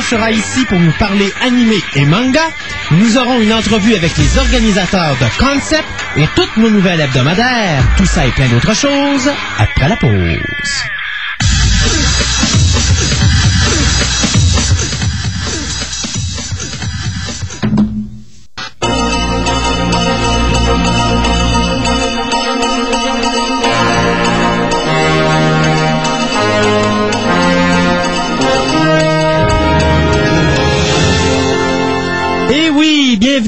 Sera ici pour nous parler animé et manga. Nous aurons une entrevue avec les organisateurs de Concept et toutes nos nouvelles hebdomadaires. Tout ça et plein d'autres choses après la pause.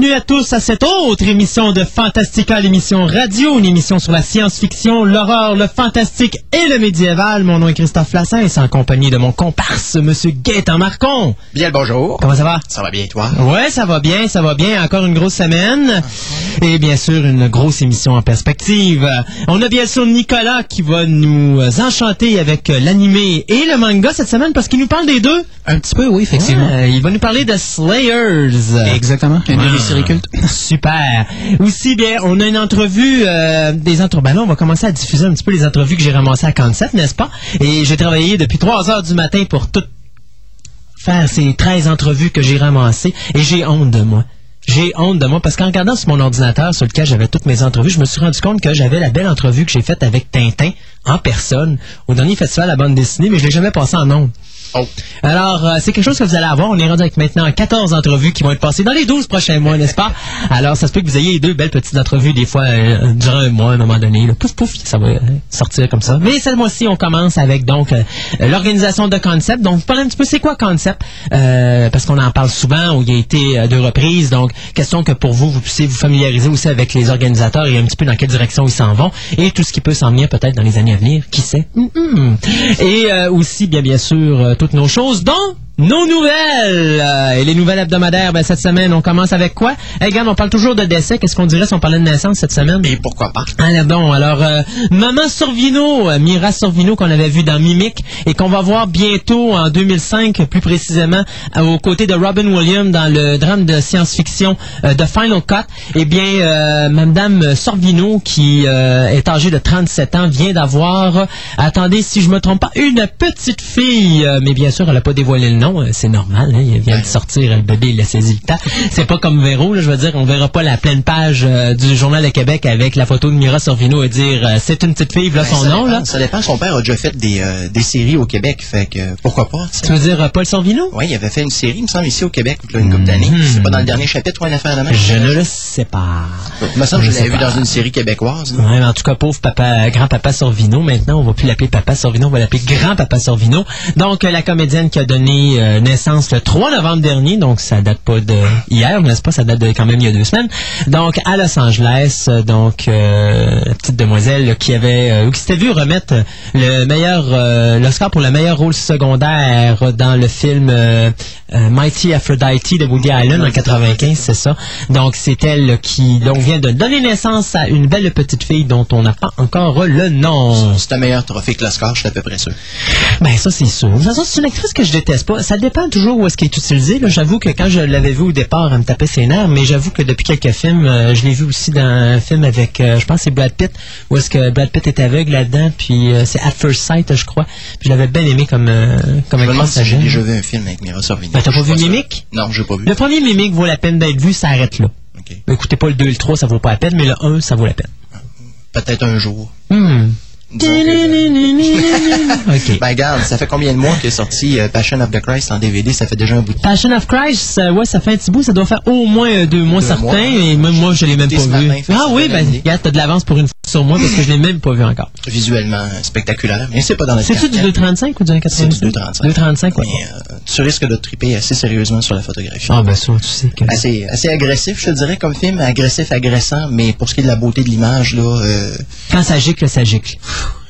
bienvenue à tous à cette autre émission de Fantastica, l'émission radio, une émission sur la science-fiction, l'horreur, le fantastique et le médiéval. Mon nom est Christophe Lassin et c'est en compagnie de mon comparse, Monsieur Gaëtan Marcon. Bien le bonjour. Comment ça va? Ça va bien, toi? Ouais, ça va bien, ça va bien. Encore une grosse semaine. Et bien sûr, une grosse émission en perspective. On a bien sûr Nicolas qui va nous enchanter avec l'animé et le manga cette semaine parce qu'il nous parle des deux. Un petit peu, oui, effectivement. Ouais, il va nous parler de Slayers. Exactement. Une Super. Aussi bien, on a une entrevue euh, des entrevues. Ben on va commencer à diffuser un petit peu les entrevues que j'ai ramassées à Concept, n'est-ce pas? Et j'ai travaillé depuis 3 heures du matin pour tout faire ces 13 entrevues que j'ai ramassées. Et j'ai honte de moi. J'ai honte de moi parce qu'en regardant sur mon ordinateur sur lequel j'avais toutes mes entrevues, je me suis rendu compte que j'avais la belle entrevue que j'ai faite avec Tintin en personne au dernier festival à bande dessinée, mais je l'ai jamais passé en ondes. Oh. Alors, euh, c'est quelque chose que vous allez avoir. On est rendu avec maintenant 14 entrevues qui vont être passées dans les 12 prochains mois, n'est-ce pas? Alors, ça se peut que vous ayez deux belles petites entrevues, des fois, euh, durant un mois, à un moment donné. Là. Pouf, pouf, ça va euh, sortir comme ça. Mais cette mois-ci, on commence avec donc euh, l'organisation de Concept. Donc, vous parlez un petit peu, c'est quoi Concept? Euh, parce qu'on en parle souvent, où il y a été euh, deux reprises. Donc, question que pour vous, vous puissiez vous familiariser aussi avec les organisateurs et un petit peu dans quelle direction ils s'en vont. Et tout ce qui peut s'en venir peut-être dans les années à venir. Qui sait? Et euh, aussi, bien, bien sûr, euh, toutes nos choses, dont nos nouvelles. Euh, et les nouvelles hebdomadaires, ben, cette semaine, on commence avec quoi? Hey, regarde, on parle toujours de décès. Qu'est-ce qu'on dirait si on parlait de naissance cette semaine? Et pourquoi pas? Ah bon, alors euh, Maman Sorvino, euh, Mira Sorvino qu'on avait vu dans Mimic et qu'on va voir bientôt en 2005 plus précisément aux côtés de Robin Williams dans le drame de science-fiction The Final Cut. Eh bien, Madame Sorvino qui est âgée de 37 ans vient d'avoir, attendez si je me trompe pas, une petite fille, mais bien sûr elle n'a pas dévoilé le nom, euh, c'est normal, hein, il vient de sortir le bébé, il a saisi le temps. C'est pas comme Véro, là, je veux dire, on verra pas la pleine page euh, du Journal de Québec avec la photo de Mira Sorvino et dire euh, c'est une petite fille, voilà Ben, son nom, dépend, là. Ça dépend. Son père a déjà fait des, euh, des séries au Québec, fait que pourquoi pas, tu veux dire euh, Paul Sorvino? Oui, il avait fait une série, il me semble, ici au Québec, là, une couple d'années. C'est pas dans le dernier chapitre ou une affaire de même? Je ne le sais pas. Il me semble que Je je l'avais vu dans une série québécoise. Ouais, mais en tout cas, pauvre papa, grand-papa Sorvino. Maintenant, on va plus l'appeler papa Sorvino, on va l'appeler grand-papa Sorvino. Donc, euh, la comédienne qui a donné euh, naissance le 3 novembre dernier, donc ça date pas de hier, n'est-ce pas? Ça date de quand même il y a deux semaines. Donc, à Los Angeles, euh, donc, euh, la petite demoiselle là, qui avait, euh, ou qui s'était vue remettre le meilleur, euh, l'Oscar pour le meilleur rôle secondaire dans le film euh, euh, Mighty Aphrodite de Woody Allen en 95, c'est ça. Donc, c'est elle qui donc vient de donner naissance à une belle petite fille dont on n'a pas encore le nom. C'est un meilleur trophée que l'Oscar, je suis à peu près sûr. Ben ça c'est sûr. De toute façon, c'est une actrice que je déteste pas. Ça dépend toujours où est-ce qu'elle est utilisée. là. J'avoue que quand je l'avais vue au départ, elle me tapait ses nerfs, mais j'avoue que depuis quelques films, euh, je l'ai vue aussi dans un film avec, euh, je pense que c'est Brad Pitt, où est-ce que Brad Pitt est aveugle là-dedans, puis euh, c'est At First Sight, je crois. Puis je l'avais bien aimé comme euh, comme Je actrice si j'ai déjà vu un film avec Mira Sorvino. Ben, t'as pas vu. Mimic? Non, j'ai pas vu. Le premier Mimic vaut la peine d'être vu, ça arrête là. Écoutez pas le 2 et le 3, ça vaut pas la peine, mais le 1, ça vaut la peine. Peut-être un jour. Hmm. Disons que- OK. Ben, regarde, ça fait combien de mois qu'est sorti euh, Passion of the Christ en DVD? Ça fait déjà un bout de temps. Passion of Christ, euh, ouais, ça fait un petit bout, ça doit faire au moins euh, deux mois Deux certains, mois. et même moi, je l'ai même pas vu. matin, ah oui, ben, regarde, t'as de l'avance pour une fois sur moi, parce que je l'ai même pas vu encore. Visuellement spectaculaire, mais c'est pas dans notre C'est-tu du cartel. 2.35 ou du 1.85? C'est du 2.35. 2.35, ouais. Mais, euh, tu risques de triper assez sérieusement sur la photographie. Ah, ben ça, tu sais que... Assez, assez agressif, je te dirais, comme film, agressif, agressant, mais pour ce qui est de la beauté de l'image, là, Quand ça gicle, ça gicle.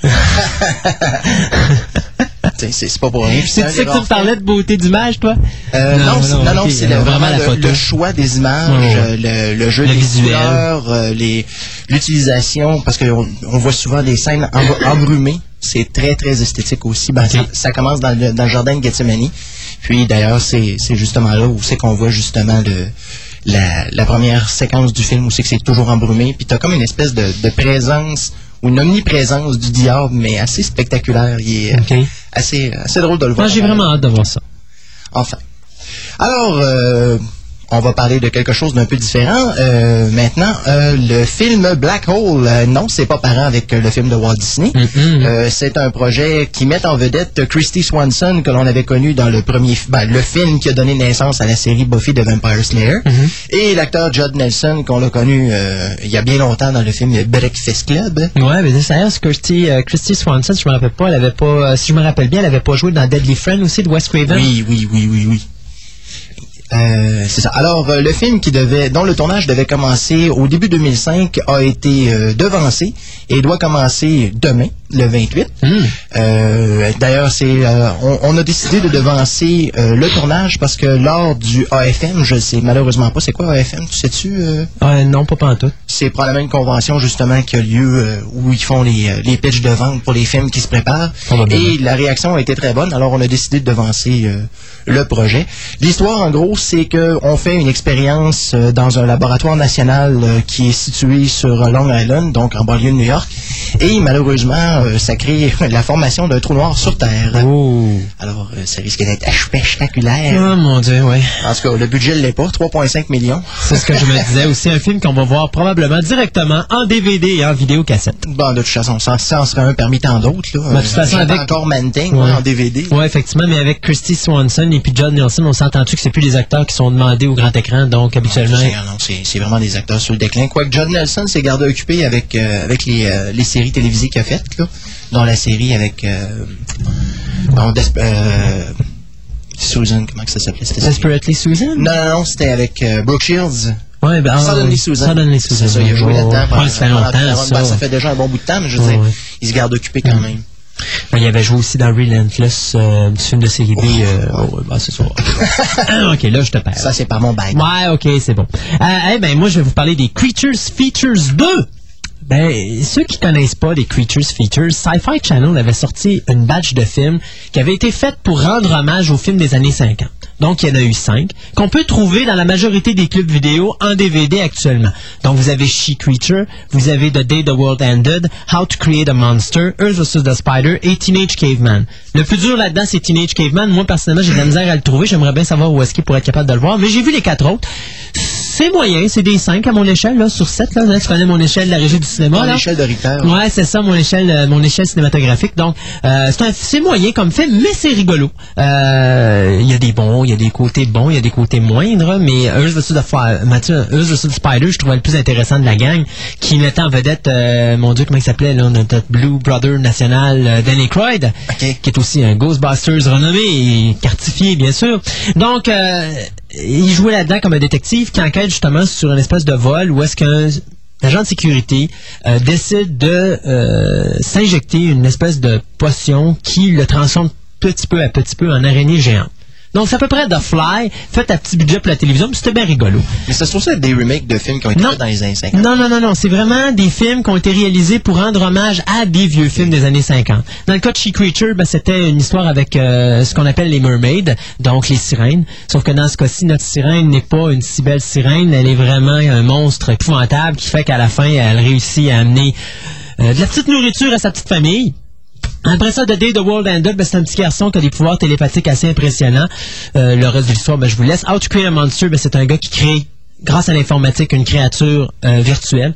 c'est pas pour rien. C'est un tu sais des que tu parlais de beauté d'image, toi? Euh, Non, non, non, c'est- non, euh, vraiment la le, photo. le choix des images, Ouais, ouais. le, le jeu Le des visuel. couleurs, euh, les l'utilisation, parce qu'on on voit souvent des scènes embr- embrumées. C'est très, très esthétique aussi. Ben, ça, ça commence dans le, dans le jardin de Gethsemane. Puis d'ailleurs, c'est justement là où c'est qu'on voit justement le, la, la première séquence du film où c'est que c'est toujours embrumé. Puis t'as comme une espèce de, de présence une omniprésence du diable, mais assez spectaculaire. Il est euh, assez, assez drôle de le voir. Moi, j'ai vraiment hâte de voir ça. Enfin. Alors, euh, on va parler de quelque chose d'un peu différent. Euh, maintenant, euh, le film Black Hole, euh, non, c'est pas parent avec euh, le film de Walt Disney. Euh, c'est un projet qui met en vedette Christy Swanson, que l'on avait connu dans le premier, ben, le film qui a donné naissance à la série Buffy the Vampire Slayer, Mm-hmm. et l'acteur Judd Nelson, qu'on l'a connu euh, il y a bien longtemps dans le film Breakfast Club. Ouais, mais d'ailleurs, Christy, Christy Swanson, si je me rappelle pas, elle avait pas, si je me rappelle bien, elle avait pas joué dans Deadly Friend aussi de Wes Craven. Oui, oui, oui, oui, oui. Euh, c'est ça. Alors, euh, le film qui devait, dont le tournage devait commencer au début 2005 a été euh, devancé et doit commencer demain, le 28. Hmm. Euh, D'ailleurs, c'est, euh, on, on a décidé de devancer euh, le tournage parce que lors du AFM, je sais malheureusement pas c'est quoi AFM, tu sais-tu non, pas pantoute. c'est probablement une convention justement qui a lieu où ils font les, les pitchs de vente pour les films qui se préparent. Et la réaction a été très bonne, alors on a décidé de devancer le projet. L'histoire, en gros, c'est que on fait une expérience dans un laboratoire national qui est situé sur Long Island, donc en banlieue de New York. Et malheureusement, euh, ça crée la formation d'un trou noir sur Terre. Oh. Alors, euh, ça risque d'être spectaculaire. Oh mon dieu, ouais. En tout cas, le budget ne l'est pas, 3,5 millions. C'est ce que je me disais aussi, un film qu'on va voir probablement directement en DVD et en vidéocassette. Bon, de toute façon, ça, ça en serait un parmi tant d'autres. là. Ben, de toute façon, J'attends avec- encore Manting Ouais. en DVD. Ouais, effectivement, mais avec Christy Swanson et puis John Nielsen, on s'entend-tu que c'est plus des acteurs qui sont demandés au grand écran, donc habituellement? C'est- non, c'est c'est vraiment des acteurs sur le déclin. Quoique John Nelson s'est gardé occupé avec, euh, avec les, euh, les séries télévisées qu'il a faites, là, dont la série avec euh, Des- euh, Susan, comment que ça s'appelait? Desperately Susan? Non, non, non, c'était avec euh, Brooke Shields. Ouais, ben, ah, Suddenly. Susan. Suddenly Susan. C'est ça, il a joué là-dedans. pendant- ça fait pendant longtemps, ça. Ben, ça fait déjà un bon bout de temps, mais je veux dire, il se garde occupé quand même. Ben, il avait joué aussi dans Relentless, euh, du film de série B. euh, oh, ben, c'est ça. Ah, ok, là, je te perds. Ça, c'est pas mon bail. Ouais, ok, c'est bon. Euh, eh ben, moi, je vais vous parler des Creatures Features 2. Ben, ceux qui connaissent pas les Creatures Features, Sci-Fi Channel avait sorti une batch de films qui avait été faite pour rendre hommage aux films des années 50. Donc, il y en a eu cinq, qu'on peut trouver dans la majorité des clubs vidéo en DVD actuellement. Donc, vous avez She Creature, vous avez The Day the World Ended, How to Create a Monster, Earth vs. the Spider et Teenage Caveman. Le plus dur là-dedans, c'est Teenage Caveman. Moi, personnellement, j'ai de la misère à le trouver. J'aimerais bien savoir où est-ce qu'il pourrait être capable de le voir. Mais j'ai vu les quatre autres. C'est moyen, c'est des 5 à mon échelle, là, sur 7. Là, tu connais mon échelle de la régie du cinéma. À là? l'échelle de Richter. Ouais, c'est ça, mon échelle, euh, mon échelle cinématographique. Donc, euh, c'est un- c'est moyen comme fait, mais c'est rigolo. Euh, Il y a des bons, il y a des côtés bons, il y a des côtés moindres, mais Earth vs. the, Mathieu, Earth vs. the Spider, je trouvais le plus intéressant de la gang, qui mettait en vedette, euh, mon Dieu, comment il s'appelait, là, notre Blue Brother national, euh, Danny Croyd, qui est aussi un Ghostbusters renommé et cartifié, bien sûr. Donc, euh, il jouait là-dedans comme un détective qui enquête justement sur une espèce de vol où est-ce qu'un agent de sécurité euh, décide de euh, s'injecter une espèce de potion qui le transforme petit peu à petit peu en araignée géante. Donc, c'est à peu près The Fly, fait à petit budget pour la télévision, mais c'était bien rigolo. Mais ça se trouve ça être des remakes de films qui ont été Non. dans les années 50. Non, non, non, non. C'est vraiment des films qui ont été réalisés pour rendre hommage à des vieux films des années 50. Dans le cas de She Creature, ben, c'était une histoire avec euh, ce qu'on appelle les mermaids, donc les sirènes. Sauf que dans ce cas-ci, notre sirène n'est pas une si belle sirène. Elle est vraiment un monstre épouvantable qui fait qu'à la fin, elle réussit à amener euh, de la petite nourriture à sa petite famille. Après ça, The Day the World Ended, ben, c'est un petit garçon qui a des pouvoirs télépathiques assez impressionnants. Euh, le reste de l'histoire, ben, je vous laisse. How to Create a Monster, ben, c'est un gars qui crée, grâce à l'informatique, une créature euh, virtuelle.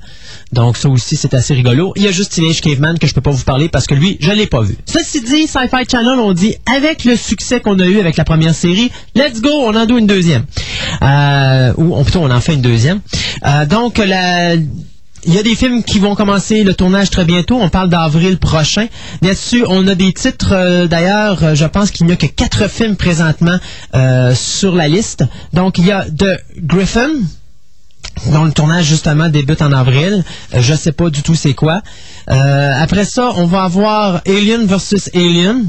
Donc ça aussi, c'est assez rigolo. Il y a juste Teenage Caveman que je peux pas vous parler parce que lui, je l'ai pas vu. Ceci dit, Sci-Fi Channel, on dit, avec le succès qu'on a eu avec la première série, let's go, on en doit une deuxième. Euh, ou plutôt, on en fait une deuxième. Euh, donc, la... Il y a des films qui vont commencer le tournage très bientôt. On parle d'avril prochain. Là-dessus, on a des titres. euh, D'ailleurs, euh, je pense qu'il n'y a que quatre films présentement euh, sur la liste. Donc, il y a The Griffin, dont le tournage justement débute en avril. Euh, je sais pas du tout c'est quoi. Euh, après ça, on va avoir Alien versus Alien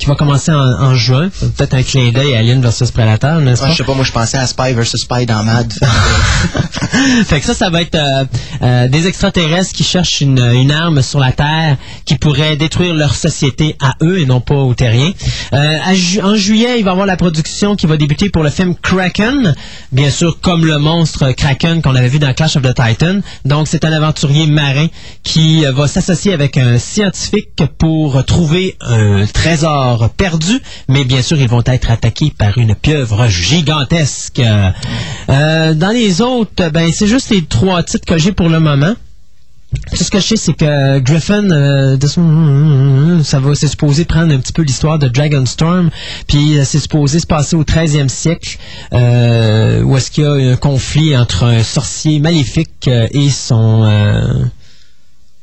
qui va commencer en, en juin. Peut-être un clin d'œil à Alien versus Predator, n'est-ce Ah, pas? je sais pas, moi je pensais à Spy vs Spy dans Mad. fait que ça, ça va être euh, euh, des extraterrestres qui cherchent une, une, arme sur la Terre qui pourrait détruire leur société à eux et non pas aux terriens. Euh, en juillet, il va y avoir la production qui va débuter pour le film Kraken, bien sûr comme le monstre Kraken qu'on avait vu dans Clash of the Titan. Donc c'est un aventurier marin qui va s'associer avec un scientifique pour trouver un trésor perdu, mais bien sûr ils vont être attaqués par une pieuvre gigantesque. dans les autres, ben c'est juste les trois titres que j'ai pour le moment. Tout ce que je sais, c'est que Griffin, euh, ça va, c'est supposé prendre un petit peu l'histoire de Dragonstorm, puis euh, c'est supposé se passer au 13e siècle, euh, où est-ce qu'il y a un conflit entre un sorcier maléfique et son...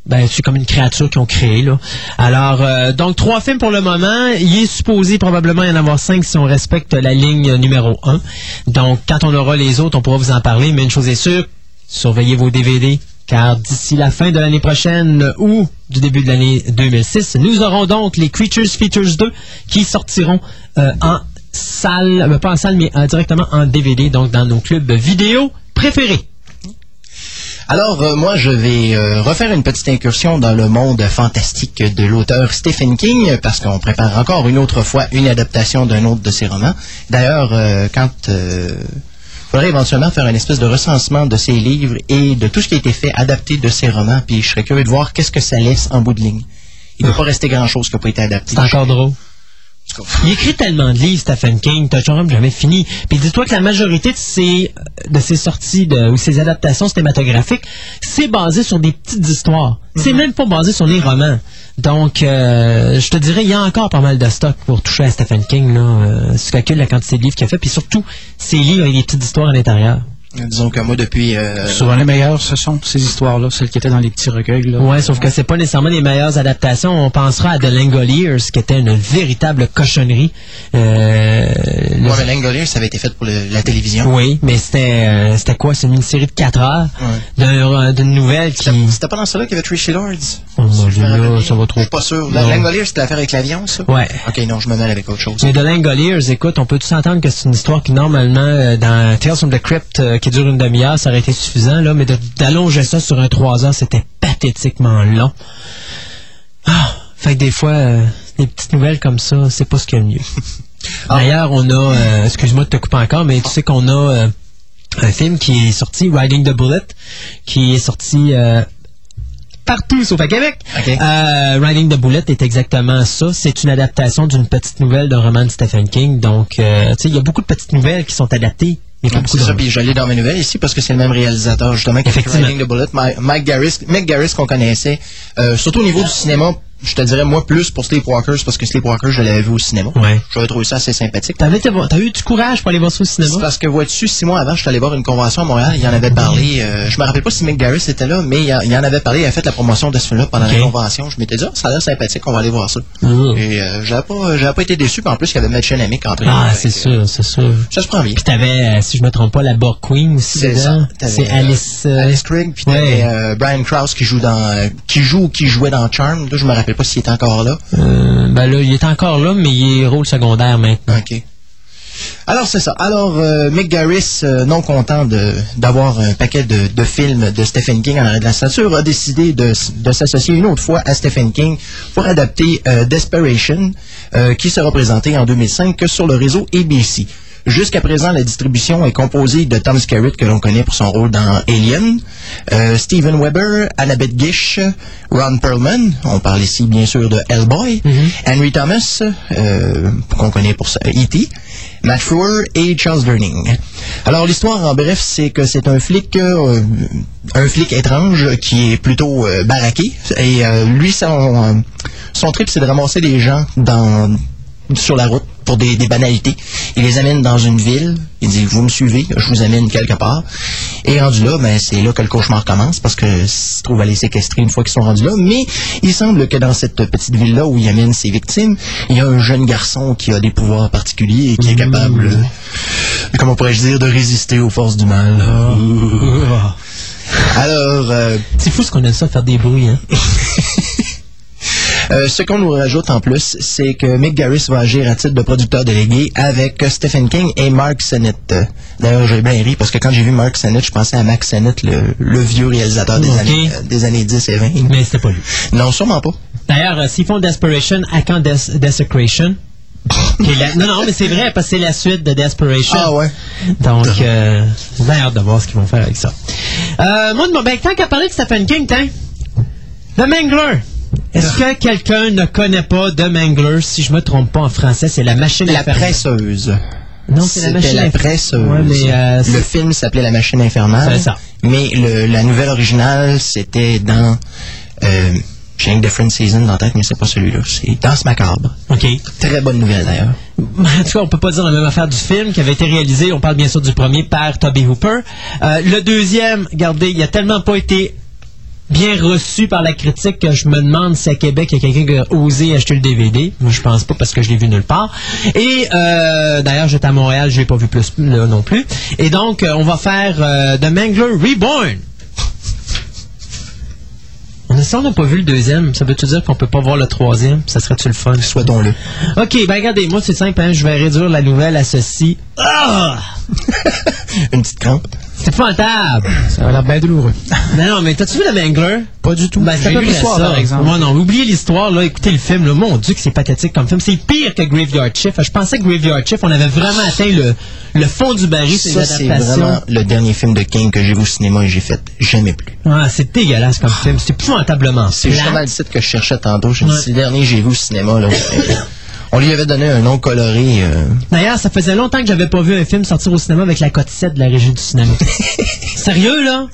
ben, c'est comme une créature qu'ils ont créée, là. Alors, donc, trois films pour le moment. Il est supposé probablement y en avoir cinq si on respecte la ligne numéro un. Donc, quand on aura les autres, on pourra vous en parler. Mais une chose est sûre, surveillez vos DVD, car d'ici la fin de l'année prochaine ou du début de l'année 2006, nous aurons donc les Creatures Features 2 qui sortiront euh, en salle, euh, pas en salle, mais euh, directement en DVD, donc dans nos clubs vidéo préférés. Alors, moi, je vais refaire une petite incursion dans le monde fantastique de l'auteur Stephen King, parce qu'on prépare encore une autre fois une adaptation d'un autre de ses romans. D'ailleurs, quand faudrait éventuellement faire une espèce de recensement de ses livres et de tout ce qui a été fait, adapté de ses romans, puis je serais curieux de voir qu'est-ce que ça laisse en bout de ligne. Il ne peut pas rester grand-chose qui n'a pas été adapté. C'est encore drôle. Il écrit tellement de livres, Stephen King, t'as jamais fini. Puis dis-toi que la majorité de ses, de ses sorties de, ou ses adaptations cinématographiques, c'est basé sur des petites histoires. C'est mhm. même pas basé sur des romans. Donc, euh, je te dirais, il y a encore pas mal de stock pour toucher à Stephen King. Là, euh, si tu calcules la quantité de livres qu'il a fait, puis surtout, ses livres avec des petites histoires à l'intérieur. Disons que moi, depuis... Euh, Souvent les meilleures, ce sont ces histoires-là, celles qui étaient dans les petits recueils. Là. Ouais, sauf que c'est pas nécessairement les meilleures adaptations. On pensera à The Langoliers, qui était une véritable cochonnerie. Euh, le... Ouais, Langoliers, ça avait été fait pour la télévision. Oui, mais c'était euh, c'était quoi? C'est une série de 4 heures ouais. d'une nouvelle qui... C'était pas dans cela qu'il y avait Tracy Lords? Oh, là, ça va trop... Je suis pas sûr. Langoliers, c'était l'affaire avec l'avion, ça? Ouais. OK, non, je me mêle avec autre chose. Mais The Langoliers, écoute, on peut tous entendre que c'est une histoire qui, normalement, euh, dans Tales from the Crypt, qui dure une demi-heure, ça aurait été suffisant, là, mais d'allonger ça sur un 3 heures, c'était pathétiquement long. Ah, fait que des fois, euh, des petites nouvelles comme ça, c'est pas ce qu'il y a de mieux. D'ailleurs, on a, euh, excuse-moi de te couper encore, mais tu sais qu'on a euh, un film qui est sorti, Riding the Bullet, qui est sorti partout sauf à Québec. Riding the Bullet est exactement ça. C'est une adaptation d'une petite nouvelle d'un roman de Stephen King. Donc, tu sais, il y a beaucoup de petites nouvelles qui sont adaptées c'est ça, puis j'allais dans mes nouvelles ici parce que c'est le même réalisateur, justement, qui a fait the Bullet, Mike Garris, Mike Garris qu'on connaissait, euh, surtout au niveau du cinéma, je te dirais, moi, plus pour Sleepwalkers, parce que Sleepwalkers, je l'avais vu au cinéma. Ouais. J'avais trouvé ça assez sympathique. T'as eu du courage pour aller voir ça au cinéma? C'est parce que, vois-tu, six mois avant, je suis allé voir une convention à Montréal, il y en avait parlé, euh, je me rappelle pas si Mick Garris était là, mais il, y en avait parlé, il a fait la promotion de ce film-là pendant la convention. Je m'étais dit, ah, ça a l'air sympathique, on va aller voir ça. Mmh. Et euh, j'avais pas, j'avais pas été déçu, puis en plus, il y avait Match Amick entre Ah, c'est sûr, c'est sûr. Ça se prend bien. Puis t'avais, euh, si je me trompe pas, la Borg Queen aussi. C'est ça. C'est Alice. Alice Craig, puis t'avais Brian Krause qui joue dans, qui joue ou qui jouait dans Charm. Là, je me rappelle pas s'il était encore là. Euh, ben là, il est encore là, mais il est rôle secondaire maintenant. OK. Alors, c'est ça. Alors, euh, Mick Garris, euh, non content d'avoir un paquet de, films de Stephen King en de la stature, a décidé de, s'associer une autre fois à Stephen King pour adapter Desperation, qui sera présenté en 2005 que sur le réseau ABC. Jusqu'à présent, la distribution est composée de Tom Skerritt, que l'on connaît pour son rôle dans Alien, euh, Steven Weber, Annabeth Gish, Ron Perlman, on parle ici bien sûr de Hellboy, mm-hmm. Henry Thomas, euh, qu'on connaît pour ça, E.T., Matt Frewer et Charles Durning. Alors l'histoire en bref, c'est que c'est un flic, euh, un flic étrange qui est plutôt baraqué et lui son son trip c'est de ramasser les gens dans sur la route pour des, banalités. Il les amène dans une ville. Il dit, vous me suivez, je vous amène quelque part. Et rendu là, ben, c'est là que le cauchemar commence parce que se trouve à les séquestrer une fois qu'ils sont rendus là. Mais il semble que dans cette petite ville-là où il amène ses victimes, il y a un jeune garçon qui a des pouvoirs particuliers et qui est mmh. capable, comment pourrais-je dire, de résister aux forces du mal. Ah. Alors, euh, c'est fou ce qu'on aime ça faire des bruits, hein? Euh, ce qu'on nous rajoute en plus, c'est que Mick Garris va agir à titre de producteur délégué avec Stephen King et Mark Sennett. D'ailleurs, j'ai bien ri parce que quand j'ai vu Mark Sennett, je pensais à Max Sennett, le, le vieux réalisateur des, années, euh, des années 10 et 20. Mais c'était pas lui. Non, sûrement pas. D'ailleurs, euh, s'ils font Desperation à quand Des- Desecration? la- Non, non, mais c'est vrai, parce que c'est la suite de Desperation. Ah ouais. Donc, euh, j'ai hâte de voir ce qu'ils vont faire avec ça. Euh, moi, ben, tant qu'à parler de Stephen King, tiens, The Mangler. Est-ce que quelqu'un ne connaît pas The Mangler? Si je me trompe pas en français, c'est la machine La infernale. presseuse. Non, c'est la machine la presseuse. Ouais, mais, euh, le film s'appelait La machine infernale. C'est ça. Mais le- la nouvelle originale, c'était dans... Euh, j'ai une Different Season dans la tête, mais c'est pas celui-là. C'est Danse macabre. OK. Très bonne nouvelle, d'ailleurs. En tout cas, on peut pas dire la même affaire du film qui avait été réalisé. On parle bien sûr du premier par Toby Hooper. Euh, le deuxième, regardez, il a tellement pas été bien reçu par la critique que je me demande si à Québec il y a quelqu'un qui a osé acheter le DVD. Moi, je pense pas parce que je l'ai vu nulle part. Et euh, d'ailleurs, j'étais à Montréal, je l'ai pas vu plus là non plus. Et donc, euh, on va faire euh, The Mangler Reborn. On si on n'a pas vu le deuxième, ça veut-tu dire qu'on peut pas voir le troisième? Ça serait-tu le fun? Souhaitons-le. OK, ben regardez, moi c'est simple, hein, je vais réduire la nouvelle à ceci. Ah! Une petite crampe. C'est épouvantable! Ça a l'air bien douloureux. Non, non, mais t'as-tu vu le Mangler? Pas du tout. Ben, c'est vu près l'histoire, par exemple. Moi, non, oubliez l'histoire, là, écoutez le film, là. Mon Dieu, que c'est pathétique comme film. C'est pire que Graveyard Shift. Je pensais que Graveyard Shift, on avait vraiment atteint le, le fond du baril, c'est Ça, c'est l'adaptation. vraiment le dernier film de King que j'ai vu au cinéma et j'ai fait jamais plus. Ah, c'est dégueulasse comme film. C'est épouvantablement C'est justement le titre que je cherchais tantôt. J'ai Ouais. dit, c'est le dernier que j'ai vu au cinéma. Là. On lui avait donné un nom coloré. euh, D'ailleurs, ça faisait longtemps que j'avais pas vu un film sortir au cinéma avec la cote 7 de la régie du cinéma. Sérieux, là?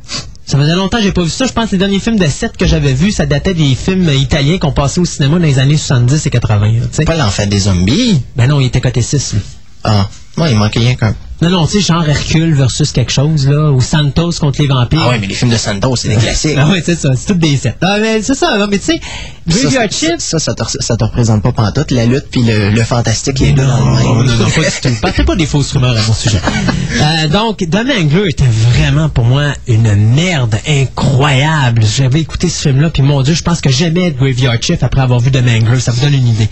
Ça faisait longtemps que j'ai pas vu ça. Je pense que les derniers films de 7 que j'avais vus, ça datait des films italiens qu'on passait au cinéma dans les années 70 et 80. là, pas l'enfant des zombies? Ben non, il était coté 6, lui. Ah, moi, il manquait rien qu'un. Non, non, tu sais, genre Hercule versus quelque chose, là, ou Santos contre les vampires. Ah ouais, mais les films de Santos, c'est des classiques. Ah ouais, c'est ça, c'est toutes des 7. Ah, mais c'est ça, là, mais tu sais, Graveyard ça, Shift, ça, ça, te, ça te représente pas pantoute, la lutte puis le, le fantastique, les deux même. Non, non, non, pas du tout. Pas des fausses rumeurs à mon sujet. Euh, donc, The Mangler était vraiment pour moi une merde incroyable. J'avais écouté ce film-là, puis mon Dieu, je pense que j'aimais Graveyard Shift après avoir vu The Mangler. Ça vous donne une idée.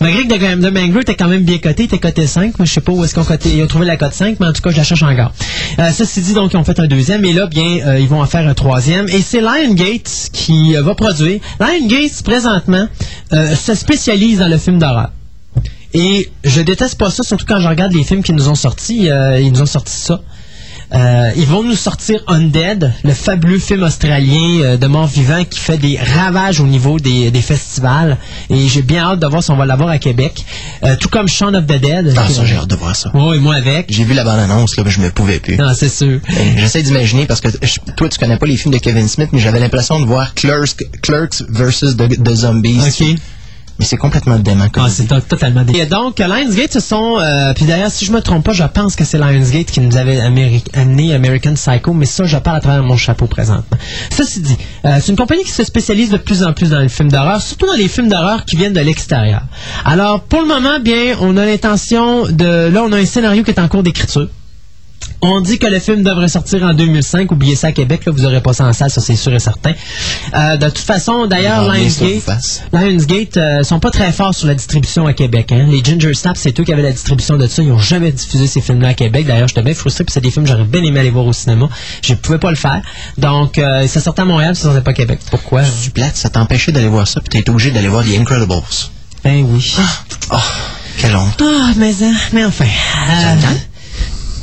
Malgré que The, The Mangler était quand même bien coté, il était coté 5, mais je sais pas où est-ce qu'on coté. Ils ont trouvé la cote 5, mais en tout cas, je la cherche encore. Euh, ceci dit, donc, ils ont fait un deuxième, et là, bien, euh, ils vont en faire un troisième. Et c'est Lionsgate qui euh, va produire. Lionsgate, présentement, euh, se spécialise dans le film d'horreur. Et je déteste pas ça, surtout quand je regarde les films qui nous ont sortis. ils nous ont sorti ça. Euh, ils vont nous sortir Undead, le fabuleux film australien euh, de mort vivant qui fait des ravages au niveau des, des festivals. Et j'ai bien hâte de voir si on va l'avoir à Québec. Euh, tout comme Shaun of the Dead. Ah, ça, j'ai hâte de voir ça. Oui, moi avec. J'ai vu la bande-annonce, là, mais je me pouvais plus. Non, c'est sûr. Euh, J'essaie d'imaginer parce que je- toi, tu connais pas les films de Kevin Smith, mais j'avais l'impression de voir Clerks, Clerks versus The, The Zombies. OK. Mais c'est complètement dément Ah, c'est to- totalement dé- Et donc, Lionsgate, ce sont. euh, puis d'ailleurs, si je me trompe pas, je pense que c'est Lionsgate qui nous avait amené American Psycho, mais ça, je parle à travers mon chapeau présentement. Ceci dit, euh, c'est une compagnie qui se spécialise de plus en plus dans les films d'horreur, surtout dans les films d'horreur qui viennent de l'extérieur. Alors, pour le moment, bien, on a l'intention de. Là, on a un scénario qui est en cours d'écriture. On dit que le film devrait sortir en 2005. Oubliez ça à Québec, là, vous aurez pas ça en salle, ça c'est sûr et certain. Euh, de toute façon, d'ailleurs, Ah, Lionsgate. Lionsgate euh, sont pas très forts sur la distribution à Québec. Hein. Les Ginger Snaps, c'est eux qui avaient la distribution de ça. Ils ont jamais diffusé ces films-là à Québec. D'ailleurs, j'étais bien frustré, puis c'est des films que j'aurais bien aimé aller voir au cinéma. Je pouvais pas le faire. Donc, euh, ça sortait à Montréal, ça sortait pas à Québec. Pourquoi? du plate, ça t'empêchait d'aller voir ça, puis t'es obligé d'aller voir The Incredibles. Ben oui. Oh, quelle honte. Ah, mais, hein, mais enfin.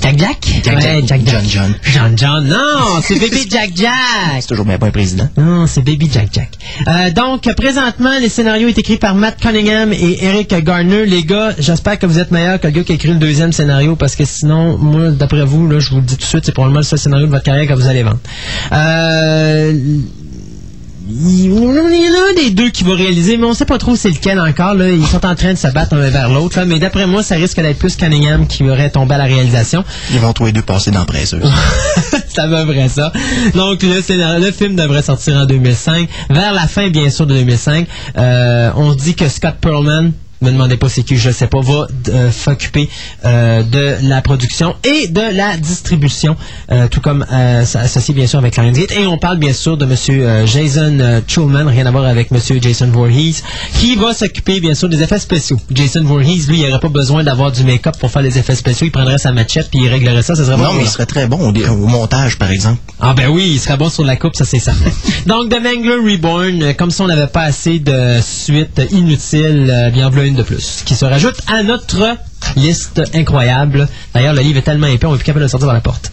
Jack Jack? Jack Ouais, Jack, Jack. John John. John John. Non, c'est Baby Jack Jack. C'est toujours bien pas un président. Non, c'est Baby Jack Jack. Euh, donc, présentement, les scénarios est écrit par Matt Cunningham et Eric Garner. Les gars, j'espère que vous êtes meilleurs que le gars qui a écrit le deuxième scénario, parce que sinon, moi, d'après vous, là, je vous le dis tout de suite, c'est probablement le seul scénario de votre carrière que vous allez vendre. Euh, il y en a un des deux qui va réaliser, mais on sait pas trop c'est lequel encore. Là. Ils sont en train de se battre un vers l'autre. là. Mais d'après moi, ça risque d'être plus Cunningham qui aurait tombé à la réalisation. Ils vont tous les deux passer dans Presseuse. à peu près ça. Donc, le, scénario- le film devrait sortir en 2005. Vers la fin, bien sûr, de 2005, euh, on dit que Scott Perlman me demandez pas c'est qui, je sais pas, va euh, s'occuper euh, de la production et de la distribution, euh, tout comme ça- associé bien sûr avec Lionsgate. Et on parle bien sûr de Monsieur Jason Schulman, rien à voir avec Monsieur Jason Voorhees, qui va s'occuper bien sûr des effets spéciaux. Jason Voorhees, lui, il n'aurait pas besoin d'avoir du make-up pour faire les effets spéciaux. Il prendrait sa machette puis il réglerait ça. Ça serait Non, mais il serait très bon au, montage, par exemple. ah ben oui, il serait bon sur la coupe, ça c'est certain. Donc The Mangler Reborn, comme si on n'avait pas assez de suites inutiles, bien voilà une de plus, qui se rajoute à notre liste incroyable. D'ailleurs, le livre est tellement épais, on est plus capable de sortir par la porte.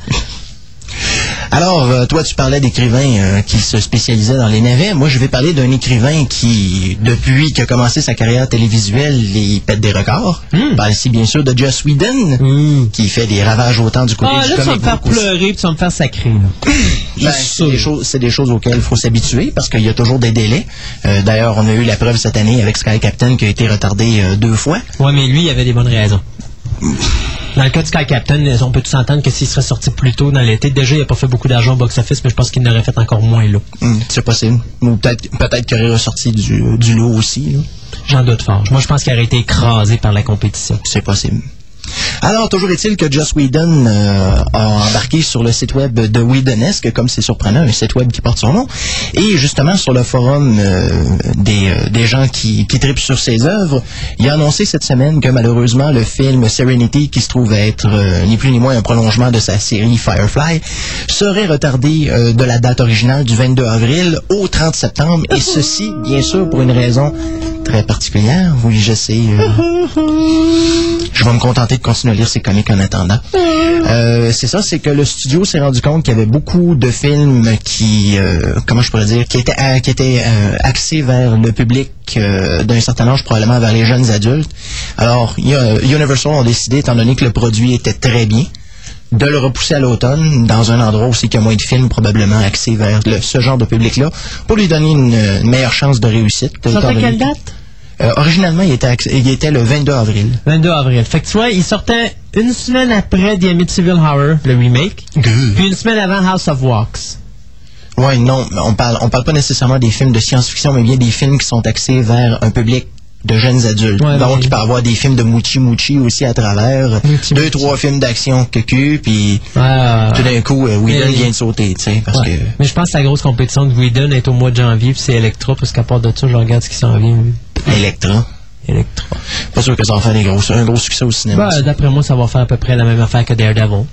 Alors, euh, toi, tu parlais d'écrivains euh, qui se spécialisaient dans les navets. Moi, je vais parler d'un écrivain qui, depuis qu'il a commencé sa carrière télévisuelle, il pète des records. Je parle ici, bien sûr, de Joss Whedon, qui fait des ravages autant du côté Ah, du là, tu vas comic me faire pleurer, puis tu vas me faire sacrer. Ben, c'est des, choses, c'est des choses auxquelles il faut s'habituer parce qu'il y a toujours des délais. Euh, D'ailleurs, on a eu la preuve cette année avec Sky Captain qui a été retardé euh, deux fois. Ouais, mais lui, il avait des bonnes raisons. Dans le cas de Sky Captain, on peut tous s'entendre que s'il serait sorti plus tôt dans l'été, déjà, il n'a pas fait beaucoup d'argent au box-office, mais je pense qu'il n'aurait fait encore moins là. Hum, c'est possible. Ou peut-être peut-être qu'il aurait ressorti du, du lot aussi. J'en doute fort. Moi, je pense qu'il aurait été écrasé par la compétition. C'est possible. Alors, toujours est-il que Joss Whedon euh, a embarqué sur le site web de Whedonesque, comme c'est surprenant, un site web qui porte son nom. Et justement, sur le forum euh, des, euh, des gens qui, qui tripent sur ses œuvres, il a annoncé cette semaine que malheureusement, le film Serenity, qui se trouve être ni plus ni moins un prolongement de sa série Firefly, serait retardé de la date originale du 22 avril au 30 septembre. Et ceci, bien sûr, pour une raison très particulière. Oui, je sais. je vais me contenter de continuer à lire ces comics en attendant. Euh, c'est ça, c'est que le studio s'est rendu compte qu'il y avait beaucoup de films qui, euh, comment je pourrais dire, qui étaient, euh, qui étaient axés vers le public d'un certain âge, probablement vers les jeunes adultes. Alors, y Universal ont décidé, étant donné que le produit était très bien, de le repousser à l'automne dans un endroit aussi qui a moins de films probablement axés vers le- ce genre de public-là pour lui donner une, une meilleure chance de réussite. Ça fait quelle que- date? Euh, originalement, il était, il était le 22 avril. 22 avril. Fait que tu vois, il sortait une semaine après The Amityville Horror, le remake, puis une semaine avant House of Wax. Ouais, non, on parle, on parle pas nécessairement des films de science-fiction, mais bien des films qui sont axés vers un public de jeunes adultes. Ouais, Donc, il peut y avoir des films de Mouchi Mouchi aussi à travers. Mouchi deux, Mouchi. trois films d'action que puis Ah. tout d'un coup, euh, Whedon vient de sauter, tu sais, parce Ouais. que... Mais je pense que la grosse compétition de Whedon est au mois de janvier, puis c'est Electra, parce qu'à part de ça, je regarde ce qui s'en vient. Electra. Electra. Pas sûr que ça va faire des gros, un gros succès au cinéma. Bah, d'après moi, ça va faire à peu près la même affaire que Daredevil.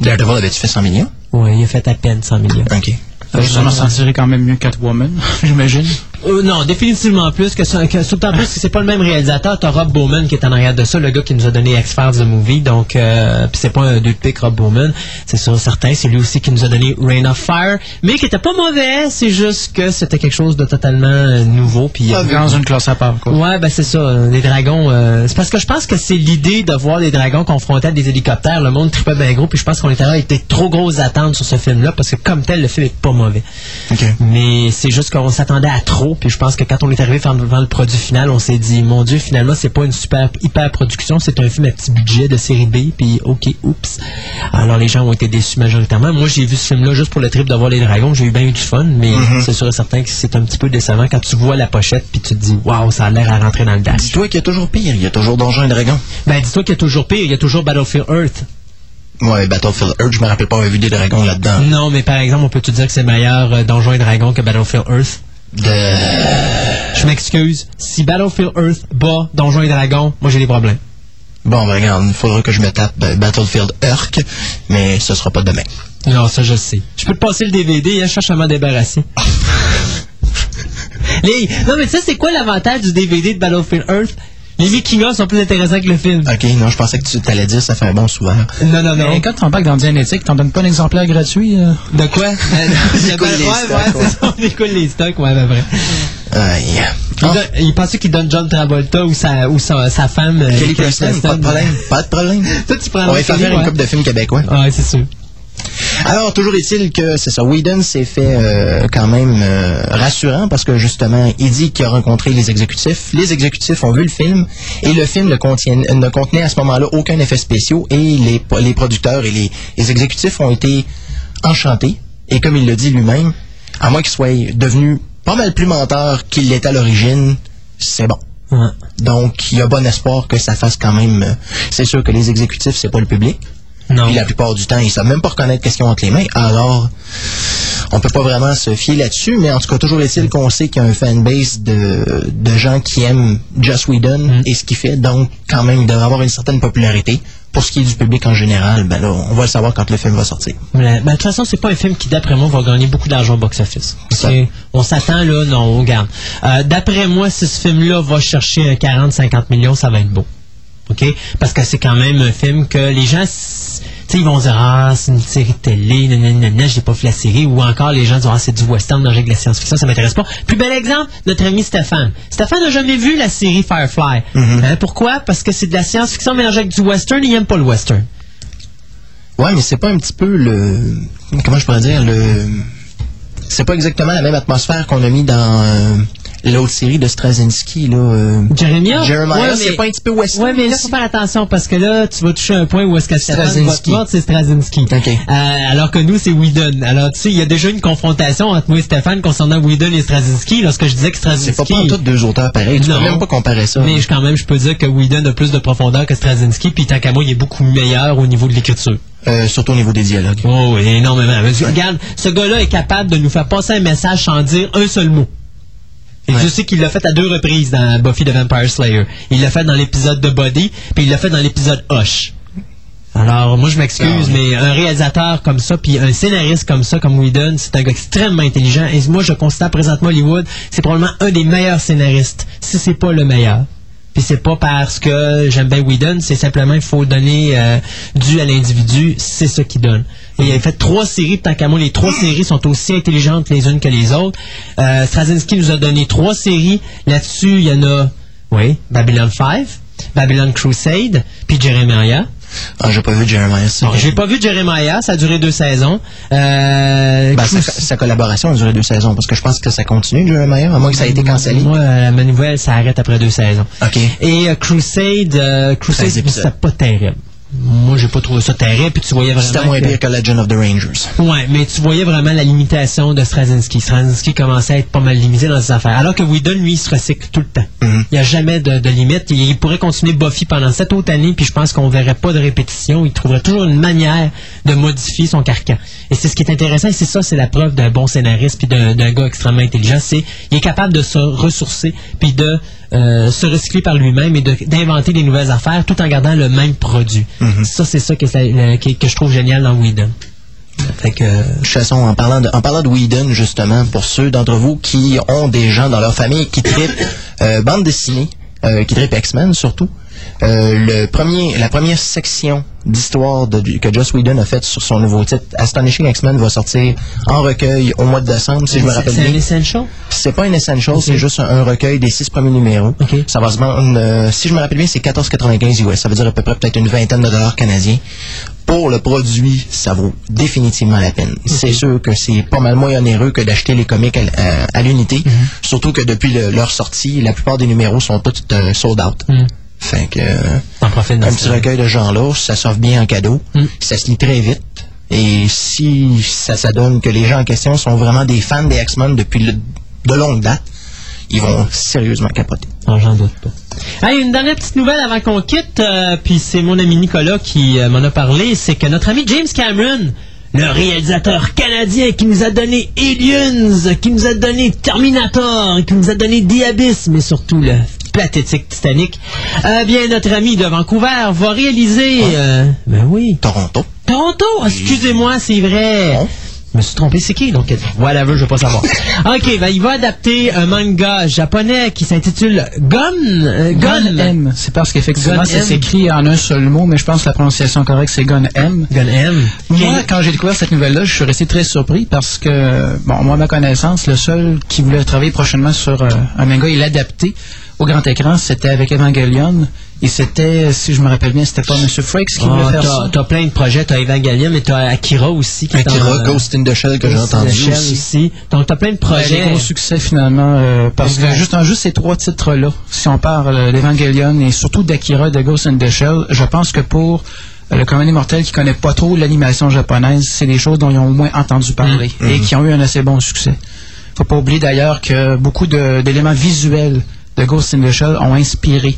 Daredevil avait-tu fait 100 millions? Oui, il a fait à peine 100 millions. OK. Ça m'en sentirait quand même mieux Catwoman, j'imagine. Euh, non, définitivement plus que ça. Que, surtout en plus, c'est pas le même réalisateur. T'as Rob Bowman qui est en arrière de ça, le gars qui nous a donné X-Files the Movie. Donc, euh, c'est pas un deux de pique Rob Bowman. C'est sûr, certain. C'est lui aussi qui nous a donné Rain of Fire, mais qui était pas mauvais. C'est juste que c'était quelque chose de totalement euh, nouveau. Puis, euh, Dans une classe à part, quoi. Ouais, ben c'est ça. Les dragons. c'est parce que je pense que c'est l'idée de voir les dragons confrontés à des hélicoptères. Le monde tripait bien gros. Puis je pense qu'on était là, il était trop grosses attentes sur ce film-là parce que comme tel, le film est pas mauvais. Mais c'est juste qu'on s'attendait à trop. Puis je pense que quand on est arrivé devant le produit final, on s'est dit, mon Dieu, finalement, c'est pas une super hyper production, c'est un film à petit budget de série B. Puis ok, oups. Alors les gens ont été déçus majoritairement. Moi, j'ai vu ce film-là juste pour le trip de voir les dragons. J'ai eu bien eu du fun, mais c'est sûr et certain que c'est un petit peu décevant quand tu vois la pochette puis tu te dis, waouh, ça a l'air à rentrer dans le dash. Dis-toi qu'il y a toujours pire. Il y a toujours Donjons et Dragons. Ben dis-toi qu'il y a toujours pire, il y a toujours Battlefield Earth. Ouais, Battlefield Earth, je me rappelle pas avoir vu des dragons là-dedans. Non, mais par exemple, on peut te dire que c'est meilleur euh, Donjons et Dragons que Battlefield Earth? De... Je m'excuse. Si Battlefield Earth bat Donjons et Dragons, moi j'ai des problèmes. Bon, ben regarde, il faudra que je me tape euh, Battlefield Urk, mais ce sera pas demain. Non, ça je sais. Je peux te passer le DVD, hein, je cherche à m'en débarrasser. Les... Non, mais tu sais, c'est quoi l'avantage du DVD de Battlefield Earth? Les making-of sont plus intéressants que le film. OK, non, je pensais que tu t'allais dire ça fait un bon souvent. Non, non, non. Mais quand t'embarques dans Dianétique, t'en donnes pas un exemplaire gratuit. euh? De quoi? Ouais, écoulent les ouais, stocks, c'est ça, on écoule les stocks, ouais, ben vrai. Aïe. Il, Ah, il pensait qu'il donne John Travolta ou sa, ou sa, sa femme. euh, Kelly Preston, pas de problème, pas de problème. Toi, tu prends On va faire une coupe de films québécois. Ouais, c'est sûr. Alors, toujours est-il que c'est ça. Whedon s'est fait euh, quand même euh, rassurant parce que justement, il dit qu'il a rencontré les exécutifs. Les exécutifs ont vu le film et le film ne, contient, ne contenait à ce moment-là aucun effet spéciaux et les, les producteurs et les, les exécutifs ont été enchantés. Et comme il le dit lui-même, à moins qu'il soit devenu pas mal plus menteur qu'il l'était à l'origine, c'est bon. Ouais. Donc, il y a bon espoir que ça fasse quand même. euh, C'est sûr que les exécutifs, c'est pas le public. Non. Puis la plupart du temps, ils savent même pas reconnaître qu'est-ce qu'ils ont entre les mains. Alors, on peut pas vraiment se fier là-dessus, mais en tout cas, toujours est-il qu'on sait qu'il y a un fanbase de, de gens qui aiment Joss Whedon Mm. et ce qu'il fait. Donc, quand même, il devrait avoir une certaine popularité. Pour ce qui est du public en général, ben là, on va le savoir quand le film va sortir. Mais, ben, de toute façon, c'est pas un film qui, d'après moi, va gagner beaucoup d'argent au box-office. On s'attend, là, non, on garde. Euh, d'après moi, si ce film-là va chercher un 40-50 millions, ça va être beau. OK? Parce que c'est quand même un film que les gens, ils vont dire, ah, c'est une série télé, nanana, j'ai pas vu la série, ou encore les gens disent, ah, c'est du western dans de la science-fiction, ça m'intéresse pas. Plus bel exemple, notre ami Stéphane. Stéphane n'a jamais vu la série Firefly. Hein, pourquoi? Parce que c'est de la science-fiction mélangée avec du western, il aime pas le western. Ouais, mais c'est pas un petit peu le. Comment je pourrais dire le. C'est pas exactement la même atmosphère qu'on a mis dans euh, l'autre série de Straczynski, là. euh, Jeremiah? Jeremiah, Ouais, c'est pas un petit peu western? Ouais, mais là, faut faire attention parce que là, tu vas toucher un point où est-ce que Stéphane va Straczynski. te c'est Straczynski. Euh, alors que nous, c'est Whedon. Alors, tu sais, il y a déjà une confrontation entre moi et Stéphane concernant Whedon et Straczynski lorsque je disais que C'est pas Straczynski... pas tous deux auteurs pareils. Tu Non. peux même pas comparer ça. Mais quand même, je peux dire que Whedon a plus de profondeur que Straczynski, puis tant qu'à moi, il est beaucoup meilleur au niveau de l'écriture. Euh, surtout au niveau des dialogues. Oh, oui, énormément. Regarde, ce gars-là est capable de nous faire passer un message sans dire un seul mot. Et Ouais. je sais qu'il l'a fait à deux reprises dans Buffy the Vampire Slayer. Il l'a fait dans l'épisode de Body, puis il l'a fait dans l'épisode Hush. Alors, moi, je m'excuse, Ah, mais un réalisateur comme ça, puis un scénariste comme ça, comme Whedon, c'est un gars extrêmement intelligent. Et moi, je considère présentement Hollywood, c'est probablement un des meilleurs scénaristes, si c'est pas le meilleur. Puis c'est pas parce que j'aime bien Whedon, c'est simplement il faut donner euh, dû à l'individu, c'est ça qui donne. Et il a fait trois séries, tant qu'à moi, les trois séries sont aussi intelligentes les unes que les autres. Euh, Straczynski nous a donné trois séries. Là-dessus, il y en a, oui, Babylon 5, Babylon Crusade, puis Jeremiah. Ah, j'ai pas vu Jeremiah. j'ai pas vu Jeremiah, ça a duré deux saisons. Euh, Ben, sa, collaboration a duré deux saisons parce que je pense que ça continue, Jeremiah, à moins que ça ait été cancellé. Moi, euh, ma nouvelle, ça arrête après deux saisons. OK. Et euh, Crusade, euh, Crusade, 16 épisodes. c'était pas terrible. Moi, j'ai pas trouvé ça terrible, puis tu voyais vraiment. C'était moins que- pire que Legend of the Rangers. Ouais, mais tu voyais vraiment la limitation de Straczynski. Straczynski commençait à être pas mal limité dans ses affaires. Alors que Whedon, lui, il se recycle tout le temps. Mhm. Il n'y a jamais de, de limite. Il, il pourrait continuer Buffy pendant sept autres années, puis je pense qu'on verrait pas de répétition. Il trouverait toujours une manière de modifier son carcan. Et c'est ce qui est intéressant, et c'est ça, c'est la preuve d'un bon scénariste, puis d'un d'un gars extrêmement intelligent. C'est il est capable de se ressourcer, puis de euh, se recycler par lui-même et de- d'inventer des nouvelles affaires tout en gardant le même produit. Ça, c'est ça que, la- que- que je trouve génial dans Whedon. Fait que, De toute façon, en parlant de, en parlant de Whedon, justement, pour ceux d'entre vous qui ont des gens dans leur famille qui trippent euh, bande dessinée, euh, qui trippent X-Men surtout, euh, le premier, la première section d'histoire que Joss Whedon a faite sur son nouveau titre, Astonishing X-Men, va sortir en recueil au mois de décembre, si je me rappelle C'est un bien. essential? C'est pas un essential, c'est juste un, un recueil des six premiers numéros. Ok. Ça va se vendre, euh, si je me rappelle bien, c'est 14,95 US. Ça veut dire à peu près peut-être une vingtaine de dollars canadiens. Pour le produit, ça vaut définitivement la peine. C'est sûr que c'est pas mal moins onéreux que d'acheter les comics à, à- à l'unité. Mhm. Surtout que depuis le- leur sortie, la plupart des numéros sont tous euh, sold out. Mhm. Fait que un petit recueil de genre-là, ça s'offre bien en cadeau. Mm. Ça se lit très vite. Et si ça, ça donne que les gens en question sont vraiment des fans des X-Men depuis le- de longue date, ils vont sérieusement capoter. Non, j'en doute pas. Hey, une dernière petite nouvelle avant qu'on quitte, euh, puis c'est mon ami Nicolas qui euh, m'en a parlé, c'est que notre ami James Cameron, le réalisateur canadien qui nous a donné Aliens, qui nous a donné Terminator, qui nous a donné The Abyss, mais surtout le pathétique Titanic, eh bien notre ami de Vancouver va réaliser... euh, ben oui, Toronto. Toronto, excusez-moi, c'est vrai. Je me suis trompé, c'est qui? Donc, whatever, je veux pas savoir. OK, ben, il va adapter un manga japonais qui s'intitule Gun. euh, Gun Gun. M. C'est parce qu'effectivement, ça s'écrit en un seul mot, mais je pense que la prononciation correcte, c'est Gun M. Gun M. Moi, quand j'ai découvert cette nouvelle-là, je suis resté très surpris parce que, bon, moi, à ma connaissance, le seul qui voulait travailler prochainement sur euh, un manga et l'adapter au grand écran, c'était avec Evangelion. Et c'était, si je me rappelle bien, c'était pas M. Frakes qui voulait Ah, faire t'as, ça. t'as plein de projets, t'as Evangelion, mais t'as Akira aussi. Qui est Akira, en, Ghost in the Shell que j'ai Ghost in the entendu Shell aussi. Donc, t'as plein de Ouais, des projets. gros succès finalement euh, parce que juste en juste ces trois titres là si on parle euh, d'Evangelion et surtout d'Akira de Ghost in the Shell je pense que pour euh, le commun des mortels qui connaît pas trop l'animation japonaise c'est des choses dont ils ont au moins entendu parler Mm. et qui ont eu un assez bon succès faut pas oublier d'ailleurs que beaucoup d'éléments visuels de Ghost in the Shell ont inspiré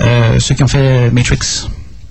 euh, ceux qui ont fait Matrix.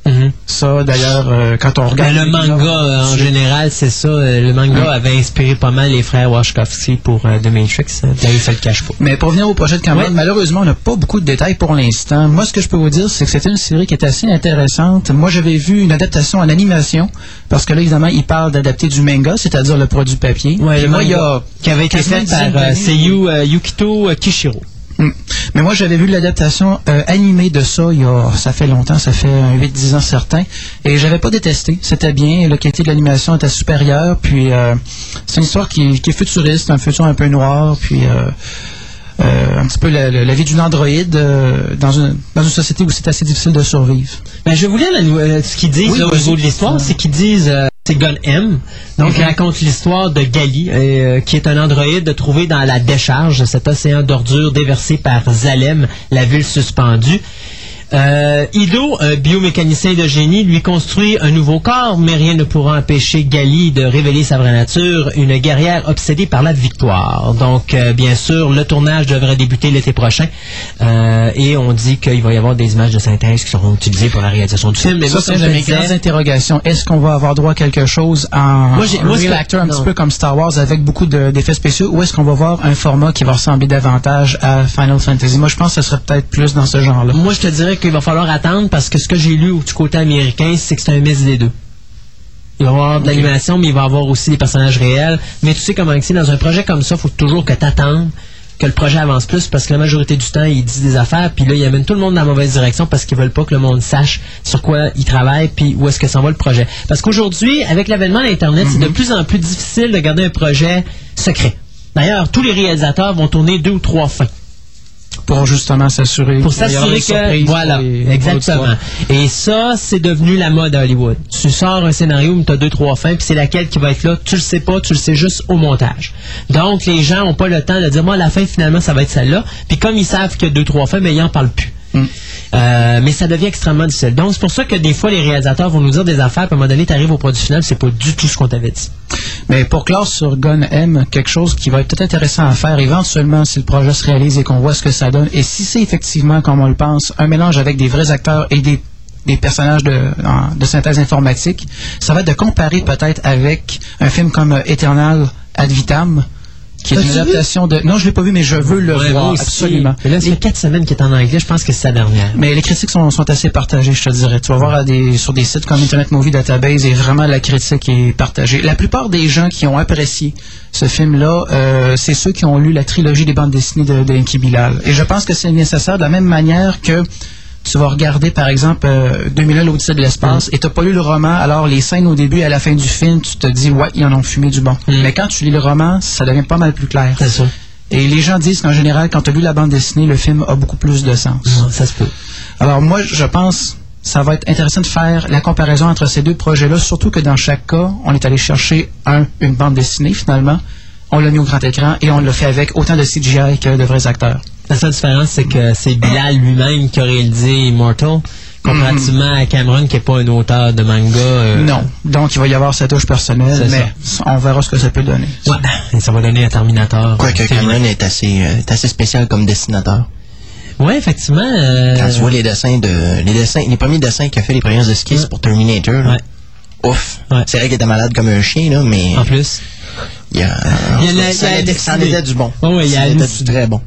Mhm. Ça, d'ailleurs, euh, quand on regarde... Ben, le manga, euh, en général, c'est ça. euh, Le manga avait inspiré pas mal les frères Wachowski pour euh, The Matrix. hein. D'ailleurs, ça le cache pas. Mais pour venir au projet de Cameron, malheureusement, on n'a pas beaucoup de détails pour l'instant. Moi, ce que je peux vous dire, c'est que c'était une série qui était assez intéressante. Moi, j'avais vu une adaptation en animation, parce que là, évidemment, il parle d'adapter du manga, c'est-à-dire le produit papier. Et le moi, il y a qui avait été fait par euh. Seiyu euh, Yukito euh, Kishiro. Mm. Mais moi, j'avais vu l'adaptation euh, animée de ça, il y a, ça fait longtemps, ça fait un 8-10 ans certain, et j'avais pas détesté. C'était bien, la qualité de l'animation était supérieure, puis euh, c'est une histoire qui, qui est futuriste, un futur un peu noir, puis euh, euh, un petit peu la, vie d'une androïde euh, dans, une, dans une société où c'est assez difficile de survivre. Ben, je lire la ce qu'ils disent Oui, là, au niveau de l'histoire. C'est qu'ils disent euh, c'est Gun M. Donc, Mhm. il raconte l'histoire de Gali, euh, qui est un androïde trouvé dans la décharge de cet océan d'ordures déversé par Zalem, la ville suspendue. Euh, Ido, un biomécanicien de génie, lui construit un nouveau corps, mais rien ne pourra empêcher Gali de révéler sa vraie nature, une guerrière obsédée par la victoire. Donc, euh, bien sûr, le tournage devrait débuter l'été prochain, euh, et on dit qu'il va y avoir des images de synthèse qui seront utilisées pour la réalisation du film. Mais Ça, c'est une je de mes disais, grandes interrogations. Est-ce qu'on va avoir droit à quelque chose en Moi, moi, real actor, un non. petit peu comme Star Wars, avec beaucoup de- d'effets spéciaux, ou est-ce qu'on va voir un format qui va ressembler davantage à Final Fantasy? Moi, je pense que ce serait peut-être plus dans ce genre-là. Moi, je te dirais qu'il va falloir attendre parce que ce que j'ai lu du côté américain, c'est que c'est un mix des deux. Il va y avoir de l'animation, mais il va y avoir aussi des personnages réels. Mais tu sais comment c'est, dans un projet comme ça, il faut toujours que tu attendes que le projet avance plus parce que la majorité du temps, ils disent des affaires, puis là, ils amènent tout le monde dans la mauvaise direction parce qu'ils veulent pas que le monde sache sur quoi ils travaillent, puis où est-ce que s'en va le projet. Parce qu'aujourd'hui, avec l'avènement d'Internet, c'est de plus en plus difficile de garder un projet secret. D'ailleurs, tous les réalisateurs vont tourner deux ou trois fins Pour justement s'assurer. pour s'assurer que voilà exactement. et ça c'est devenu la mode à Hollywood. Tu sors un scénario mais tu as deux trois fins puis c'est laquelle qui va être là. Tu le sais pas tu le sais juste au montage. Donc les gens ont pas le temps de dire moi la fin finalement ça va être celle-là. Puis comme ils savent qu'il y a deux trois fins mais ils en parlent plus Euh, mais ça devient extrêmement difficile. Donc, c'est pour ça que des fois, les réalisateurs vont nous dire des affaires, puis à un moment donné, tu arrives au produit final, c'est pas du tout ce qu'on t'avait dit. Mais pour clore sur Gun M, quelque chose qui va être peut-être intéressant à faire éventuellement si le projet se réalise et qu'on voit ce que ça donne, et si c'est effectivement, comme on le pense, un mélange avec des vrais acteurs et des, personnages de, de synthèse informatique, ça va être de comparer peut-être avec un film comme euh, Eternal Ad Vitam, qui est une adaptation de... Non, je l'ai pas vu, mais je veux le Ouais, voir, aussi. absolument. Mais là, fait quatre semaines qu'il est en anglais, je pense que c'est sa dernière. Mais les critiques sont, sont assez partagées, je te dirais. Tu vas voir à des, sur des sites comme Internet Movie Database et vraiment la critique est partagée. La plupart des gens qui ont apprécié ce film-là, euh, c'est ceux qui ont lu la trilogie des bandes dessinées de, de Enki Bilal. Et je pense que c'est nécessaire de la même manière que tu vas regarder, par exemple, euh, 2001, l'Odyssée de l'espace, et tu n'as pas lu le roman, alors les scènes au début et à la fin du film, tu te dis, ouais, ils en ont fumé du bon. Mm. Mais quand tu lis le roman, ça devient pas mal plus clair. C'est ça. Et les gens disent qu'en général, quand tu as lu la bande dessinée, le film a beaucoup plus de sens. Ça se peut. Alors moi, je pense ça va être intéressant de faire la comparaison entre ces deux projets-là, surtout que dans chaque cas, on est allé chercher un, une bande dessinée finalement, on l'a mis au grand écran et on l'a fait avec autant de CGI que de vrais acteurs. La seule différence, c'est que c'est Bilal lui-même qui a réalisé Immortal, comparativement à Cameron, qui n'est pas un auteur de manga. euh, Non. Donc il va y avoir sa touche personnelle, C'est mais on verra ce que ça peut donner. Ouais, et ça va donner un Terminator. Quoique euh. Cameron est assez, euh, est assez spécial comme dessinateur. Ouais, effectivement. euh, Quand tu vois les dessins de. Les dessins, les premiers dessins qu'il a fait, les premières esquisses pour Terminator, là, Ouais. ouf. Ouais. C'est vrai qu'il était malade comme un chien, là, mais En plus. il y a, Il y a la- ça, il y a était- ça en halluciné. était du bon. Oh, ouais, il y a Ça en était du très bon.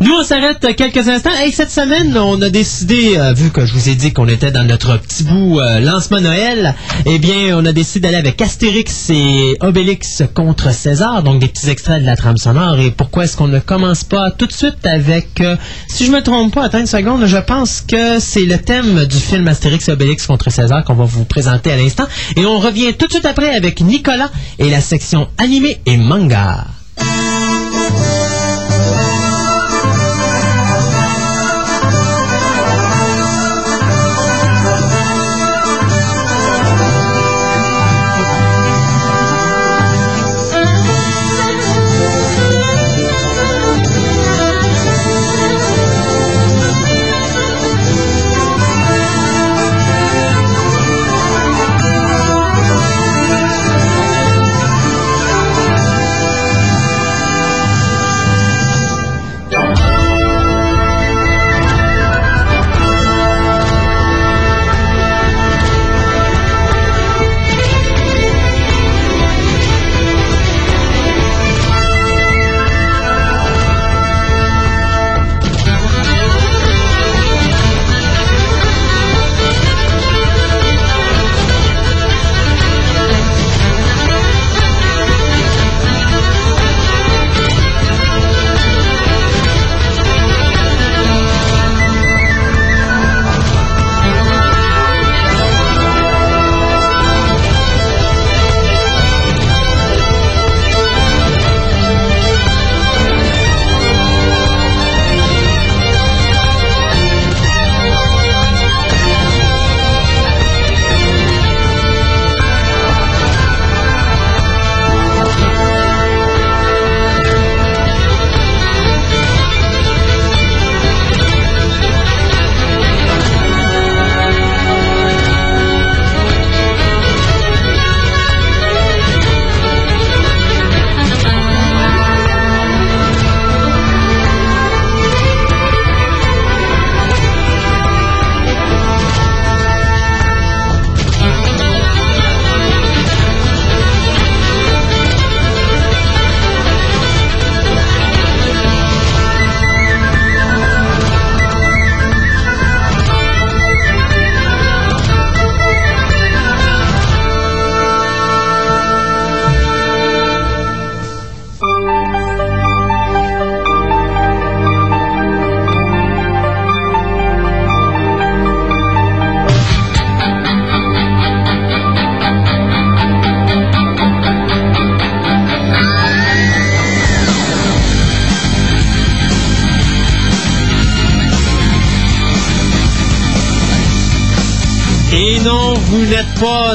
Nous, on s'arrête quelques instants. Hey, cette semaine, on a décidé, euh, vu que je vous ai dit qu'on était dans notre petit bout euh, lancement Noël, eh bien, on a décidé d'aller avec Astérix et Obélix contre César, donc des petits extraits de la trame sonore. Et pourquoi est-ce qu'on ne commence pas tout de suite avec, euh, si je me trompe pas, attends une seconde, je pense que c'est le thème du film Astérix et Obélix contre César qu'on va vous présenter à l'instant. Et on revient tout de suite après avec Nicolas et la section animé et manga.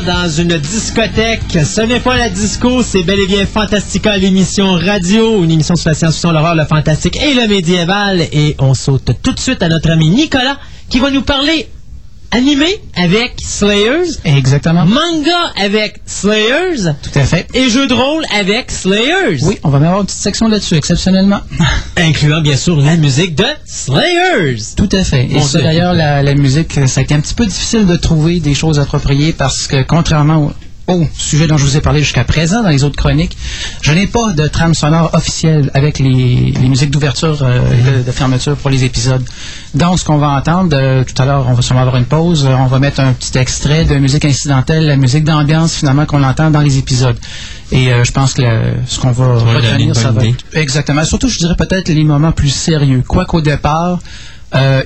Dans une discothèque. Ce n'est pas la disco, c'est bel et bien Fantastica, l'émission radio, une émission sur la science-fiction, l'horreur, le fantastique et le médiéval. Et on saute tout de suite à notre ami Nicolas qui va nous parler animé avec Slayers. Exactement. Manga avec Slayers. Tout à fait. Et jeu de rôle avec Slayers. Oui, on va même avoir une petite section là-dessus, exceptionnellement. Incluant bien sûr la musique de Slayers. Tout à fait. Et ça, d'ailleurs, la, la, musique, ça a été un petit peu difficile de trouver des choses appropriées parce que contrairement au, au sujet dont je vous ai parlé jusqu'à présent dans les autres chroniques, je n'ai pas de trame sonore officielle avec les, les musiques d'ouverture euh, et de, de, fermeture pour les épisodes. Donc, ce qu'on va entendre, euh, tout à l'heure, on va sûrement avoir une pause, euh, on va mettre un petit extrait de musique incidentelle, la musique d'ambiance finalement qu'on entend dans les épisodes. Et euh, je pense que le, ce qu'on va retenir, ça va être... Exactement. Surtout, je dirais peut-être les moments plus sérieux. Quoi qu'au départ,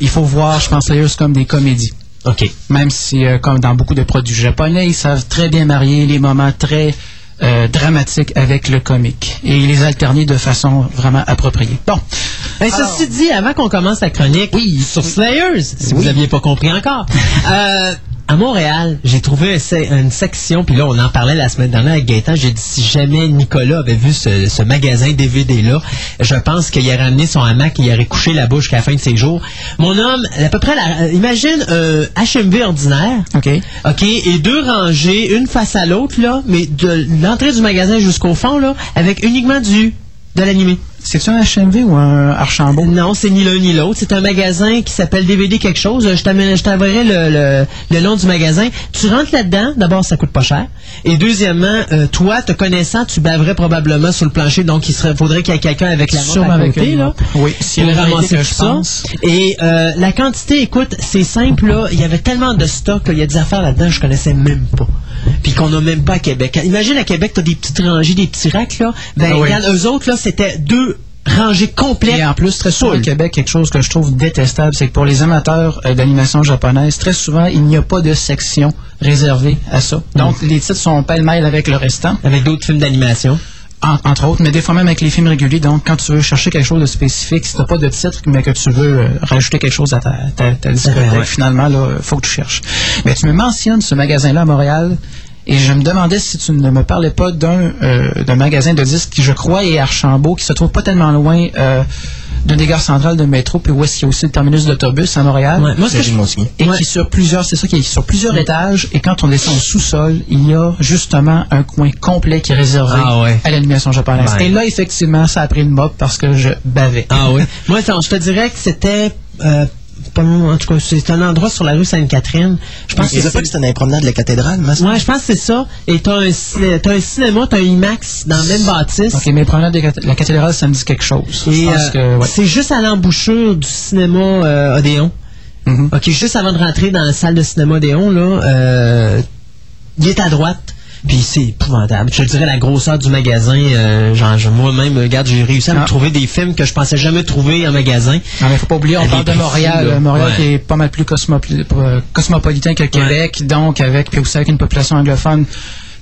il faut voir, je pense, les comme des comédies. OK. Même si, euh, comme dans beaucoup de produits japonais, ils savent très bien marier les moments très euh, dramatiques avec le comique et les alterner de façon vraiment appropriée. Bon. Ben, ceci dit, avant qu'on commence la chronique oui, sur Slayers, si oui. vous n'aviez pas compris encore, euh, à Montréal, j'ai trouvé une section, puis là, on en parlait la semaine dernière avec Gaëtan. J'ai dit si jamais Nicolas avait vu ce, ce magasin DVD-là, je pense qu'il aurait ramené son hamac et il aurait couché la bouche à la fin de ses jours. Mon homme, à peu près, la, imagine un HMV ordinaire. OK. OK, et deux rangées, une face à l'autre, là, mais de l'entrée du magasin jusqu'au fond, là, avec uniquement du de l'animé. C'est-tu un HMV ou un Archambault? Non, c'est ni l'un ni l'autre. C'est un magasin qui s'appelle DVD quelque chose. Je t'enverrai le, le, le, nom du magasin. Tu rentres là-dedans. D'abord, ça coûte pas cher. Et deuxièmement, euh, toi, te connaissant, tu baverais probablement sur le plancher. Donc, il serait, faudrait qu'il y ait quelqu'un avec la à avec côté. Là, oui, si pour ramasser tout ça. Pense. Et euh, la quantité, écoute, c'est simple. Là. Il y avait tellement de stock. Là. Il y a des affaires là-dedans que je connaissais même pas. Puis qu'on n'a même pas à Québec. Imagine à Québec, tu as des petites rangées, des petits racks. Là. Ben, Ah oui. regarde, eux autres, là, c'était deux rangée complète. Et en plus, très souvent au Québec, quelque chose que je trouve détestable, c'est que pour les amateurs euh, d'animation japonaise, très souvent, il n'y a pas de section réservée à ça. Donc, mmh. les titres sont pêle-mêle avec le restant. Avec d'autres films d'animation. En, entre autres, mais des fois même avec les films réguliers. Donc, quand tu veux chercher quelque chose de spécifique, si tu n'as pas de titre, mais que tu veux euh, rajouter quelque chose à ta, ta, ta ouais. finalement, là, faut que tu cherches. Mais tu me mentionnes ce magasin-là à Montréal. Et je me demandais si tu ne me parlais pas d'un euh, magasin de disques qui, je crois, est Archambault, qui se trouve pas tellement loin euh, d'une des gares centrales de métro, puis où est-ce qu'il y a aussi le terminus d'autobus à Montréal. Ouais, moi, ce que je Et ouais. qui sur plusieurs, c'est ça, qui est sur plusieurs ouais. étages. Et quand on descend au sous-sol, il y a justement un coin complet qui est réservé ah à l'animation japonaise. Et là, effectivement, ça a pris une mob parce que je bavais. Ah oui. moi, je te dirais que c'était euh, en tout cas, c'est un endroit sur la rue Sainte-Catherine. Je pense que c'est pas que les promenades de la cathédrale, mais Ouais, je pense que c'est ça. Et t'as un, as un cinéma, t'as un IMAX dans le même bâtisse. Ok, mais promenades de la cathédrale, ça me dit quelque chose. Et euh, ouais. c'est juste à l'embouchure du cinéma euh, Odéon. Mm -hmm. Ok, juste avant de rentrer dans la salle de cinéma Odéon, là, euh, il est à droite. Puis c'est épouvantable. Je te dirais la grosseur du magasin. Euh, genre, moi-même, regarde, j'ai réussi à Ah. me trouver des films que je pensais jamais trouver en magasin. Non, mais faut pas oublier, on parle de Montréal. là. Montréal Ouais. qui est pas mal plus cosmopoli- euh, cosmopolitain que Québec, donc avec, puis aussi avec une population anglophone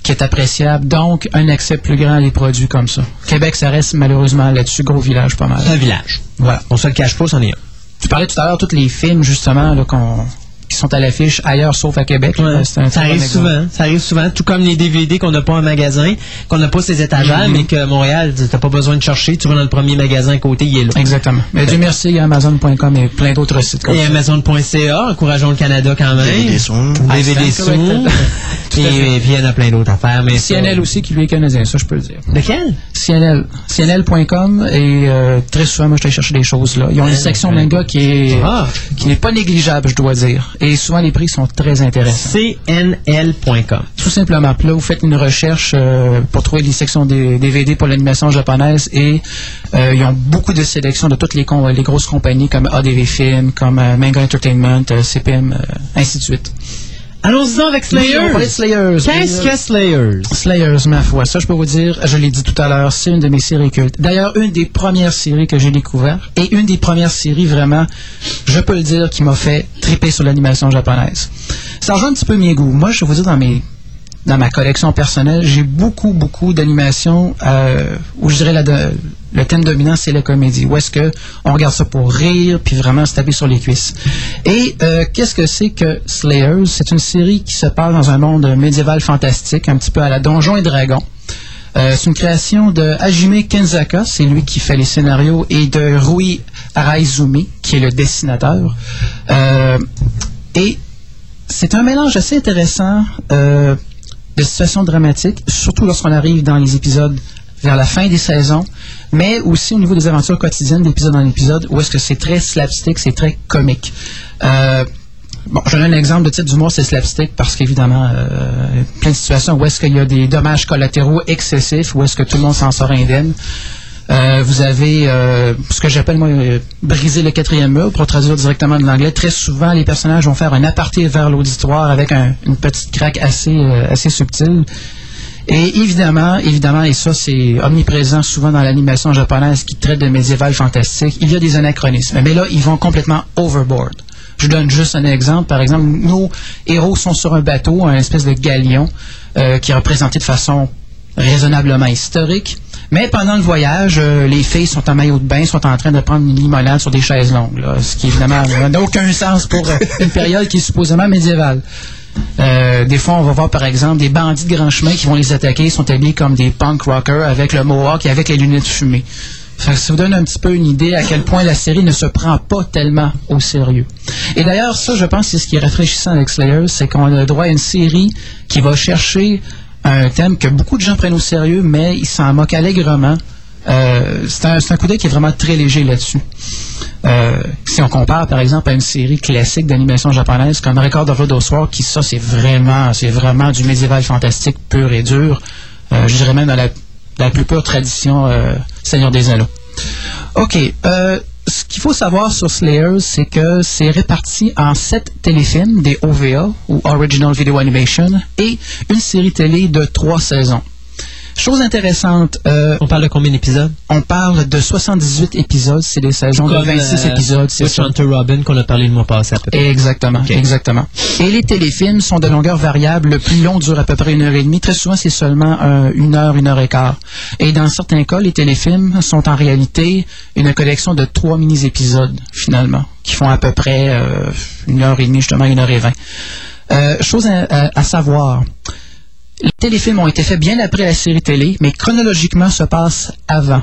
qui est appréciable, donc un accès plus grand à des produits comme ça. Québec, ça reste malheureusement là-dessus, gros village pas mal. Un village. Voilà. On se le cache pas, c'en est un. Tu parlais tout à l'heure tous les films justement là, qu'on qui sont à l'affiche ailleurs sauf à Québec. Ouais, ça bon arrive exemple. souvent. Ça arrive souvent. Tout comme les DVD qu'on n'a pas en magasin, qu'on n'a pas ces étagères, Mhm. mais que Montréal, tu n'as pas besoin de chercher. Tu vas dans le premier magasin à côté, il est là. Exactement. Mais Dieu merci, il y a Amazon.com et plein d'autres sites comme Et. Amazon.ca, encourageons le Canada quand même. DVD Soon. DVD correct. Puis et puis il y en a plein d'autres affaires. Mais ça- CNL aussi qui lui est canadien, ça je peux le dire. Lequel? CNL. CNL.com et euh, très souvent, moi, je vais chercher des choses là. Ils ont une section manga qui est Ah. qui n'est pas négligeable, je dois dire. Et souvent, les prix sont très intéressants. CNL.com. Tout simplement. Là, vous faites une recherche euh, pour trouver les sections des DVD pour l'animation japonaise et euh, ils ont beaucoup de sélections de toutes les, les grosses compagnies comme ADV Film, comme euh, Manga Entertainment, euh, CPM, euh, ainsi de suite. Allons-y avec Oui, parler de Slayers. Slayers. Qu'est-ce Oui, que Slayers? Slayers, ma foi, ça je peux vous dire, je l'ai dit tout à l'heure, c'est une de mes séries cultes. D'ailleurs, une des premières séries que j'ai découvertes et une des premières séries vraiment, je peux le dire, qui m'a fait triper sur l'animation japonaise. Ça rejoint un petit peu mes goûts. Moi, je vais vous dire, dans mes dans ma collection personnelle, j'ai beaucoup, beaucoup d'animations euh, où je dirais la de- le thème dominant, c'est la comédie. Où est-ce que on regarde ça pour rire, puis vraiment se taper sur les cuisses. Et euh, qu'est-ce que c'est que Slayers? C'est une série qui se passe dans un monde médiéval fantastique, un petit peu à la Donjon et Dragons. Euh, c'est une création de Hajime Kenzaka, c'est lui qui fait les scénarios, et de Rui Araizumi, qui est le dessinateur. Euh, et c'est un mélange assez intéressant de situations dramatiques, surtout lorsqu'on arrive dans les épisodes vers la fin des saisons, mais aussi au niveau des aventures quotidiennes d'épisode en épisode, où est-ce que c'est très slapstick, c'est très comique. Euh, Bon, je donne un exemple de titre d'humour, c'est slapstick, parce qu'évidemment, euh, plein de situations où est-ce qu'il y a des dommages collatéraux excessifs, où est-ce que tout le monde s'en sort indemne. Euh, vous avez euh, ce que j'appelle moi briser le quatrième mur pour traduire directement de l'anglais. Très souvent, les personnages vont faire un aparté vers l'auditoire avec un- une petite craque assez assez subtile. Et évidemment, évidemment, et ça c'est omniprésent souvent dans l'animation japonaise qui traite de médiéval fantastique, il y a des anachronismes. Mais là, ils vont complètement overboard. Je donne juste un exemple. Par exemple, nos héros sont sur un bateau, un espèce de galion, euh, qui est représenté de façon raisonnablement historique. Mais pendant le voyage, euh, les filles sont en maillot de bain, sont en train de prendre une limonade sur des chaises longues, là, ce qui évidemment n'a aucun sens pour euh, une période qui est supposément médiévale. Euh, des fois, on va voir par exemple des bandits de grand chemin qui vont les attaquer, ils sont habillés comme des punk rockers avec le mohawk et avec les lunettes fumées. Ça vous donne un petit peu une idée à quel point la série ne se prend pas tellement au sérieux. Et d'ailleurs, ça, je pense, c'est ce qui est rafraîchissant avec Slayer, c'est qu'on a droit à une série qui va chercher un thème que beaucoup de gens prennent au sérieux, mais ils s'en moquent allègrement. Euh, c'est un, c'est un coup d'œil qui est vraiment très léger là-dessus. Euh, si on compare, par exemple, à une série classique d'animation japonaise comme Record of Road Soir, qui ça, c'est vraiment, c'est vraiment du médiéval fantastique pur et dur. Euh, je dirais même dans la, la plus pure tradition euh, Seigneur des Anneaux. OK. euh, ce qu'il faut savoir sur Slayers, c'est que c'est réparti en sept téléfilms, des OVA, ou Original Video Animation, et une série télé de trois saisons. Chose intéressante, euh, On parle de combien d'épisodes? on parle de 78 épisodes, c'est des saisons de Comme, 26 euh, épisodes, c'est ça. Hunter Robin qu'on a parlé le mois passé à peu près. Exactement, exactement. Et les téléfilms sont de longueur variable. Le plus long dure à peu près une heure et demie. Très souvent, c'est seulement euh, une heure, une heure et quart. Et dans certains cas, les téléfilms sont en réalité une collection de trois mini-épisodes, finalement, qui font à peu près une heure et demie, justement, une heure et vingt. Chose à, à- à savoir, les téléfilms ont été faits bien après la série télé, mais chronologiquement se passent avant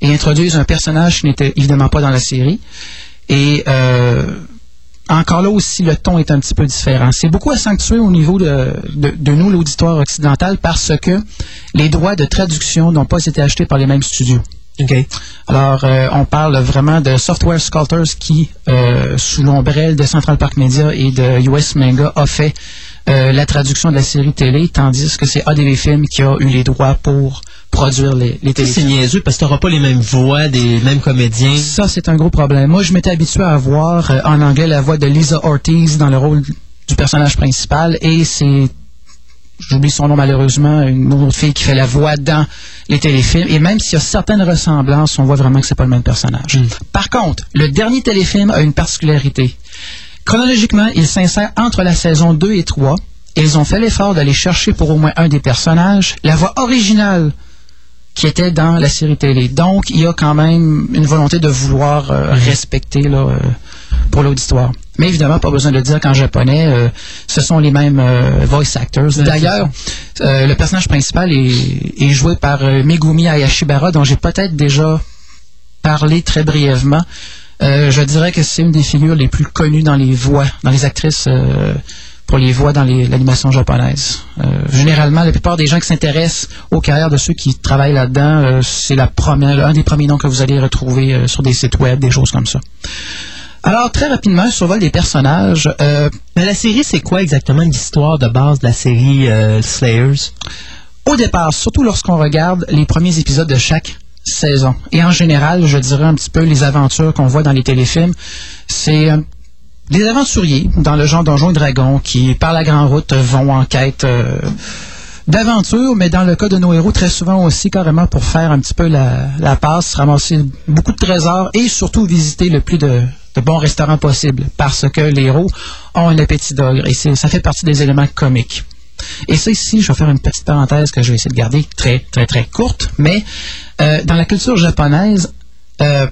et introduisent un personnage qui n'était évidemment pas dans la série. Et euh, encore là aussi, le ton est un petit peu différent. C'est beaucoup accentué au niveau de, de, de nous, l'auditoire occidental, parce que les droits de traduction n'ont pas été achetés par les mêmes studios. OK. Alors, euh, on parle vraiment de Software Sculptors qui, euh, sous l'ombrelle de Central Park Media et de US Manga, a fait euh, la traduction de la série télé, tandis que c'est ADV Film qui a eu les droits pour produire les, les C'est niaiseux parce que t'auras pas les mêmes voix des mêmes comédiens. Ça, c'est un gros problème. Moi, je m'étais habitué à voir euh, en anglais la voix de Lisa Ortiz dans le rôle du personnage principal et c'est j'oublie son nom malheureusement, une autre fille qui fait la voix dans les téléfilms. Et même s'il y a certaines ressemblances, on voit vraiment que c'est pas le même personnage. Par contre, le dernier téléfilm a une particularité. Chronologiquement, il s'insère entre la saison 2 et 3. Et ils ont fait l'effort d'aller chercher pour au moins un des personnages la voix originale qui était dans la série télé. Donc, il y a quand même une volonté de vouloir euh, respecter là, euh, pour l'auditoire. Mais évidemment, pas besoin de dire qu'en japonais, euh, ce sont les mêmes voice actors. D'ailleurs, le personnage principal est, est joué par Megumi Ayashibara, dont j'ai peut-être déjà parlé très brièvement. Euh, je dirais que c'est une des figures les plus connues dans les voix, dans les actrices euh, pour les voix dans l'animation japonaise. Euh, généralement, la plupart des gens qui s'intéressent aux carrières de ceux qui travaillent là-dedans, c'est la première, un des premiers noms que vous allez retrouver sur des sites web, des choses comme ça. Alors, très rapidement, survol des personnages. Mais la série, c'est quoi exactement l'histoire de base de la série Slayers? au départ, surtout lorsqu'on regarde les premiers épisodes de chaque saison. Et en général, je dirais un petit peu les aventures qu'on voit dans les téléfilms. C'est euh, des aventuriers dans le genre Donjons et Dragons qui, par la grande route, vont en quête euh, d'aventure, mais dans le cas de nos héros, très souvent aussi carrément pour faire un petit peu la, la passe, ramasser beaucoup de trésors et surtout visiter le plus de, bons restaurants possible parce que les héros ont un appétit d'ogre et ça fait partie des éléments comiques. Et ça ici, je vais faire une petite parenthèse que je vais essayer de garder très, très, très courte, mais euh, dans la culture japonaise, euh,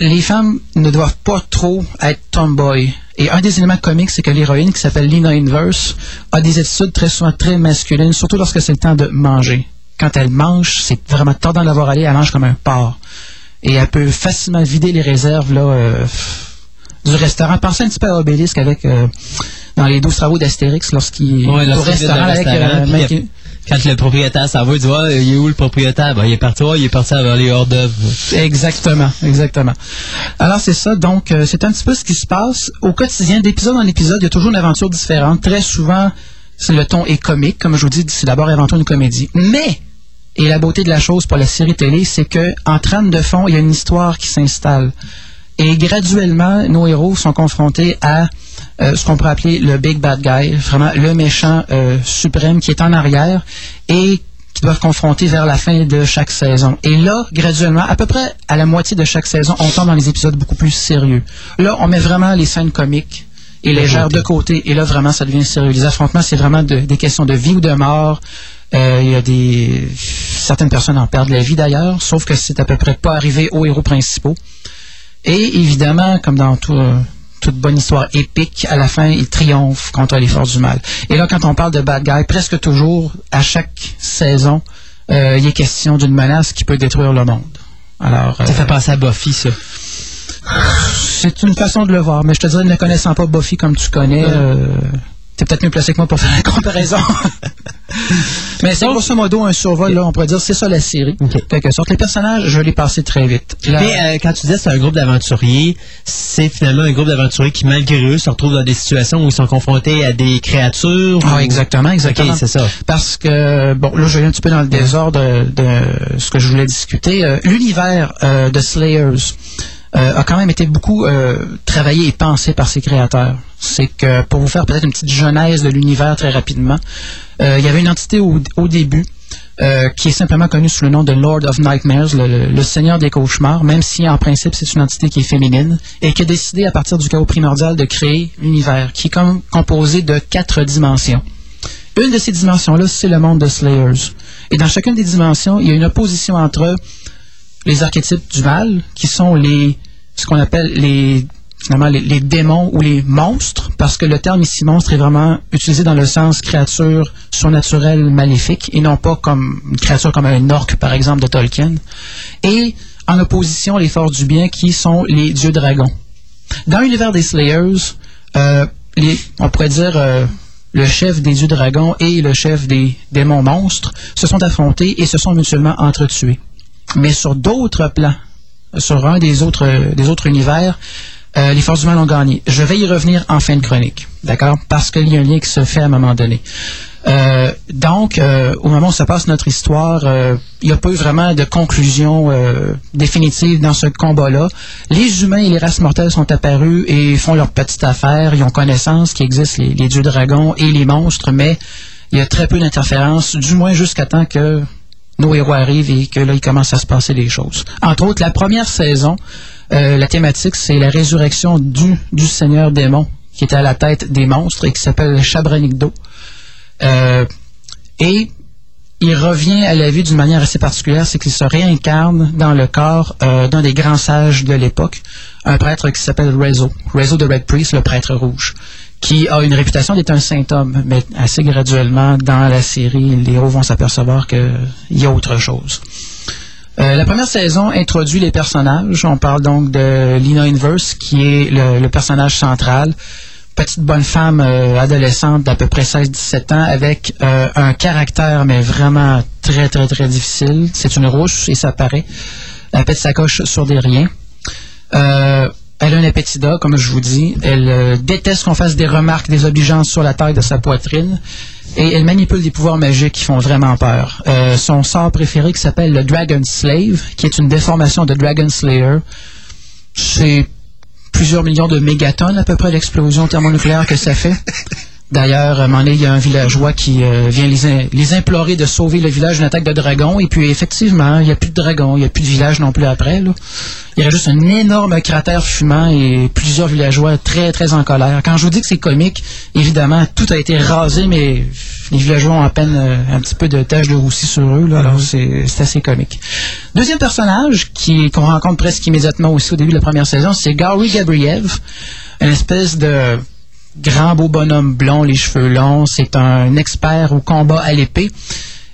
les femmes ne doivent pas trop être tomboy. Et un des éléments comiques, c'est que l'héroïne, qui s'appelle Lina Inverse, a des attitudes très souvent très masculines, surtout lorsque c'est le temps de manger. Quand elle mange, c'est vraiment tordant de la voir aller, elle mange comme un porc. Et elle peut facilement vider les réserves là, euh, du restaurant. Pensez un petit peu à Obélisque avec dans les 12 travaux d'Astérix lorsqu'il Ouais, le restaurant avec restaurant, euh, mec- il Quand le propriétaire s'en va, il dit Ouais, il est où le propriétaire? Ben, Il est parti, il est parti vers les hors d'œuvre. Exactement, exactement. Alors c'est ça, donc euh, c'est un petit peu ce qui se passe au quotidien, d'épisode en épisode, il y a toujours une aventure différente. Très souvent, le ton est comique, comme je vous dis, c'est d'abord avant tout une comédie. Mais, et la beauté de la chose pour la série télé, c'est que en trame de fond, il y a une histoire qui s'installe. Et graduellement, nos héros sont confrontés à euh, ce qu'on pourrait appeler le Big Bad Guy, vraiment le méchant euh, suprême qui est en arrière et qui doivent confronter vers la fin de chaque saison. Et là, graduellement, à peu près à la moitié de chaque saison, on tombe dans les épisodes beaucoup plus sérieux. Là, on met vraiment les scènes comiques et légères de côté. Et là, vraiment, ça devient sérieux. Les affrontements, c'est vraiment de- des questions de vie ou de mort. Euh, Il y a des... Certaines personnes en perdent la vie d'ailleurs, sauf que c'est à peu près pas arrivé aux héros principaux. Et évidemment, comme dans tout, euh, toute bonne histoire épique, à la fin, il triomphe contre les forces du mal. Et là, quand on parle de bad guy, presque toujours, à chaque saison, euh, il est question d'une menace qui peut détruire le monde. Alors, euh, Ça fait penser à Buffy, ça. c'est une façon de le voir, mais je te dirais, ne connaissant pas Buffy comme tu connais, euh, t'es peut-être mieux placé que moi pour faire la comparaison. mais c'est grosso modo un survol, là, on pourrait dire, c'est ça la série, quelque sorte. Les personnages, je l'ai passé très vite. Mais euh, quand tu disais c'est un groupe d'aventuriers, c'est finalement un groupe d'aventuriers qui, malgré eux, se retrouvent dans des situations où ils sont confrontés à des créatures. Ah, ou- exactement, exactement. C'est ça. Parce que, bon, là, je vais un petit peu dans le désordre de, de ce que je voulais discuter. Euh, L'univers euh, de Slayers a quand même été beaucoup euh, travaillé et pensé par ses créateurs. C'est que, pour vous faire peut-être une petite genèse de l'univers très rapidement, euh, il y avait une entité au, début euh, qui est simplement connue sous le nom de Lord of Nightmares, le, Seigneur des cauchemars, même si en principe c'est une entité qui est féminine, et qui a décidé à partir du chaos primordial de créer l'univers, qui est comme composé de quatre dimensions. Une de ces dimensions-là, c'est le monde de Slayers. Et dans chacune des dimensions, il y a une opposition entre les archétypes du mal, qui sont les ce qu'on appelle les démons ou les monstres, parce que le terme ici monstre est vraiment utilisé dans le sens créature surnaturelle maléfique, et non pas comme une créature comme un orc, par exemple, de Tolkien. Et en opposition, les forces du bien, qui sont les dieux dragons. Dans l'univers des Slayers, euh, on pourrait dire euh, le chef des dieux dragons et le chef des démons monstres se sont affrontés et se sont mutuellement entretués. Mais sur d'autres plans, sur un des autres, des autres univers, euh, les forces du mal ont gagné. Je vais y revenir en fin de chronique, d'accord? Parce qu'il y a un lien qui se fait à un moment donné. Euh, donc, euh, au moment où se passe notre histoire, il n'y a pas eu vraiment de conclusion définitive dans ce combat-là. Les humains et les races mortelles sont apparus et font leur petite affaire. Ils ont connaissance qu'il existe les, les dieux dragons et les monstres, mais il y a très peu d'interférences, du moins jusqu'à temps que nos héros arrivent et que là, il commence à se passer des choses. Entre autres, la première saison, euh, la thématique, c'est la résurrection du, du Seigneur démon, qui était à la tête des monstres et qui s'appelle Chabranikdo. Euh, et il revient à la vie d'une manière assez particulière, c'est qu'il se réincarne dans le corps euh, d'un des grands sages de l'époque, un prêtre qui s'appelle Rezo, Rezo de Red Priest, le prêtre rouge, qui a une réputation d'être un saint homme, mais assez graduellement dans la série, les héros vont s'apercevoir qu'il y a autre chose. Euh, la première saison introduit les personnages. On parle donc de Lina Inverse, qui est le, le personnage central. Petite bonne femme euh, adolescente d'à peu près 16-17 ans avec euh, un caractère, mais vraiment très, très, très difficile. C'est une rousse et ça paraît. Elle pète sa coche sur des riens. Euh, elle a un appétit comme je vous dis. Elle euh, déteste qu'on fasse des remarques désobligeantes sur la taille de sa poitrine. Et elle manipule des pouvoirs magiques qui font vraiment peur. Euh, son sort préféré qui s'appelle le Dragon Slave, qui est une déformation de Dragon Slayer. C'est plusieurs millions de mégatonnes à peu près d'explosion thermonucléaire que ça fait. D'ailleurs, à un moment donné, il y a un villageois qui euh, vient les, implorer de sauver le village d'une attaque de dragons. Et puis, effectivement, il n'y a plus de dragons, il n'y a plus de village non plus après. Là. Il y aurait juste un énorme cratère fumant et plusieurs villageois très, très en colère. Quand je vous dis que c'est comique, évidemment, tout a été rasé, mais les villageois ont à peine euh, un petit peu de taches de roussi sur eux. Là, alors, c'est assez comique. Deuxième personnage qui qu'on rencontre presque immédiatement aussi au début de la première saison, c'est Gary Gabriev, une espèce de grand beau bonhomme blond, les cheveux longs. C'est un expert au combat à l'épée.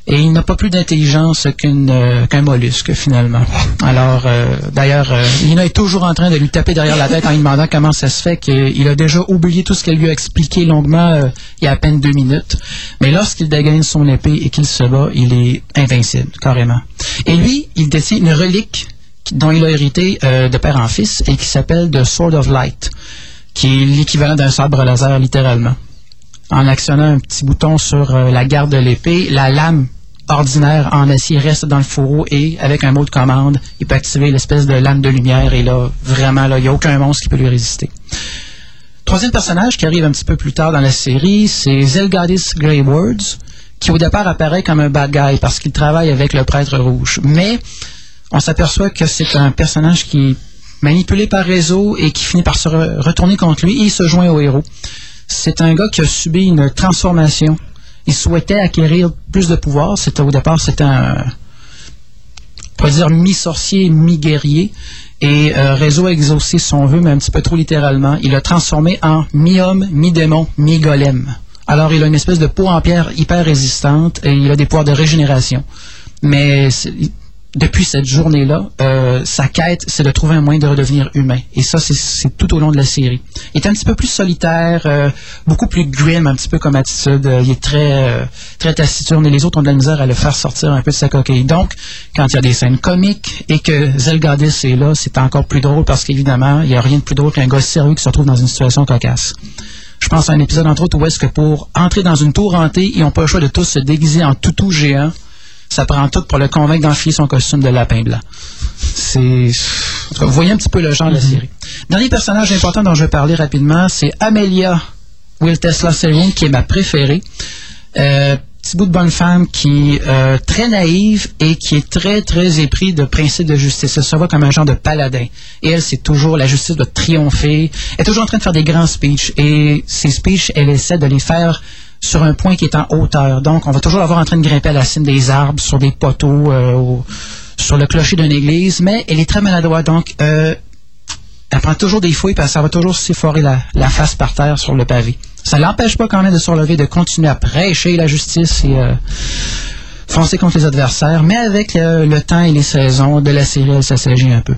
Et il n'a pas plus d'intelligence euh, qu'un mollusque, finalement. Alors, euh, d'ailleurs, euh, Lina est toujours en train de lui taper derrière la tête en lui demandant comment ça se fait qu'il a déjà oublié tout ce qu'elle lui a expliqué longuement euh, il y a à peine deux minutes. Mais lorsqu'il dégaine son épée et qu'il se bat, il est invincible, carrément. Et lui, il détient une relique dont il a hérité de père en fils et qui s'appelle The Sword of Light, qui est l'équivalent d'un sabre laser, littéralement en actionnant un petit bouton sur euh, la garde de l'épée, la lame ordinaire en acier reste dans le fourreau et avec un mot de commande, il peut activer l'espèce de lame de lumière et là, vraiment, là, il n'y a aucun monstre qui peut lui résister. Troisième personnage qui arrive un petit peu plus tard dans la série, c'est Zelgadis Greywords, qui au départ apparaît comme un bad guy parce qu'il travaille avec le prêtre rouge. Mais on s'aperçoit que c'est un personnage qui manipulé par réseau et qui finit par se re- retourner contre lui il se joint au héros. C'est un gars qui a subi une transformation. Il souhaitait acquérir plus de pouvoir. C'était au départ, c'était un, on dire mi-sorcier, mi-guerrier. Et euh, Réseau a exaucé son vœu, mais un petit peu trop littéralement. Il l'a transformé en mi-homme, mi-démon, mi-golem. Alors, il a une espèce de peau en pierre hyper résistante et il a des pouvoirs de régénération. Mais depuis cette journée-là, euh, sa quête, c'est de trouver un moyen de redevenir humain. Et ça, c'est- tout au long de la série. Il est un petit peu plus solitaire, euh, beaucoup plus grim, un petit peu comme attitude. Euh, il est très, euh, très taciturne et les autres ont de la misère à le faire sortir un peu de sa coquille. Donc, quand il y a des scènes comiques et que Zelgadis est là, c'est encore plus drôle parce qu'évidemment, il n'y a rien de plus drôle qu'un gars sérieux qui se retrouve dans une situation cocasse. Je pense à un épisode, entre autres, où est-ce que pour entrer dans une tour hantée, ils n'ont pas le choix de tous se déguiser en toutou géant. Ça prend tout pour le convaincre d'enfiler son costume de lapin blanc. C'est. Vous voyez un petit peu le genre de la série. Dernier personnage important dont je vais parler rapidement, c'est Amelia Will Tesla Serion, qui est ma préférée. Euh, petit bout de bonne femme qui est euh, très naïve et qui est très, très épris de principes de justice. Elle se voit comme un genre de paladin. Et elle, c'est toujours, la justice doit triompher. Elle est toujours en train de faire des grands speeches. Et ces speeches, elle essaie de les faire sur un point qui est en hauteur. Donc, on va toujours la voir en train de grimper à la cime des arbres, sur des poteaux, euh, sur le clocher d'une église. Mais elle est très maladroite. Donc, euh, elle prend toujours des fouilles parce que ça va toujours s'efforer la, la face par terre sur le pavé. Ça l'empêche pas quand même de se relever, de continuer à prêcher la justice et euh, foncer contre les adversaires, mais avec euh, le temps et les saisons de la série, elle s'assagit un peu.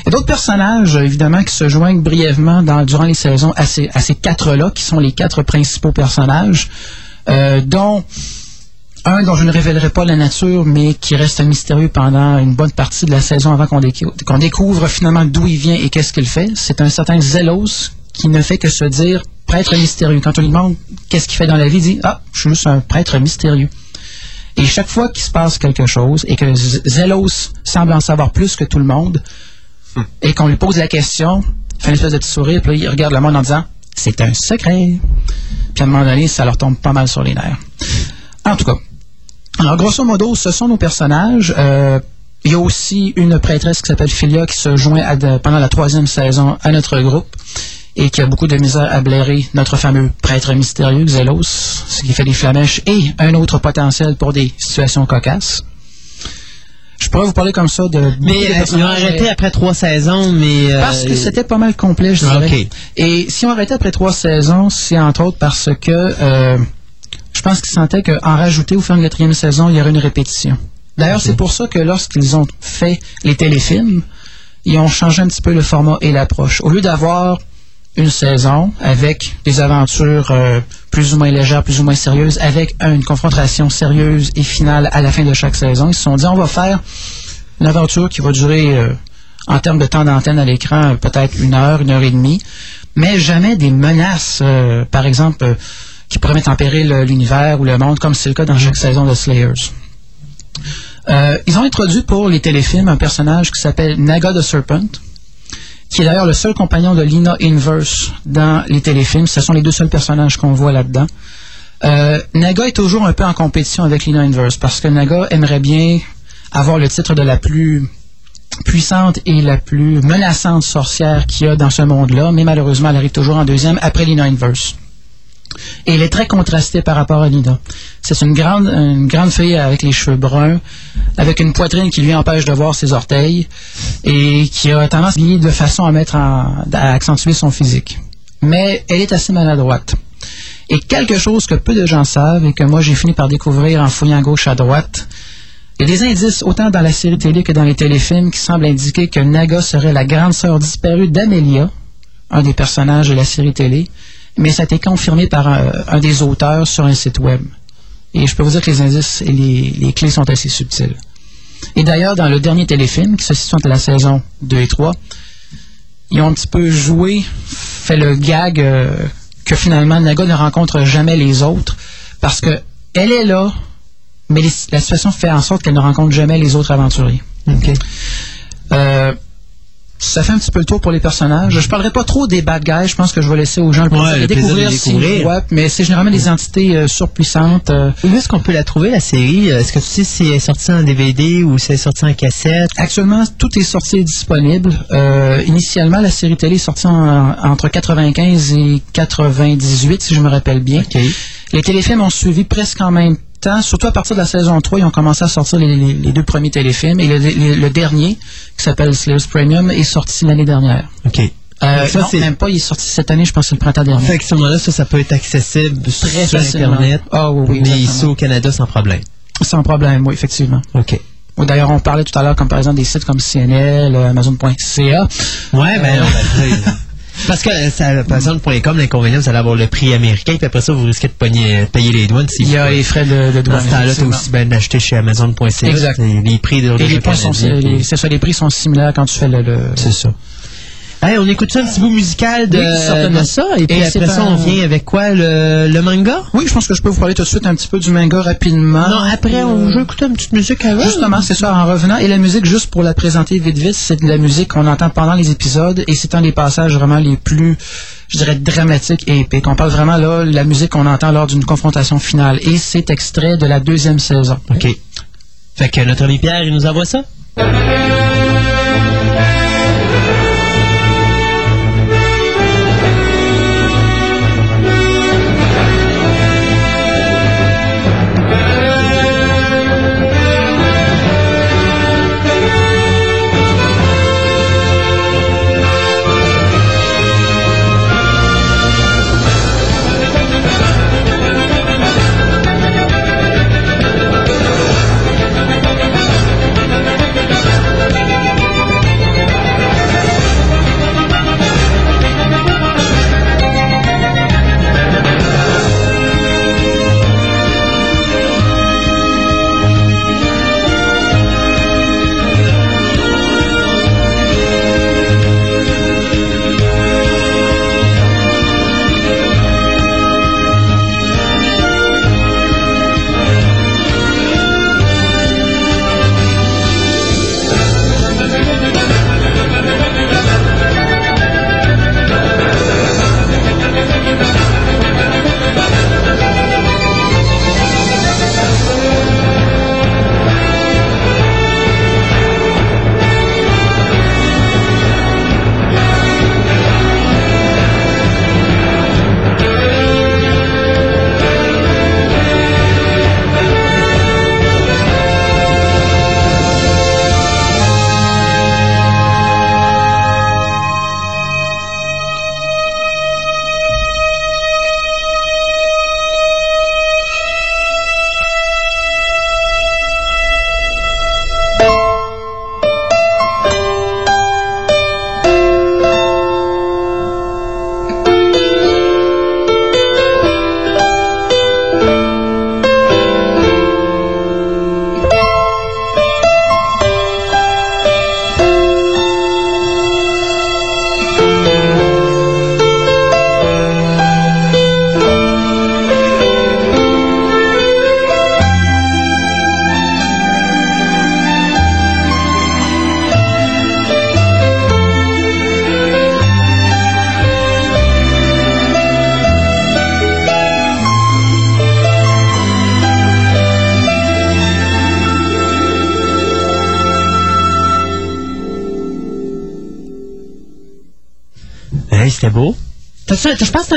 Il y a d'autres personnages, évidemment, qui se joignent brièvement durant les saisons à ces, quatre-là, qui sont les quatre principaux personnages, euh, dont un dont je ne révélerai pas la nature, mais qui reste mystérieux pendant une bonne partie de la saison avant qu'on décou- qu'on découvre finalement d'où il vient et qu'est-ce qu'il fait. C'est un certain Zélos qui ne fait que se dire prêtre mystérieux. Quand on lui demande qu'est-ce qu'il fait dans la vie, il dit Ah, je suis juste un prêtre mystérieux. Et chaque fois qu'il se passe quelque chose et que Z- Zélos semble en savoir plus que tout le monde, et qu'on lui pose la question, il fait une espèce de petit sourire, puis il regarde le monde en disant C'est un secret. Puis à un moment donné, ça leur tombe pas mal sur les nerfs. En tout cas, alors, grosso modo, ce sont nos personnages. Euh, il y a aussi une prêtresse qui s'appelle Philia qui se joint pendant la troisième saison à notre groupe et qui a beaucoup de misère à blairer notre fameux prêtre mystérieux, Xelos, ce qui fait des flamèches et un autre potentiel pour des situations cocasses. Je pourrais vous parler comme ça de... Mais euh, ils ont arrêté mais- après trois saisons, mais... euh, parce que c'était pas mal complet, je dirais. Et si on arrêtait après trois saisons, c'est entre autres parce que euh, je pense qu'ils sentaient qu'en rajouter ou faire une quatrième saison, il y aurait une répétition. D'ailleurs, c'est pour ça que lorsqu'ils ont fait les téléfilms, ils ont changé un petit peu le format et l'approche. Au lieu d'avoir une saison avec des aventures euh, plus ou moins légères, plus ou moins sérieuses, avec une confrontation sérieuse et finale à la fin de chaque saison, ils se sont dit on va faire une aventure qui va durer euh, en termes de temps d'antenne à l'écran euh, peut-être une heure, une heure et demie, mais jamais des menaces, par exemple, qui pourraient mettre en péril l'univers ou le monde, comme c'est le cas dans chaque saison de Slayers. Ils ont introduit pour les téléfilms un personnage qui s'appelle Naga the Serpent, qui est d'ailleurs le seul compagnon de Lina Inverse dans les téléfilms. Ce sont les deux seuls personnages qu'on voit là-dedans. Euh, Naga est toujours un peu en compétition avec Lina Inverse parce que Naga aimerait bien avoir le titre de la plus puissante et la plus menaçante sorcière qu'il y a dans ce monde-là, mais malheureusement, elle arrive toujours en deuxième après Lina Inverse. Et elle est très contrastée par rapport à Lina. C'est une grande, une fille avec les cheveux bruns, avec une poitrine qui lui empêche de voir ses orteils et qui a tendance de façon à mettre à accentuer son physique. Mais elle est assez maladroite. Et quelque chose que peu de gens savent et que moi j'ai fini par découvrir en fouillant à gauche à droite, il y a des indices autant dans la série télé que dans les téléfilms qui semblent indiquer que Naga serait la grande sœur disparue d'Amelia, un des personnages de la série télé, mais ça a été confirmé par un, des auteurs sur un site web. Et je peux vous dire que les indices et les, clés sont assez subtils. Et d'ailleurs, dans le dernier téléfilm, qui se situe entre la saison 2 et 3, ils ont un petit peu joué, fait le gag euh, que finalement Naga ne rencontre jamais les autres parce que elle est là, mais la situation fait en sorte qu'elle ne rencontre jamais les autres aventuriers. Euh, ça fait un petit peu le tour pour les personnages. Je parlerai pas trop des bad guys. Je pense que je vais laisser aux gens le découvrir, découvrir. mais c'est généralement des entités euh, surpuissantes. Euh. Où est-ce qu'on peut la trouver, la série? Est-ce que tu sais si elle est sortie en DVD ou si elle est sortie en cassette? Actuellement, tout est sorti et disponible. Euh, initialement, la série télé est sortie entre 95 et 98, si je me rappelle bien. Les téléfilms ont suivi presque en même surtout à partir de la saison 3, ils ont commencé à sortir les, deux premiers téléfilms. Et le, dernier, qui s'appelle Slayers Premium, est sorti l'année dernière. OK. Euh, ça, non, même pas, il est sorti cette année, je pense le printemps dernier. Fait que ce moment-là, ça, ça peut être accessible Très sur Internet. Ah oui, oui. Mais ici au Canada, sans problème. Sans problème, oui, effectivement. OK. D'ailleurs, on parlait tout à l'heure, comme par exemple, des sites comme CNL, Amazon.ca. Ouais, ben, euh, Parce que ça, par exemple, .com, l'inconvénient, c'est d'avoir le prix américain, puis après ça, vous risquez de payer les douanes. Il y a les frais de, de douane. Dans ce tu aussi bien d'acheter chez Amazon.ca. Exact. Les, prix de Et les, prix sont, c'est ça, les prix sont similaires quand tu fais le... le... C'est ça on écoute ça un petit bout musical de, ça. Et puis après ça, on vient avec quoi le, manga? Oui, je pense que je peux vous parler tout de suite un petit peu du manga rapidement. Non, après, on joue écouter une petite musique avant. Justement, c'est ça, en revenant. Et la musique, juste pour la présenter vite vite, c'est de la musique qu'on entend pendant les épisodes et c'est un des passages vraiment les plus je dirais, dramatiques et épiques. On parle vraiment là de la musique qu'on entend lors d'une confrontation finale. Et c'est extrait de la deuxième saison. OK. Fait que notre ami Pierre, il nous envoie ça?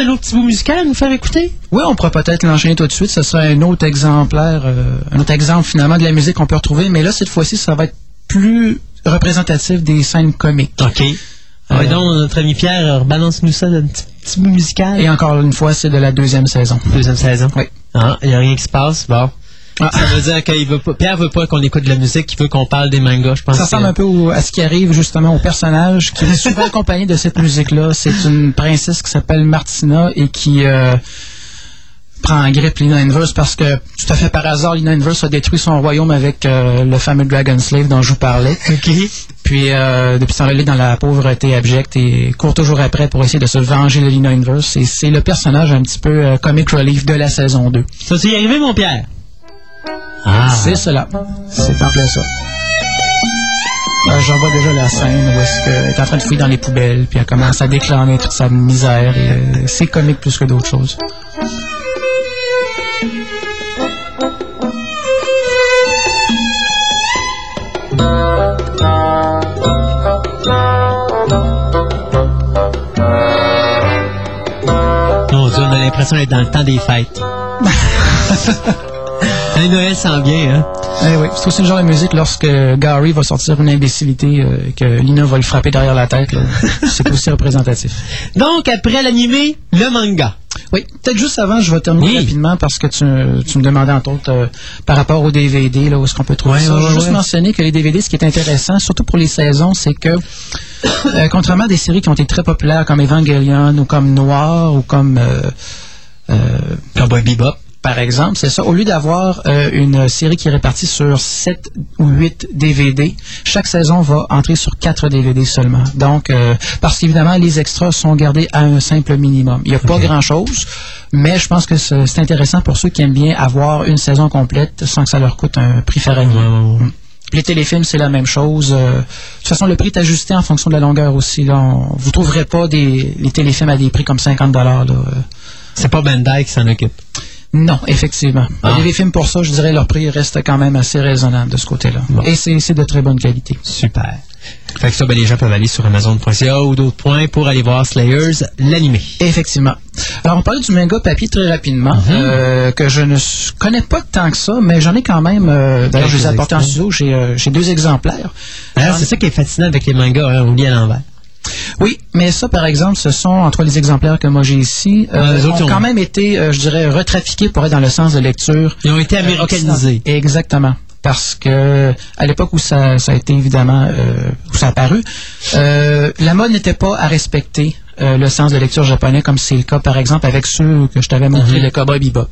Autre petit bout musical à nous faire écouter? Oui, on pourrait peut-être l'enchaîner tout de suite. Ce serait un autre exemplaire, euh, un autre exemple finalement de la musique qu'on peut retrouver. Mais là, cette fois-ci, ça va être plus représentatif des scènes comiques. OK. Ah ouais, Euh, donc, notre ami Pierre, balance-nous ça d'un petit, petit bout musical. Et encore une fois, c'est de la deuxième saison. Deuxième saison. Oui. Ah, il n'y a rien qui se passe. Bon. Ah. Ça veut dire qu'il veut pas, Pierre veut pas qu'on écoute de la musique, il veut qu'on parle des mangas, je pense. Ça ressemble que- un peu au- à ce qui arrive justement au personnage qui est souvent accompagné de cette musique-là. C'est une princesse qui s'appelle Martina et qui euh, prend en grippe Lina Inverse parce que tout à fait par hasard, Lina Inverse a détruit son royaume avec euh, le fameux Dragon Slave dont je vous parlais. Puis euh, depuis temps-là, elle est dans la pauvreté abjecte et court toujours après pour essayer de se venger de Lina Inverse. Et c'est le personnage un petit peu comic relief de la saison 2. Ça t'y arrivé, mon Pierre? Ah. C'est cela. C'est en plein ça. Euh, J'en vois déjà la scène où est-ce qu'elle est en train de fouiller dans les poubelles, puis elle commence à déclamer toute sa misère. et euh, c'est comique plus que d'autres choses. Mon Dieu, on a l'impression d'être dans le temps des fêtes. Un Noël sent bien, hein? Eh oui, c'est aussi le genre de musique lorsque Gary va sortir une imbécilité euh, que Lina va le frapper derrière la tête. C'est aussi représentatif. Donc, après l'animé, le manga. Oui, peut-être juste avant, je vais terminer Oui. rapidement parce que tu, tu me demandais entre autres euh, par rapport aux DVD, là, où est-ce qu'on peut trouver Ouais, ça. ouais, je veux ouais, juste mentionner que les DVD, ce qui est intéressant, surtout pour les saisons, c'est que euh, contrairement à des séries qui ont été très populaires comme Evangelion ou comme Noir ou comme euh, euh, Cowboy Bebop. Par exemple, c'est ça. Au lieu d'avoir euh, une série qui est répartie sur 7 ou 8 DVD, chaque saison va entrer sur 4 DVD seulement. Donc, euh, parce qu'évidemment, les extras sont gardés à un simple minimum. Il n'y a pas grand-chose, mais je pense que c'est intéressant pour ceux qui aiment bien avoir une saison complète sans que ça leur coûte un prix faramineux. Mm. Les téléfilms, c'est la même chose. Euh, de toute façon, le prix est ajusté en fonction de la longueur aussi. Là. On- vous trouverez pas des, les téléfilms à des prix comme 50 dollars. C'est pas Bandai qui s'en occupe. Non, effectivement. Ah. Les films pour ça, je dirais, leur prix reste quand même assez raisonnable de ce côté-là. Bon. Et c'est de très bonne qualité. Super. Fait que ça, ben, les gens peuvent aller sur Amazon.ca ou d'autres points pour aller voir Slayers, l'animé. Effectivement. Alors, on parlait du manga papier très rapidement, Mhm. euh, que je ne connais pas tant que ça, mais j'en ai quand même. euh, D'ailleurs, je les ai apportés en studio. J'ai euh, deux exemplaires. Alors, c'est ça qui est fascinant avec les mangas, hein, on lit à l'envers. Oui, mais ça, par exemple, ce sont, entre les exemplaires que moi j'ai ici, euh, Ouais, les autres, ont quand même été, euh, je dirais, retrafiqués pour être dans le sens de lecture. Ils ont été Euh, américanisés. Exactement. Parce que à l'époque où ça, ça a été évidemment euh, où ça a apparu, euh, la mode n'était pas à respecter euh, le sens de lecture japonais comme c'est le cas par exemple avec ceux que je t'avais montré, Mhm. le Cowboy Bebop.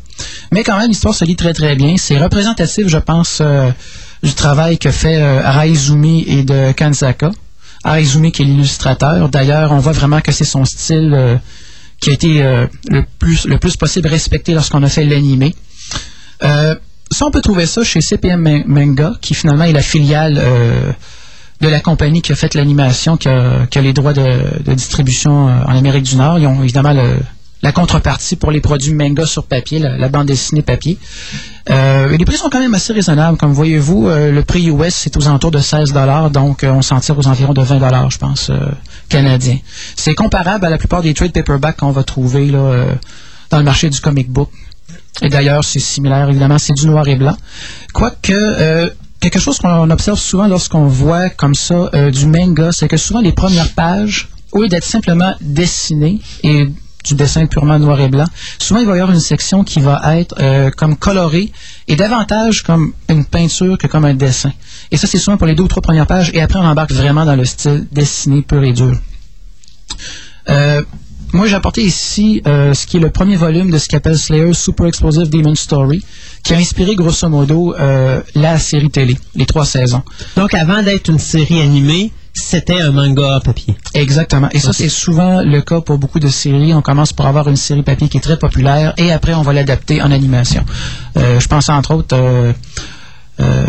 Mais quand même, l'histoire se lit très très bien. C'est représentatif, je pense, euh, du travail que fait euh, Araizumi et de Kanzaka. Araizumi qui est l'illustrateur. D'ailleurs, on voit vraiment que c'est son style euh, qui a été euh, le plus le plus possible respecté lorsqu'on a fait l'animé. Euh, ça, on peut trouver ça chez CPM Ma- Manga, qui finalement est la filiale euh, de la compagnie qui a fait l'animation, qui a, qui a les droits de, de distribution euh, en Amérique du Nord. Ils ont évidemment le- la contrepartie pour les produits manga sur papier, la, bande dessinée papier. Euh, les prix sont quand même assez raisonnables. Comme voyez-vous, euh, le prix US, c'est aux alentours de 16 donc euh, on s'en tire aux environs de 20 je pense, canadiens. C'est comparable à la plupart des trade paperbacks qu'on va trouver dans le marché du comic book. Et d'ailleurs, c'est similaire, évidemment, c'est du noir et blanc. Quoique, quelque chose qu'on observe souvent lorsqu'on voit comme ça du manga, c'est que souvent les premières pages, au lieu d'être simplement dessinées et du dessin purement noir et blanc, souvent il va y avoir une section qui va être euh, comme colorée et davantage comme une peinture que comme un dessin. Et ça, c'est souvent pour les deux ou trois premières pages, et après on embarque vraiment dans le style dessiné pur et dur. Euh, moi, j'ai apporté ici euh, ce qui est le premier volume de ce qu'appelle Slayer Super Explosive Demon Story, qui a inspiré grosso modo la série télé, les trois saisons. Donc, avant d'être une série animée, c'était un manga à papier. Exactement. Et ça, c'est souvent le cas pour beaucoup de séries. On commence par avoir une série papier qui est très populaire et après, on va l'adapter en animation. Euh, je pense entre autres euh, euh,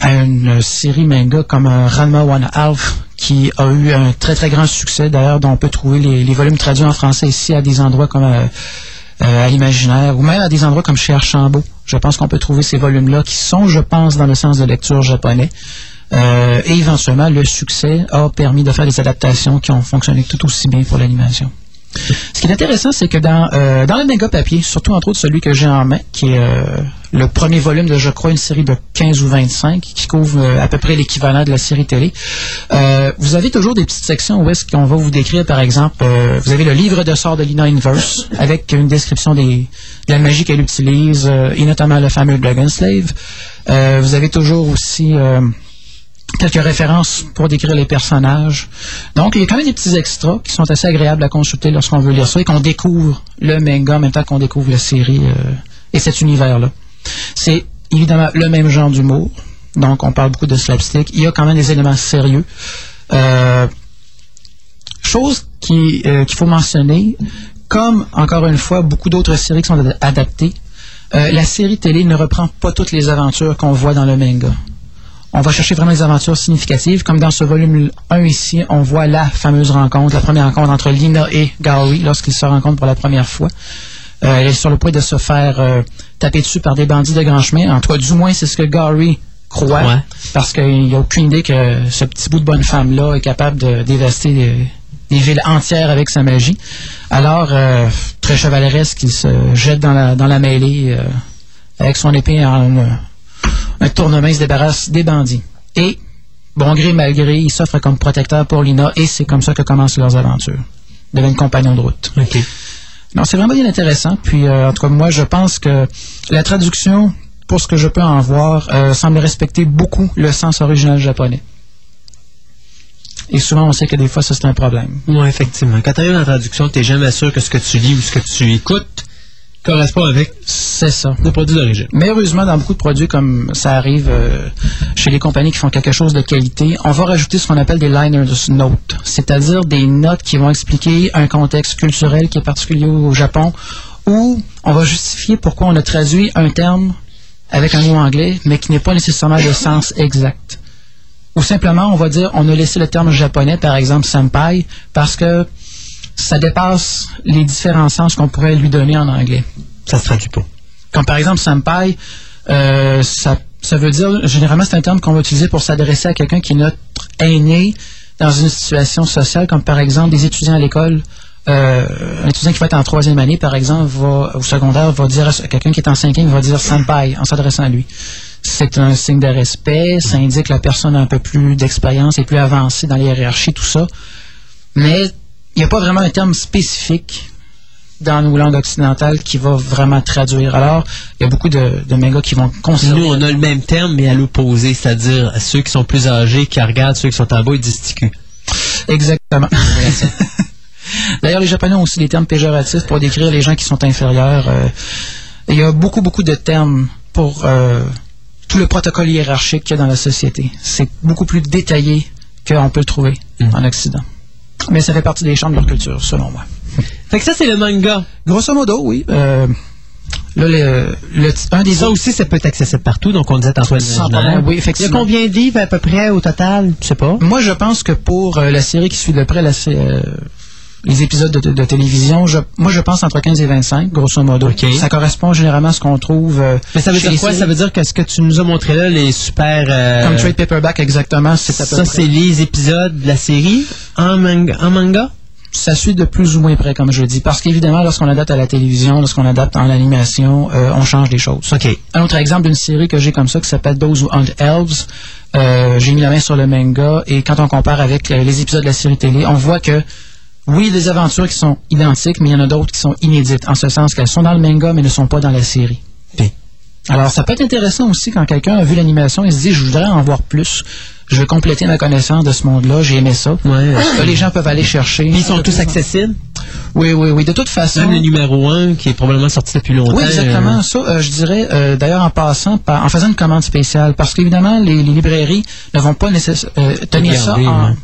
à une série manga comme Ranma One Half qui a eu un très très grand succès d'ailleurs dont on peut trouver les, les volumes traduits en français ici à des endroits comme à l'imaginaire ou même à des endroits comme chez Archambault. Je pense qu'on peut trouver ces volumes-là qui sont, je pense, dans le sens de lecture japonais. Euh, et éventuellement, le succès a permis de faire des adaptations qui ont fonctionné tout aussi bien pour l'animation. Ce qui est intéressant, c'est que dans, euh, dans le méga papier, surtout entre autres celui que j'ai en main, qui est euh, le premier volume de, je crois, une série de 15 ou 25, qui couvre euh, à peu près l'équivalent de la série télé, euh, vous avez toujours des petites sections où est-ce qu'on va vous décrire, par exemple, euh, vous avez le livre de sort de Lina Inverse, avec une description des, de la magie qu'elle utilise, et notamment le fameux Dragon Slave. Vous avez toujours aussi... euh, quelques références pour décrire les personnages. Donc, il y a quand même des petits extras qui sont assez agréables à consulter lorsqu'on veut lire ça et qu'on découvre le manga en même temps qu'on découvre la série euh, et cet univers-là. C'est évidemment le même genre d'humour. Donc, on parle beaucoup de slapstick. Il y a quand même des éléments sérieux. Euh, chose euh, qu'il faut mentionner, comme, encore une fois, beaucoup d'autres séries qui sont ad- adaptées, euh, la série télé ne reprend pas toutes les aventures qu'on voit dans le manga. On va chercher vraiment des aventures significatives, comme dans ce volume 1 ici, on voit la fameuse rencontre, la première rencontre entre Lina et Gary lorsqu'ils se rencontrent pour la première fois. Euh, elle est sur le point de se faire euh, taper dessus par des bandits de grand chemin. En tout cas, du moins, c'est ce que Gary croit, Ouais. parce qu'il n'y a aucune idée que ce petit bout de bonne femme-là est capable de dévaster des, des villes entières avec sa magie. Alors, euh, très chevaleresque, il se jette dans la, dans la mêlée euh, avec son épée en un tournement, se débarrasse des bandits. Et, bon gré mal gré, il s'offre comme protecteur pour Lina et c'est comme ça que commencent leurs aventures. Ils deviennent compagnons de route. OK. Non, c'est vraiment bien intéressant. Puis, euh, en tout cas, moi, je pense que la traduction, pour ce que je peux en voir, euh, semble respecter beaucoup le sens original japonais. Et souvent, on sait que des fois, ça, c'est un problème. Oui, effectivement. Quand tu arrives dans la traduction, tu n'es jamais sûr que ce que tu lis ou ce que tu écoutes correspond avec C'est ça. le produit d'origine. Mais heureusement, dans beaucoup de produits, comme ça arrive euh, chez les compagnies qui font quelque chose de qualité, on va rajouter ce qu'on appelle des liners notes, c'est-à-dire des notes qui vont expliquer un contexte culturel qui est particulier au Japon, où on va justifier pourquoi on a traduit un terme avec un mot anglais, mais qui n'est pas nécessairement le sens exact. Ou simplement, on va dire, on a laissé le terme japonais, par exemple senpai, parce que ça dépasse les différents sens qu'on pourrait lui donner en anglais. Ça se traduit pas. Comme par exemple senpai, euh, ça, ça veut dire, généralement c'est un terme qu'on va utiliser pour s'adresser à quelqu'un qui est notre aîné dans une situation sociale, comme par exemple des étudiants à l'école. Euh, un étudiant qui va être en troisième année, par exemple, va, au secondaire, va dire à quelqu'un qui est en cinquième, va dire senpai en s'adressant à lui. C'est un signe de respect, ça indique que la personne a un peu plus d'expérience et plus avancée dans les hiérarchies, tout ça. Mais n'y a pas vraiment un terme spécifique dans nos langues occidentales qui va vraiment traduire. Alors, il y a beaucoup de, de mangas qui vont conserver. Nous, on a le même terme, mais à l'opposé, c'est-à-dire à ceux qui sont plus âgés, qui regardent ceux qui sont en bas, ils disent ticu. Exactement. D'ailleurs, les Japonais ont aussi des termes péjoratifs pour décrire les gens qui sont inférieurs. Euh, il y a beaucoup, beaucoup de termes pour euh, tout le protocole hiérarchique qu'il y a dans la société. C'est beaucoup plus détaillé qu'on peut le trouver Mm. en Occident. Mais ça fait partie des champs de leur culture, selon moi. Fait que ça, c'est le manga. Grosso modo, oui. Euh, là, le, le- un des Ça autres- aussi, ça peut être accessible partout, donc on disait à Sans problème, oui, Il y a combien de livres à peu près au total? Je sais pas. Moi, je pense que pour euh, la série qui suit de près la euh, les épisodes de, de télévision, je, moi, je pense entre 15 et 25, grosso modo. Ça correspond généralement à ce qu'on trouve. euh, Mais ça veut dire quoi? Ça veut dire que ce que tu nous as montré là, les super... euh, Comme trade paperback, exactement. C'est à peu ça, c'est les épisodes de la série en manga? En manga? ça suit de plus ou moins près, comme je dis. Parce qu'évidemment, lorsqu'on adapte à la télévision, lorsqu'on adapte en animation, euh, on change des choses. OK. Un autre exemple d'une série que j'ai comme ça qui s'appelle Those Who Hunt Elves. Euh, j'ai mis la main sur le manga et quand on compare avec euh, les épisodes de la série télé, on voit que oui, des aventures qui sont identiques, mais il y en a d'autres qui sont inédites, en ce sens qu'elles sont dans le manga mais ne sont pas dans la série. Alors, ça peut être intéressant aussi quand quelqu'un a vu l'animation et se dit, je voudrais en voir plus. Je veux compléter ma connaissance de ce monde-là. J'ai aimé ça. Ouais. Là, les gens peuvent aller chercher. Ils sont tous accessibles? Oui, oui, oui. De toute façon. Même le numéro 1 qui est probablement sorti depuis longtemps. Oui, exactement. euh, Ça, euh, je dirais, euh, d'ailleurs, en passant, par- en faisant une commande spéciale, parce qu'évidemment, les, les librairies ne vont pas tenir ça en-.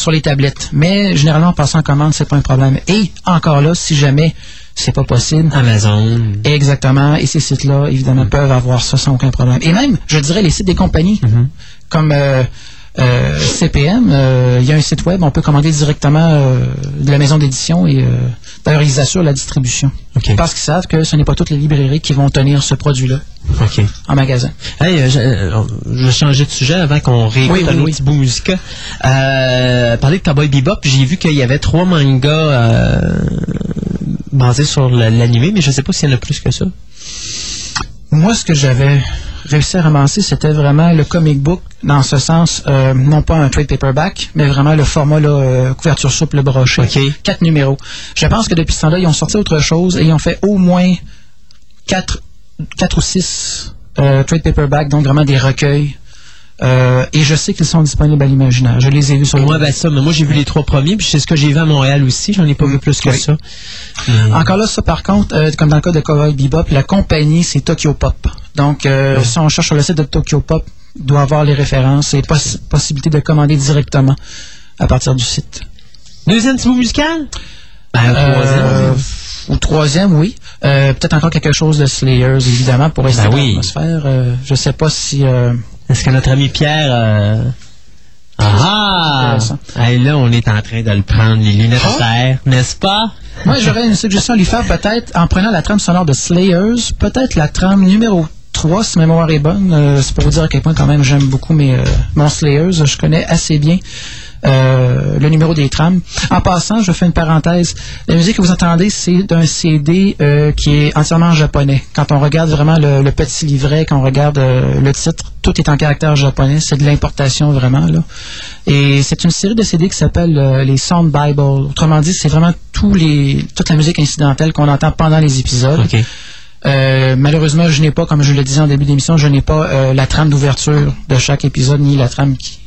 Sur les tablettes. Mais généralement, en passant en commande, c'est pas un problème. Et encore là, si jamais c'est pas possible, Amazon. Exactement. Et ces sites-là, évidemment, peuvent avoir ça sans aucun problème. Et même, je dirais, les sites des compagnies, comme euh, euh, CPM, euh, il y a un site web, on peut commander directement euh, de la maison d'édition et euh, d'ailleurs, ils assurent la distribution. Parce qu'ils savent que ce n'est pas toutes les librairies qui vont tenir ce produit-là. En magasin. Hey, euh, je, euh, changer de sujet avant qu'on réécoute Oui, oui, un autre oui. petit bout musical. Euh, parler de Cowboy Bebop, j'ai vu qu'il y avait trois mangas euh, basés sur l'animé, mais je sais pas s'il y en a plus que ça. Moi, ce que j'avais réussi à ramasser, c'était vraiment le comic book, dans ce sens, euh, non pas un trade paperback, mais vraiment le format là, euh, couverture souple brochée. OK. Quatre numéros. Je pense que depuis ce temps-là, ils ont sorti autre chose et ils ont fait au moins quatre, quatre ou six euh, trade paperback, donc vraiment des recueils. Euh, et je sais qu'ils sont disponibles à l'imaginaire. Je les ai vus sur le ben ça, mais moi j'ai vu les trois premiers, puis c'est ce que j'ai vu à Montréal aussi, j'en ai pas vu plus que Oui. ça. Mais- Encore là, ça par contre, euh, comme dans le cas de Cowboy Bebop, la compagnie c'est Tokyo Pop. Donc, euh, si on cherche sur le site de Tokyo Pop, doit avoir les références et poss- possibilité de commander directement à partir du site. Deuxième petit bout musical? Ben, Euh, troisième. ou troisième, oui. Euh, Peut-être encore quelque chose de Slayers, évidemment, pour rester Ben dans oui. l'atmosphère. Euh, je sais pas si... euh, Est-ce que notre ami Pierre... euh, Ah! Hey, là, on est en train de le prendre, les lunettes à terre, n'est-ce pas? Moi, j'aurais une suggestion à lui faire, peut-être, en prenant la trame sonore de Slayers, peut-être la trame numéro 3, si ma mémoire est bonne. Euh, c'est pour vous dire à quel point, quand même, j'aime beaucoup mes, euh, mon Slayers. Je connais assez bien euh, le numéro des trames. En passant, je fais une parenthèse. La musique que vous entendez, c'est d'un CD euh, qui est entièrement en japonais. Quand on regarde vraiment le, le petit livret, quand on regarde euh, le titre, tout est en caractère japonais. C'est de l'importation, vraiment. là. Et c'est une série de CD qui s'appelle euh, les Sound Bible. Autrement dit, c'est vraiment tous les, toute la musique incidentelle qu'on entend pendant les épisodes. OK. Euh, malheureusement, je n'ai pas, comme je le disais en début d'émission, je n'ai pas euh, la trame d'ouverture de chaque épisode, ni la trame qui-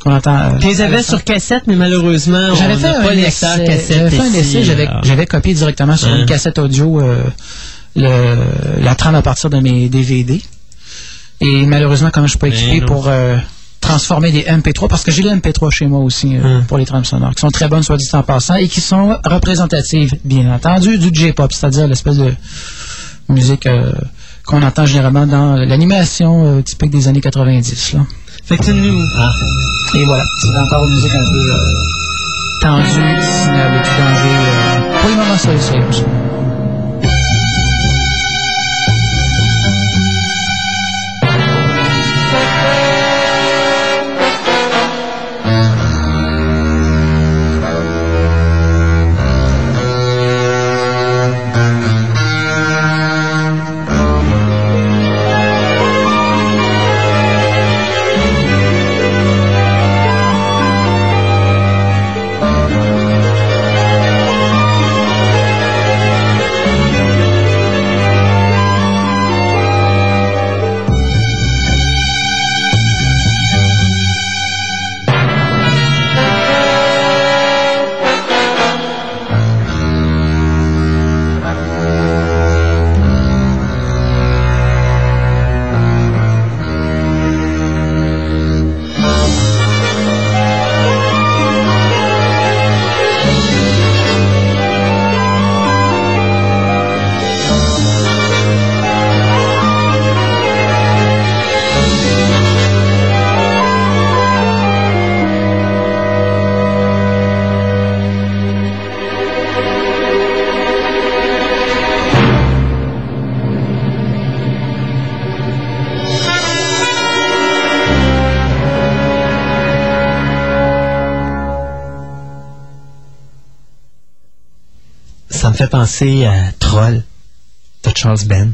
qu'on entend. euh, Tu les avais sur cassette, mais malheureusement, J'avais fait pas lecteur cassette J'avais fait un essai, j'avais, alors. j'avais copié directement sur Hein? une cassette audio euh, la trame à partir de mes DVD. Et malheureusement, comme je suis pas Mais équipé pour euh, transformer des MP3, parce que j'ai les MP3 chez moi aussi euh, Hein? pour les trames sonores, qui sont très bonnes, soit dit en passant, et qui sont représentatives, bien entendu, du J-pop, c'est-à-dire l'espèce de musique euh, qu'on entend généralement dans l'animation euh, typique des années 90. Là. Fait que nous... Ah. Et voilà, c'est encore une musique un peu euh, tendue, sinon avec danger. euh, pour le moment, ça, aussi. Ça fait penser à Troll de Charles Ben.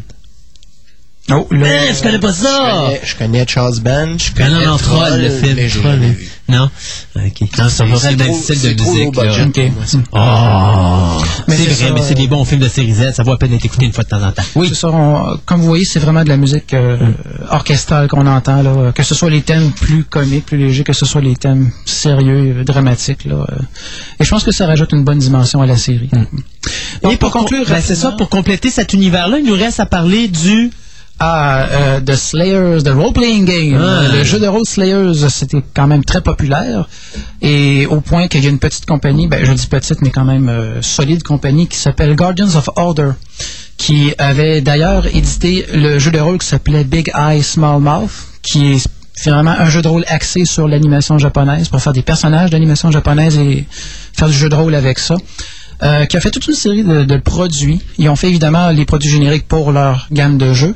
Oh, là, Eh, je connais pas Je ça! connais, je connais Charles Band, je Ah non, connais non, Troll, le film. mais Troll. Non? Ok. Non, c'est pas le même trop- style de musique, là. Ça. Oh! Mais C'est vrai, ça, mais c'est euh, des bons films de série Z. Ça vaut la peine d'être écouté une fois de temps en temps. Oui. Ça, on- comme vous voyez, c'est vraiment de la musique euh, orchestrale qu'on entend, là, que ce soit les thèmes plus comiques, plus légers, que ce soit les thèmes sérieux, euh, dramatiques. Là, euh. et je pense que ça rajoute une bonne dimension à la série. Donc, Et pour conclure, ben, c'est ça, pour compléter cet univers-là, il nous reste à parler du... Ah, euh, The Slayers, The Role Playing Game. Ah. Le jeu de rôle Slayers, c'était quand même très populaire. Et au point qu'il y a une petite compagnie, ben, je dis petite, mais quand même euh, solide compagnie, qui s'appelle Guardians of Order, qui avait d'ailleurs édité le jeu de rôle qui s'appelait Big Eye Small Mouth, qui est finalement un jeu de rôle axé sur l'animation japonaise, pour faire des personnages d'animation japonaise et faire du jeu de rôle avec ça. Euh, qui a fait toute une série de, de produits. Ils ont fait évidemment les produits génériques pour leur gamme de jeux.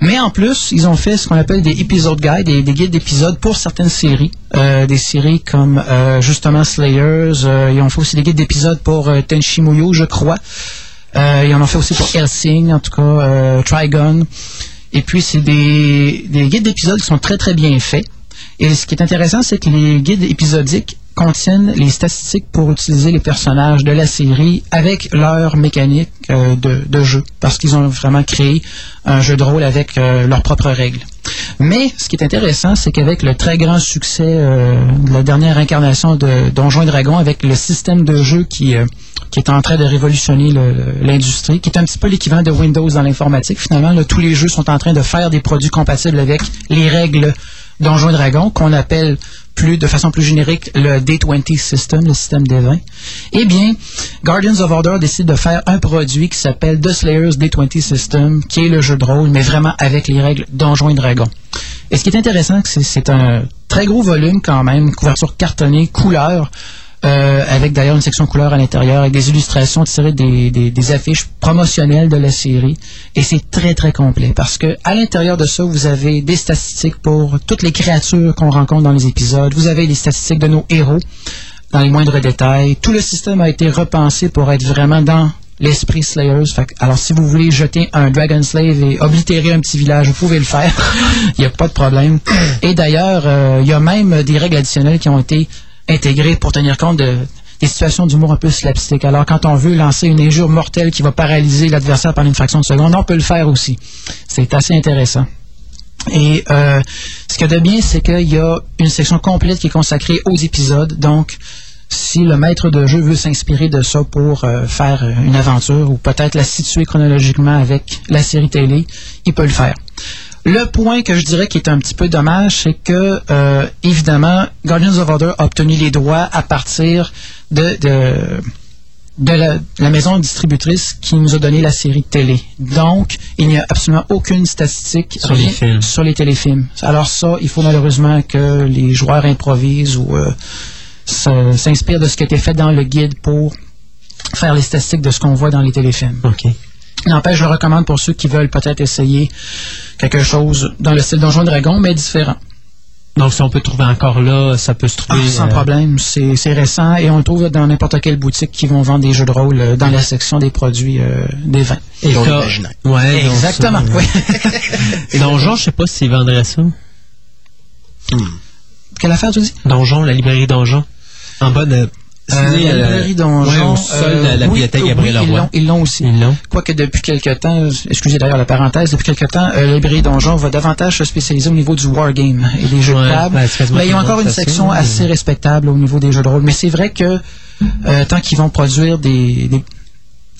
Mais en plus, ils ont fait ce qu'on appelle des épisodes guides, des, des guides d'épisodes pour certaines séries. Euh, des séries comme euh, justement Slayers. euh, ils ont fait aussi des guides d'épisodes pour euh, Tenchi Muyo, je crois. Euh, ils en ont fait aussi pour Helsing, en tout cas, euh, Trigon. Et puis, c'est des, des guides d'épisodes qui sont très, très bien faits. Et ce qui est intéressant, c'est que les guides épisodiques contiennent les statistiques pour utiliser les personnages de la série avec leur mécanique euh, de, jeu, parce qu'ils ont vraiment créé un jeu de rôle avec euh, leurs propres règles. Mais ce qui est intéressant, c'est qu'avec le très grand succès euh, de la dernière incarnation de Donjons et Dragons, avec le système de jeu qui, qui est en train de révolutionner l'industrie, qui est un petit peu l'équivalent de Windows dans l'informatique, finalement, là, tous les jeux sont en train de faire des produits compatibles avec les règles Donjons et Dragons, qu'on appelle plus de façon plus générique le D20 System, le système des 20. Eh bien, Guardians of Order décide de faire un produit qui s'appelle The Slayers D20 System, qui est le jeu de rôle, mais vraiment avec les règles Donjons et Dragons. Et ce qui est intéressant, c'est c'est un très gros volume quand même, couverture cartonnée, couleur, euh, avec d'ailleurs une section couleur à l'intérieur, avec des illustrations tirées des, affiches promotionnelles de la série. Et c'est très très complet parce que à l'intérieur de ça, vous avez des statistiques pour toutes les créatures qu'on rencontre dans les épisodes. Vous avez les statistiques de nos héros dans les moindres détails. Tout le système a été repensé pour être vraiment dans l'esprit Slayers. Alors, si vous voulez jeter un Dragon Slave et oblitérer un petit village, vous pouvez le faire. Il n'y a pas de problème. Et d'ailleurs, euh, il y a même des règles additionnelles qui ont été intégrées pour tenir compte de des situations d'humour un peu slapstick. Alors, quand on veut lancer une injure mortelle qui va paralyser l'adversaire pendant une fraction de seconde, on peut le faire aussi. C'est assez intéressant. Et euh, ce qu'il y a de bien, c'est qu'il y a une section complète qui est consacrée aux épisodes. Donc, si le maître de jeu veut s'inspirer de ça pour euh, faire une aventure ou peut-être la situer chronologiquement avec la série télé, il peut le faire. Le point que je dirais qui est un petit peu dommage, c'est que, euh, évidemment, Guardians of Order a obtenu les droits à partir de, de, de la, la maison distributrice qui nous a donné la série télé. Donc, il n'y a absolument aucune statistique Sur les films. sur les téléfilms. Alors ça, il faut malheureusement que les joueurs improvisent ou euh, s'inspirent de ce qui a été fait dans le guide pour faire les statistiques de ce qu'on voit dans les téléfilms. OK. N'empêche, je le recommande pour ceux qui veulent peut-être essayer quelque chose dans le style Donjon et Dragon, mais différent. Donc, si on peut trouver encore là, ça peut se Ah, trouver. sans euh, problème, c'est c'est récent et on le trouve dans n'importe quelle boutique qui vont vendre des jeux de rôle euh, dans la section des produits euh, des vins. Et. Ouais, donc Exactement. oui. Donjon, je sais pas s'ils vendraient ça. Quelle affaire tu dis? Donjon, la librairie Donjon. En bas de. Euh, c'est, la euh, librairie Donjon. la euh, bibliothèque Gabriel Leroy. l'ont- Ils l'ont aussi. Quoique depuis quelque temps, euh, excusez d'ailleurs la parenthèse, depuis quelque temps, euh, la librairie Donjon va davantage se spécialiser au niveau du wargame et des jeux de table. mais ils ont tout le encore une section assez respectable au niveau des jeux de rôle. Mais c'est vrai que euh, tant qu'ils vont produire des,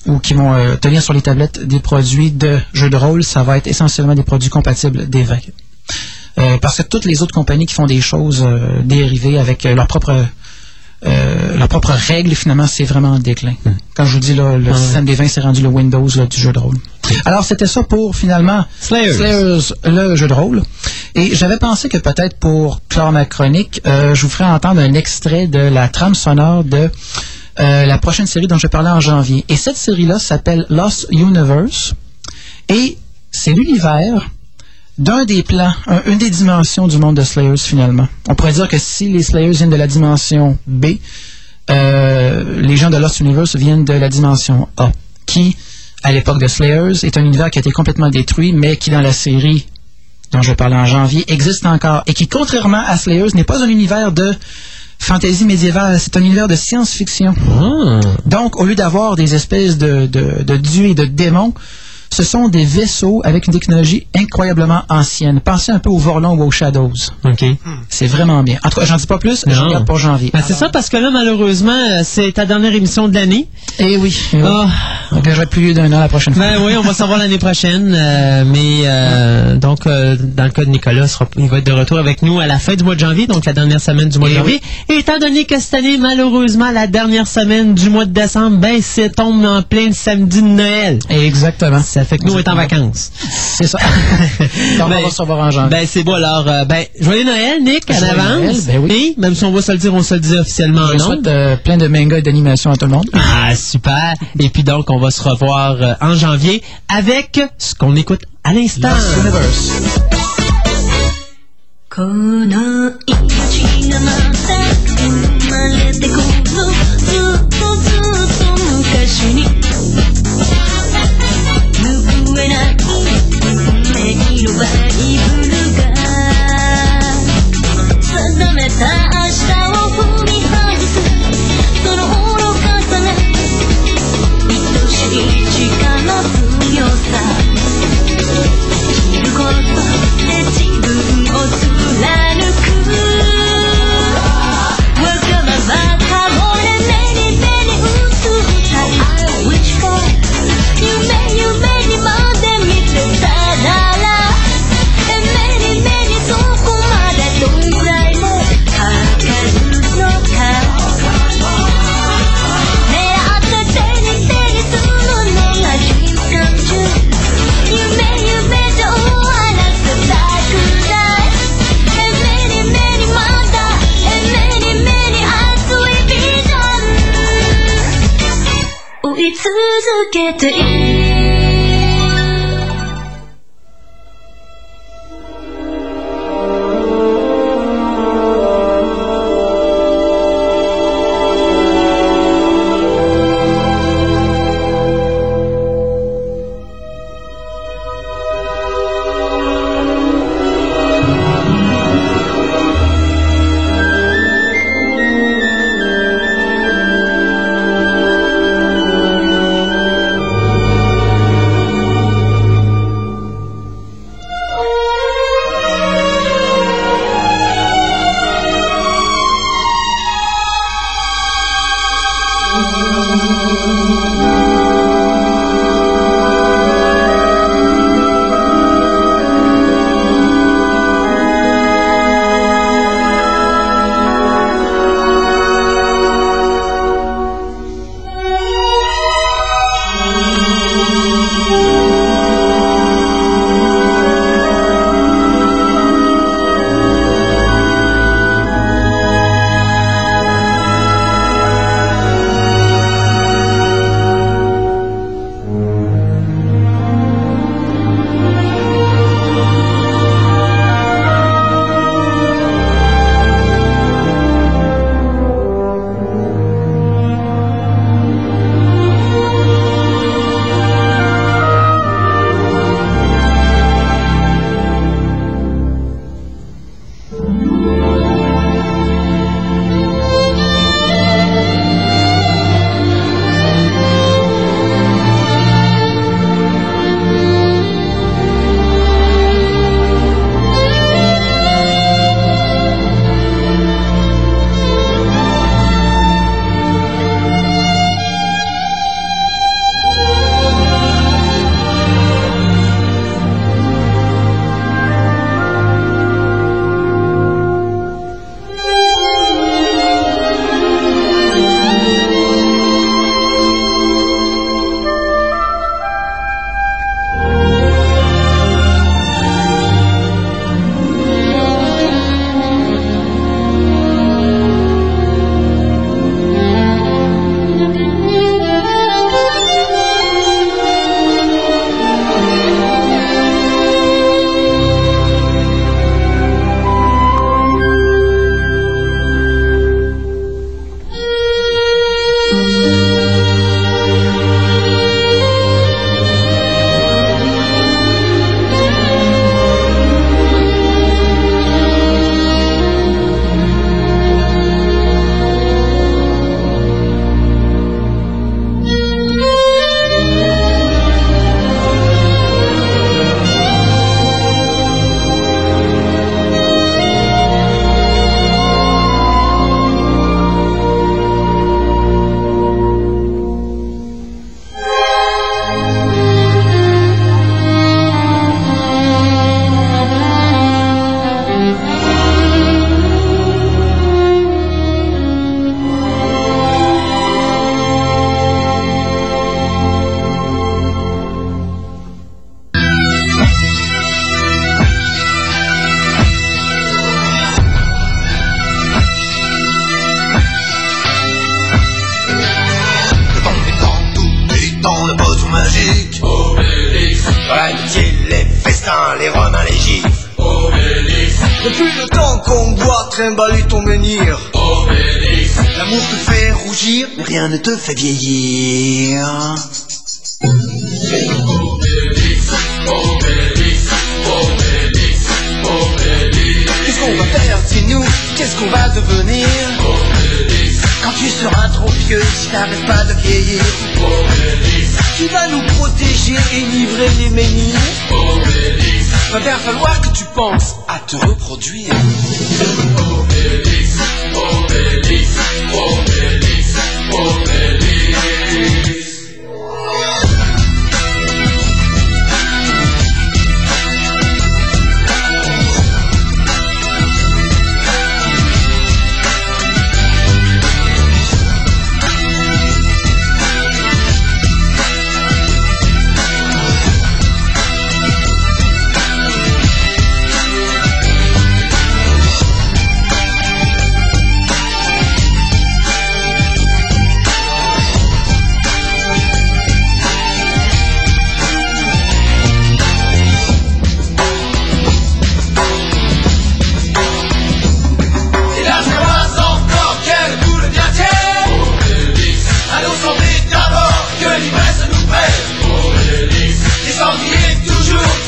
ou qui vont euh, tenir sur les tablettes des produits de jeux de rôle, ça va être essentiellement des produits compatibles des vins. Euh, parce que toutes les autres compagnies qui font des choses euh, dérivées avec euh, leur propre euh, leurs propres règles, finalement, c'est vraiment en déclin. Quand je vous dis, là, le système des vins, c'est rendu le Windows là, du jeu de rôle. Alors, c'était ça pour, finalement, Slayers. le jeu de rôle. Et j'avais pensé que peut-être pour clore ma chronique, euh, je vous ferais entendre un extrait de la trame sonore de euh, la prochaine série dont je parler en janvier. Et cette série-là s'appelle Lost Universe. Et c'est l'univers d'un des plans, un- une des dimensions du monde de Slayers finalement. On pourrait dire que si les Slayers viennent de la dimension B, euh, les gens de Lost Universe viennent de la dimension A, qui, à l'époque de Slayers, est un univers qui a été complètement détruit, mais qui dans la série dont je parler en janvier existe encore, et qui, contrairement à Slayers, n'est pas un univers de fantasy médiévale, c'est un univers de science-fiction. Ah. Donc, au lieu d'avoir des espèces de, de, de dieux et de démons, ce sont des vaisseaux avec une technologie incroyablement ancienne. Pensez un peu au Vorlon ou aux Shadows. OK. C'est vraiment bien. En tout cas, j'en dis pas plus, je Non. regarde pour janvier. Ben, c'est ça, parce que là, malheureusement, euh, c'est ta dernière émission de l'année. Eh oui. eh oui. Ah. Donc, j'aurai plus lieu d'un an la prochaine fois. Ben oui, on va savoir l'année prochaine. euh, mais euh, donc, euh, dans le cas de Nicolas, il va être de retour avec nous à la fin du mois de janvier, donc la dernière semaine du mois de Eh janvier. Et étant donné que cette année, malheureusement, la dernière semaine du mois de décembre, ben c'est tombe en plein samedi de Noël. Exactement. Ça fait que nous, on est en vacances. C'est ça. Donc, on va se revoir en janvier. Ben, c'est beau. Alors, euh, ben, joyeux Noël, Nick, à l'avance. Ben oui. Et, même si on va se le dire, on se le dit officiellement on souhaite plein de mangas et d'animations à tout le monde. Ah, super. Et puis donc, on va se revoir en janvier avec ce qu'on écoute à l'instant. べな。い」「目広るわ続けている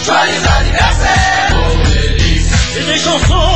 toujours, joyeux anniversaire Et des chansons Et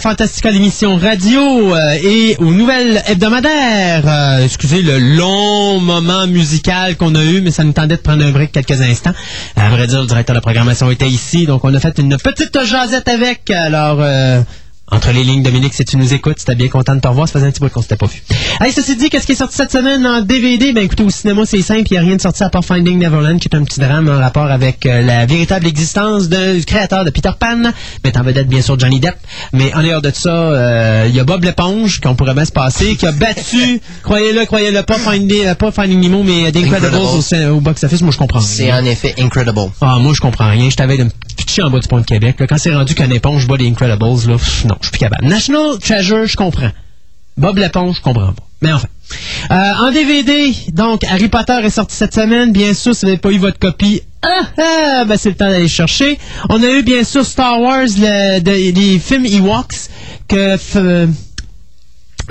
Fantastica l'émission radio euh, et aux nouvelles hebdomadaires. Euh, excusez le long moment musical qu'on a eu, mais ça nous tendait de prendre un break quelques instants. À vrai dire, le directeur de programmation était ici, donc on a fait une petite jasette avec. Alors, euh, entre les lignes, Dominique, si tu nous écoutes, c'était bien content de te revoir. Ça faisait un petit bout qu'on s'était pas vu. Hey, ceci dit, qu'est-ce qui est sorti cette semaine en DVD? Ben écoutez, au cinéma, c'est simple. Il n'y a rien de sorti à part Finding Neverland, qui est un petit drame en rapport avec euh, la véritable existence du créateur de Peter Pan, mettant en vedette, bien sûr, Johnny Depp. Mais en dehors de ça, euh, il y a Bob l'éponge, qu'on pourrait bien se passer, qui a battu, croyez-le, croyez-le, pas Finding, euh, pas Finding Nemo, mais The Incredibles au, au box-office. Moi, je comprends C'est en effet incredible. Ah, moi, je comprends rien. Je t'avais de me pitcher en bas du pont de Québec. là. Quand c'est rendu qu'un éponge bat les Incredibles, là, pff, non, je suis plus capable. National Treasure, je comprends. Bob l'éponge, je comprends pas. Mais enfin. Euh, en DVD, donc, Harry Potter est sorti cette semaine. Bien sûr, si vous n'avez pas eu votre copie, ah, ah, ben, c'est le temps d'aller chercher. On a eu, bien sûr, Star Wars, les films Ewoks, que...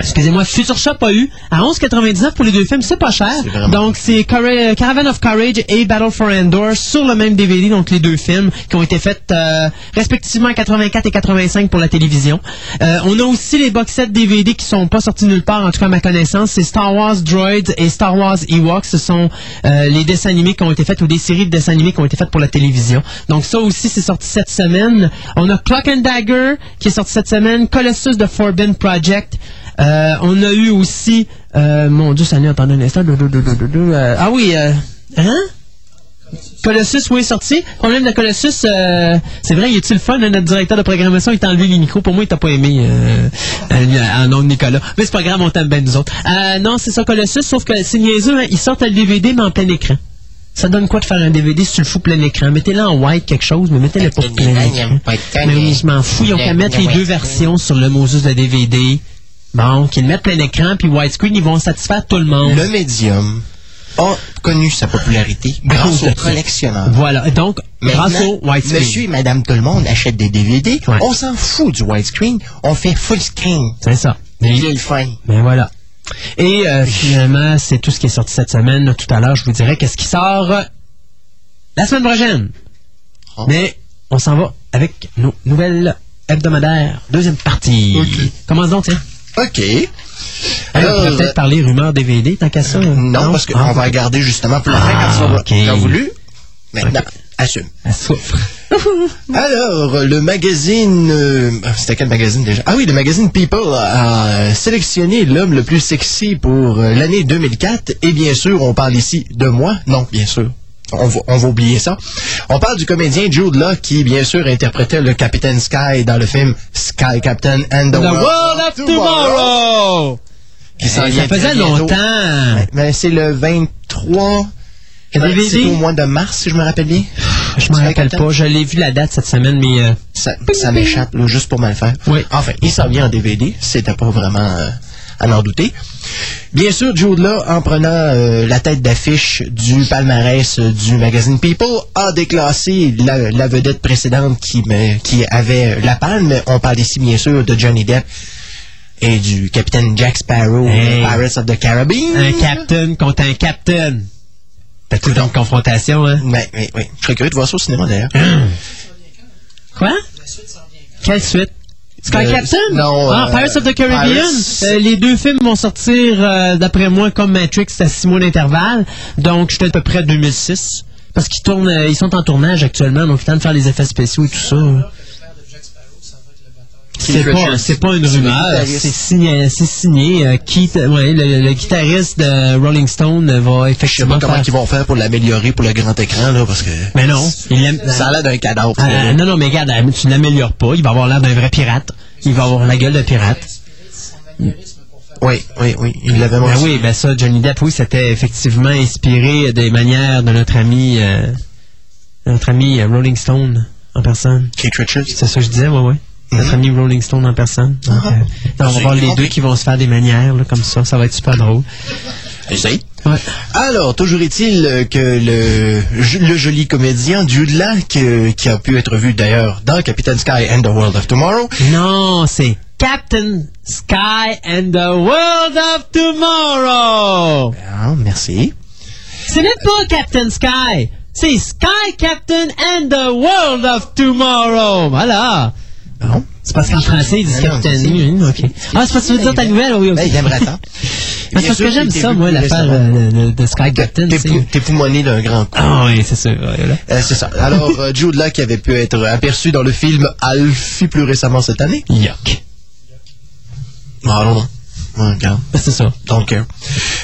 Excusez-moi, Future Shop a eu à 11,99 pour les deux films, c'est pas cher. Donc c'est Caravan of Courage et Battle for Endor sur le même DVD, donc les deux films qui ont été faits euh, respectivement à 84 et 85 pour la télévision. Euh, on a aussi les box sets DVD qui sont pas sortis nulle part, en tout cas à ma connaissance, c'est Star Wars Droids et Star Wars Ewoks. Ce sont euh, les dessins animés qui ont été faits ou des séries de dessins animés qui ont été faites pour la télévision. Donc ça aussi c'est sorti cette semaine. On a Clock and Dagger qui est sorti cette semaine, Colossus de Forbidden Project. Euh, on a eu aussi, euh, mon Dieu, Seigneur, attendez un instant. Euh, ah oui, euh, hein? Colossus, oui, est sorti. Problème de Colossus, euh, c'est vrai, il est-tu le fun, hein, notre directeur de programmation, il t'a enlevé les micros. Pour moi, il t'a pas aimé, en nom de Nicolas. Mais c'est pas grave, on t'aime bien, nous autres. Euh, non, c'est ça, Colossus, sauf que c'est niaiseux, hein, ils sortent le DVD, mais en plein écran. Ça donne quoi de faire un DVD si tu le fous plein écran? Mettez-le en white quelque chose, mais mettez-le pas plein écran. Mais oui, je m'en fous. Ils ont qu'à mettre les deux versions sur le Moses de DVD. Bon, qu'ils mettent plein écran, puis widescreen, ils vont satisfaire tout le monde. Le médium a connu sa popularité grâce aux collectionneurs. Voilà. Donc, grâce Maintenant, au widescreen. Monsieur et Madame tout le monde achètent des DVD. Ouais. On s'en fout du widescreen. On fait full screen. C'est ça. Il est le fin. Ben voilà. Et euh, finalement, c'est tout ce qui est sorti cette semaine. Tout à l'heure, je vous dirai qu'est-ce qui sort euh, la semaine prochaine. Oh. Mais on s'en va avec nos nouvelles hebdomadaires. Deuxième partie. Ok. Commence donc, tiens? OK. Alors, on pourrait peut-être parler rumeurs DVD, tant qu'à ça. non, parce qu'on Ah, va regarder justement pour la fin quand Ah, vas- ok. tu as voulu? Maintenant, Ok. assume. souffre. Alors, le magazine... euh, C'était quel magazine déjà? Ah oui, le magazine People a sélectionné l'homme le plus sexy pour euh, l'année 2004. Et bien sûr, on parle ici de moi? Non, bien sûr. On va, on va oublier ça. On parle du comédien Jude Law qui, bien sûr, interprétait le Captain Sky dans le film Sky Captain and the, The World of Tomorrow! Qui s'en Hey, vient ça faisait longtemps. Mais c'est le 23... Le DVD? C'est au mois de mars, si je me rappelle bien. Je m'en rappelle Captain? pas. Je l'ai vu la date cette semaine, mais euh, Ça, ça m'échappe, là, juste pour mal faire. Oui. Enfin, il s'en vient en DVD. C'était pas vraiment euh, à n'en douter. Bien sûr, Jude Law, en prenant euh, la tête d'affiche du palmarès euh, du magazine People, a déclassé la, la vedette précédente qui, me- qui avait la palme. On parle ici, bien sûr, de Johnny Depp et du capitaine Jack Sparrow Hey. Pirates of the Caribbean. un captain contre un captain. T'as tout confrontation, hein? Oui, oui, oui. Je serais curieux de voir ça au cinéma, d'ailleurs. Quoi? Quelle suite? Sky Euh, Captain? non, Ah, euh, Pirates of the Caribbean. Euh, les deux films vont sortir, euh, d'après moi, comme Matrix, à six mois d'intervalle. Donc, j'étais à peu près à 2006. Parce qu'ils tournent, euh, ils sont en tournage actuellement, donc il temps de faire les effets spéciaux et tout ça. C'est Keith pas, c'est pas une rumeur, c'est signé, c'est signé. euh, Keith, ouais, le, le guitariste de Rolling Stone euh, va Je sais pas effectivement comment ils vont faire pour l'améliorer pour le grand écran, là, parce que... Mais non, il. Ça a l'air d'un cadavre. Là. non, non, mais regarde, euh, tu ne l'améliores pas. Il va avoir l'air d'un vrai pirate. Il va avoir la gueule de pirate. Oui, oui, oui. Il l'avait Ben mentionné. oui, ben ça, Johnny Depp, oui, c'était effectivement inspiré des manières de notre ami, euh, notre ami euh, Rolling Stone en personne. Kate Richards. C'est ça que je disais, ouais, ouais. Notre ami Rolling Stone en personne. Donc, Ah. euh, donc, on va voir les deux qui vont se faire des manières, là, comme ça. Ça va être super drôle. Essaye. Ouais. Alors, toujours est-il euh, que le, le joli comédien Jude Law, que- qui a pu être vu d'ailleurs dans Captain Sky and the World of Tomorrow, Non, c'est Captain Sky and the World of Tomorrow. ah, merci, C'est même pas Captain Sky. C'est Sky Captain and the World of Tomorrow. Voilà. Bon. C'est parce qu'en français, ils disent Ah non, c'est- Oui, ok. Ah, c'est parce que tu veux dire ta nouvelle, oui, ok. Ben, il aimerait. Mais c'est parce que j'aime ça, moi, l'affaire euh, de, de Sky Captain. T'es poumonné d'un grand coup. Ah oui, c'est ça. Euh, c'est ça. Alors, euh, Jude Law qui avait pu être aperçu dans le film Alfie plus récemment cette année. Yuck. Ah non, non. Ben, C'est ça. Donc,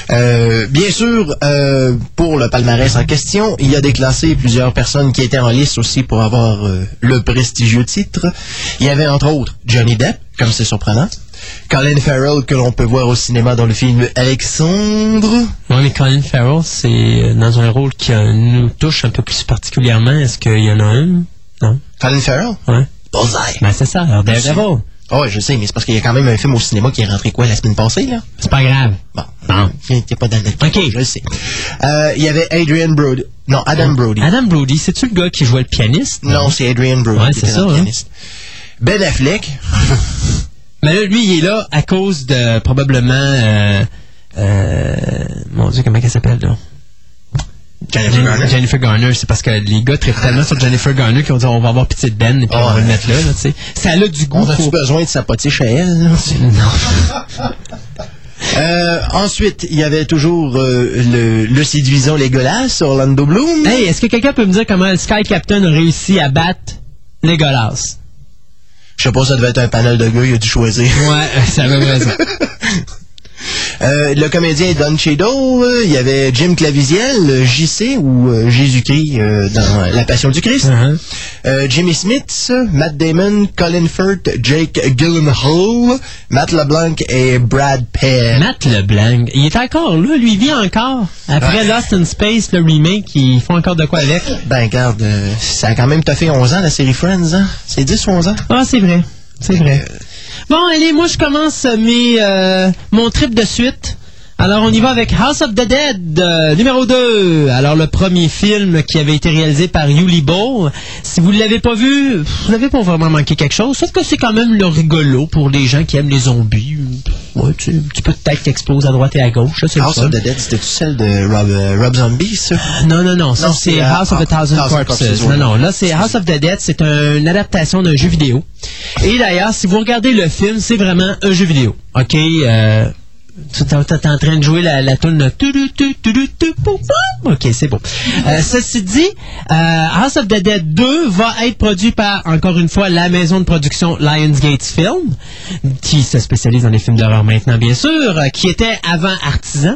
euh, bien sûr, euh, pour le palmarès en question, il y a déclassé plusieurs personnes qui étaient en lice aussi pour avoir euh, le prestigieux titre. Il y avait entre autres Johnny Depp, comme c'est surprenant, Colin Farrell que l'on peut voir au cinéma dans le film Alexandre. Non, mais Colin Farrell, c'est dans un rôle qui nous touche un peu plus particulièrement. Est-ce qu'il y en a un? Non. Colin Farrell? Ouais. Bullseye. Ben, c'est ça. Alors, Daredevil. Ah ouais, je sais, mais c'est parce qu'il y a quand même un film au cinéma qui est rentré quoi la semaine passée, là? C'est pas grave. Bon, Bon. t'es pas dans le Ok. je le sais. Euh, il y avait Adrian Brody. Non, Adam Brody. Adam Brody, c'est-tu le gars qui jouait le pianiste? Non, c'est Adrian Brody Ouais, c'est ça, le hein. pianiste. Ben Affleck. Mais là, lui, il est là à cause de probablement. Euh, euh, mon Dieu, comment elle s'appelle, là? Jennifer Garner. Jennifer Garner, c'est parce que les gars trippent tellement sur Jennifer Garner qu'ils ont dit on va avoir pitié de Ben et puis on va le mettre là, là tu sais. Ça a du goût. On a-tu besoin de sa potiche à elle? là? Non. Euh, ensuite, il y avait toujours euh, le, le séduisant Legolas, Orlando Bloom. Hey, est-ce que quelqu'un peut me dire comment le Sky Captain a réussi à battre Legolas? Je sais pas, ça devait être un panel de gars, il a dû choisir. Ouais, ça avait raison. Euh, le comédien Don Cheadle, euh, il y avait Jim Claviezel, euh, JC ou euh, Jésus-Christ dans La Passion du Christ. Uh-huh. Jimmy Smith, Matt Damon, Colin Firth, Jake Gyllenhaal, Matt LeBlanc et Brad Pitt. Matt LeBlanc, il est encore là, lui, il vit encore. Après Ouais. Lost in Space, le remake, ils font encore de quoi avec. Ben, regarde, ça a quand même fait 11 ans, la série Friends, hein? C'est 10 ou 11 ans? Ah, c'est vrai. C'est vrai. Bon, allez, moi, je commence mes, euh, mon trip de suite. Alors, on y va avec House of the Dead, euh, numéro 2. Alors, le premier film qui avait été réalisé par Yuli Ball. Si vous ne l'avez pas vu, vous n'avez pas vraiment manqué quelque chose. Sauf que c'est quand même le rigolo pour les gens qui aiment les zombies. Ouais, tu sais, un petit peu de tête qui explose à droite et à gauche. ça, House of the Dead, c'était-tu celle de Rob, euh, Rob Zombie, ça? Non, non, non. Ça, c'est euh, House of a Thousand Thousand Corpses. Non, non. Là, c'est House of the Dead. C'est un- une adaptation d'un jeu vidéo. Et d'ailleurs, si vous regardez le film, c'est vraiment un jeu vidéo. OK? Euh, t'es en train de jouer la, la pou. OK, c'est bon. Euh, ceci dit, euh, House of the Dead 2 va être produit par, encore une fois, la maison de production Lionsgate Film, qui se spécialise dans les films d'horreur maintenant, bien sûr, euh, qui était avant Artisan.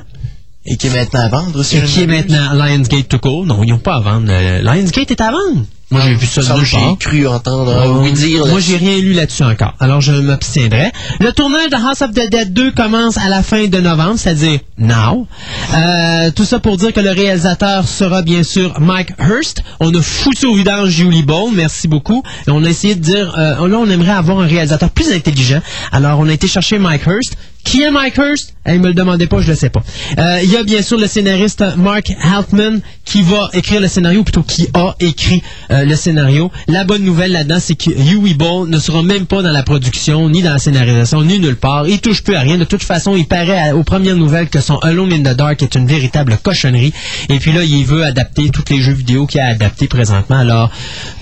Et qui est maintenant à vendre aussi. Et qui est maintenant Lionsgate to go. Non, ils n'ont pas à vendre. Lionsgate est à vendre. Moi, j'ai vu ça Ça, j'ai cru entendre Euh, oui dire. Moi, j'ai rien lu là-dessus encore. Alors, je m'abstiendrai. Le tournage de House of the Dead 2 commence à la fin de novembre, c'est-à-dire now. Euh, tout ça pour dire que le réalisateur sera bien sûr Mike Hurst. On a foutu au vidange Julie Ball, merci beaucoup. Et on a essayé de dire, euh, là, on aimerait avoir un réalisateur plus intelligent. Alors, on a été chercher Mike Hurst. Qui est Mike Hurst? Il me le demandait pas, je le sais pas. Euh, Il y a bien sûr le scénariste Mark Haltman qui va écrire le scénario, plutôt qui a écrit euh, le scénario. La bonne nouvelle là-dedans, c'est que Huey Ball ne sera même pas dans la production, ni dans la scénarisation, ni nulle part. Il touche plus à rien. De toute façon, il paraît aux premières nouvelles que son Alone in the Dark est une véritable cochonnerie. Et puis là, il veut adapter tous les jeux vidéo qu'il a adaptés présentement. Alors,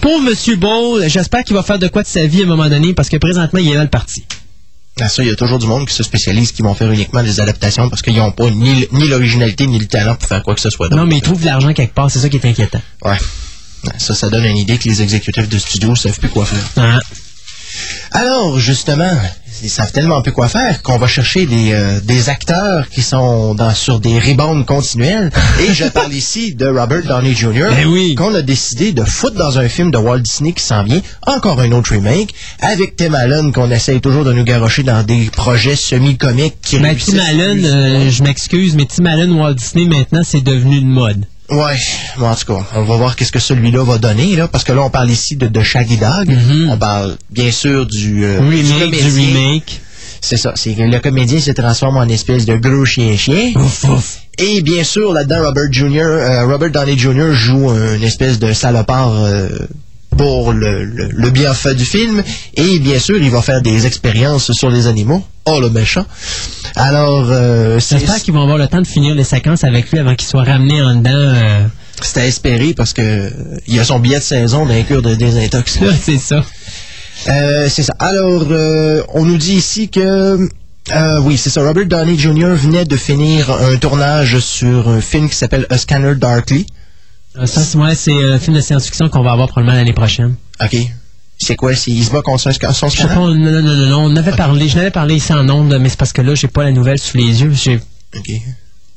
pour Monsieur Ball, j'espère qu'il va faire de quoi de sa vie à un moment donné, parce que présentement, il est mal parti. Ah, ça, il y a toujours du monde qui se spécialise, qui vont faire uniquement des adaptations parce qu'ils n'ont pas ni, ni l'originalité ni le talent pour faire quoi que ce soit. Non, mais il trouve de l'argent quelque part, c'est ça qui est inquiétant. Ouais. Ça, ça donne une idée que les exécutifs de studio ne savent plus quoi faire. Hein? Alors, justement, ils savent tellement plus quoi faire qu'on va chercher des, euh, des acteurs qui sont dans, sur des rebounds continuels. Et je parle ici de Robert Downey Jr. Ben oui. qu'on a décidé de foutre dans un film de Walt Disney qui s'en vient. Encore un autre remake. Avec Tim Allen qu'on essaye toujours de nous garrocher dans des projets semi-comiques qui réussissent Tim Allen, euh, je m'excuse, mais Tim Allen Walt Disney maintenant c'est devenu une mode. Ouais, bon, en tout cas, on va voir qu'est-ce que celui-là va donner, là, parce que là, on parle ici de, de Shaggy Dog. On parle, bien sûr, du, euh, du Mm-hmm. Remake du comédien. remake. C'est ça, c'est que le comédien se transforme en espèce de gros chien-chien. Ouf, ouf. Et bien sûr, là-dedans, Robert Jr., euh, Robert Downey Jr. joue une espèce de salopard euh, pour le, le, le bienfait du film. Et bien sûr, il va faire des expériences sur les animaux. Oh, le méchant. Alors, euh, c'est J'espère qu'ils vont avoir le temps de finir les séquences avec lui avant qu'il soit ramené en dedans. euh. c'est à espérer parce que euh, il a son billet de saison d'un cure de désintox. Là, c'est ça. Euh, c'est ça. Alors, euh, on nous dit ici que... euh, oui, c'est ça. Robert Downey Jr. venait de finir un tournage sur un film qui s'appelle A Scanner Darkly. Euh, Ça, c'est ouais, un film de science-fiction qu'on va avoir probablement l'année prochaine. OK. C'est quoi? C'est, il se bat contre son, scanner? non, non, non, non, on avait parlé, je n'avais parlé ici en ondes, mais c'est parce que là, j'ai pas la nouvelle sous les yeux. J'ai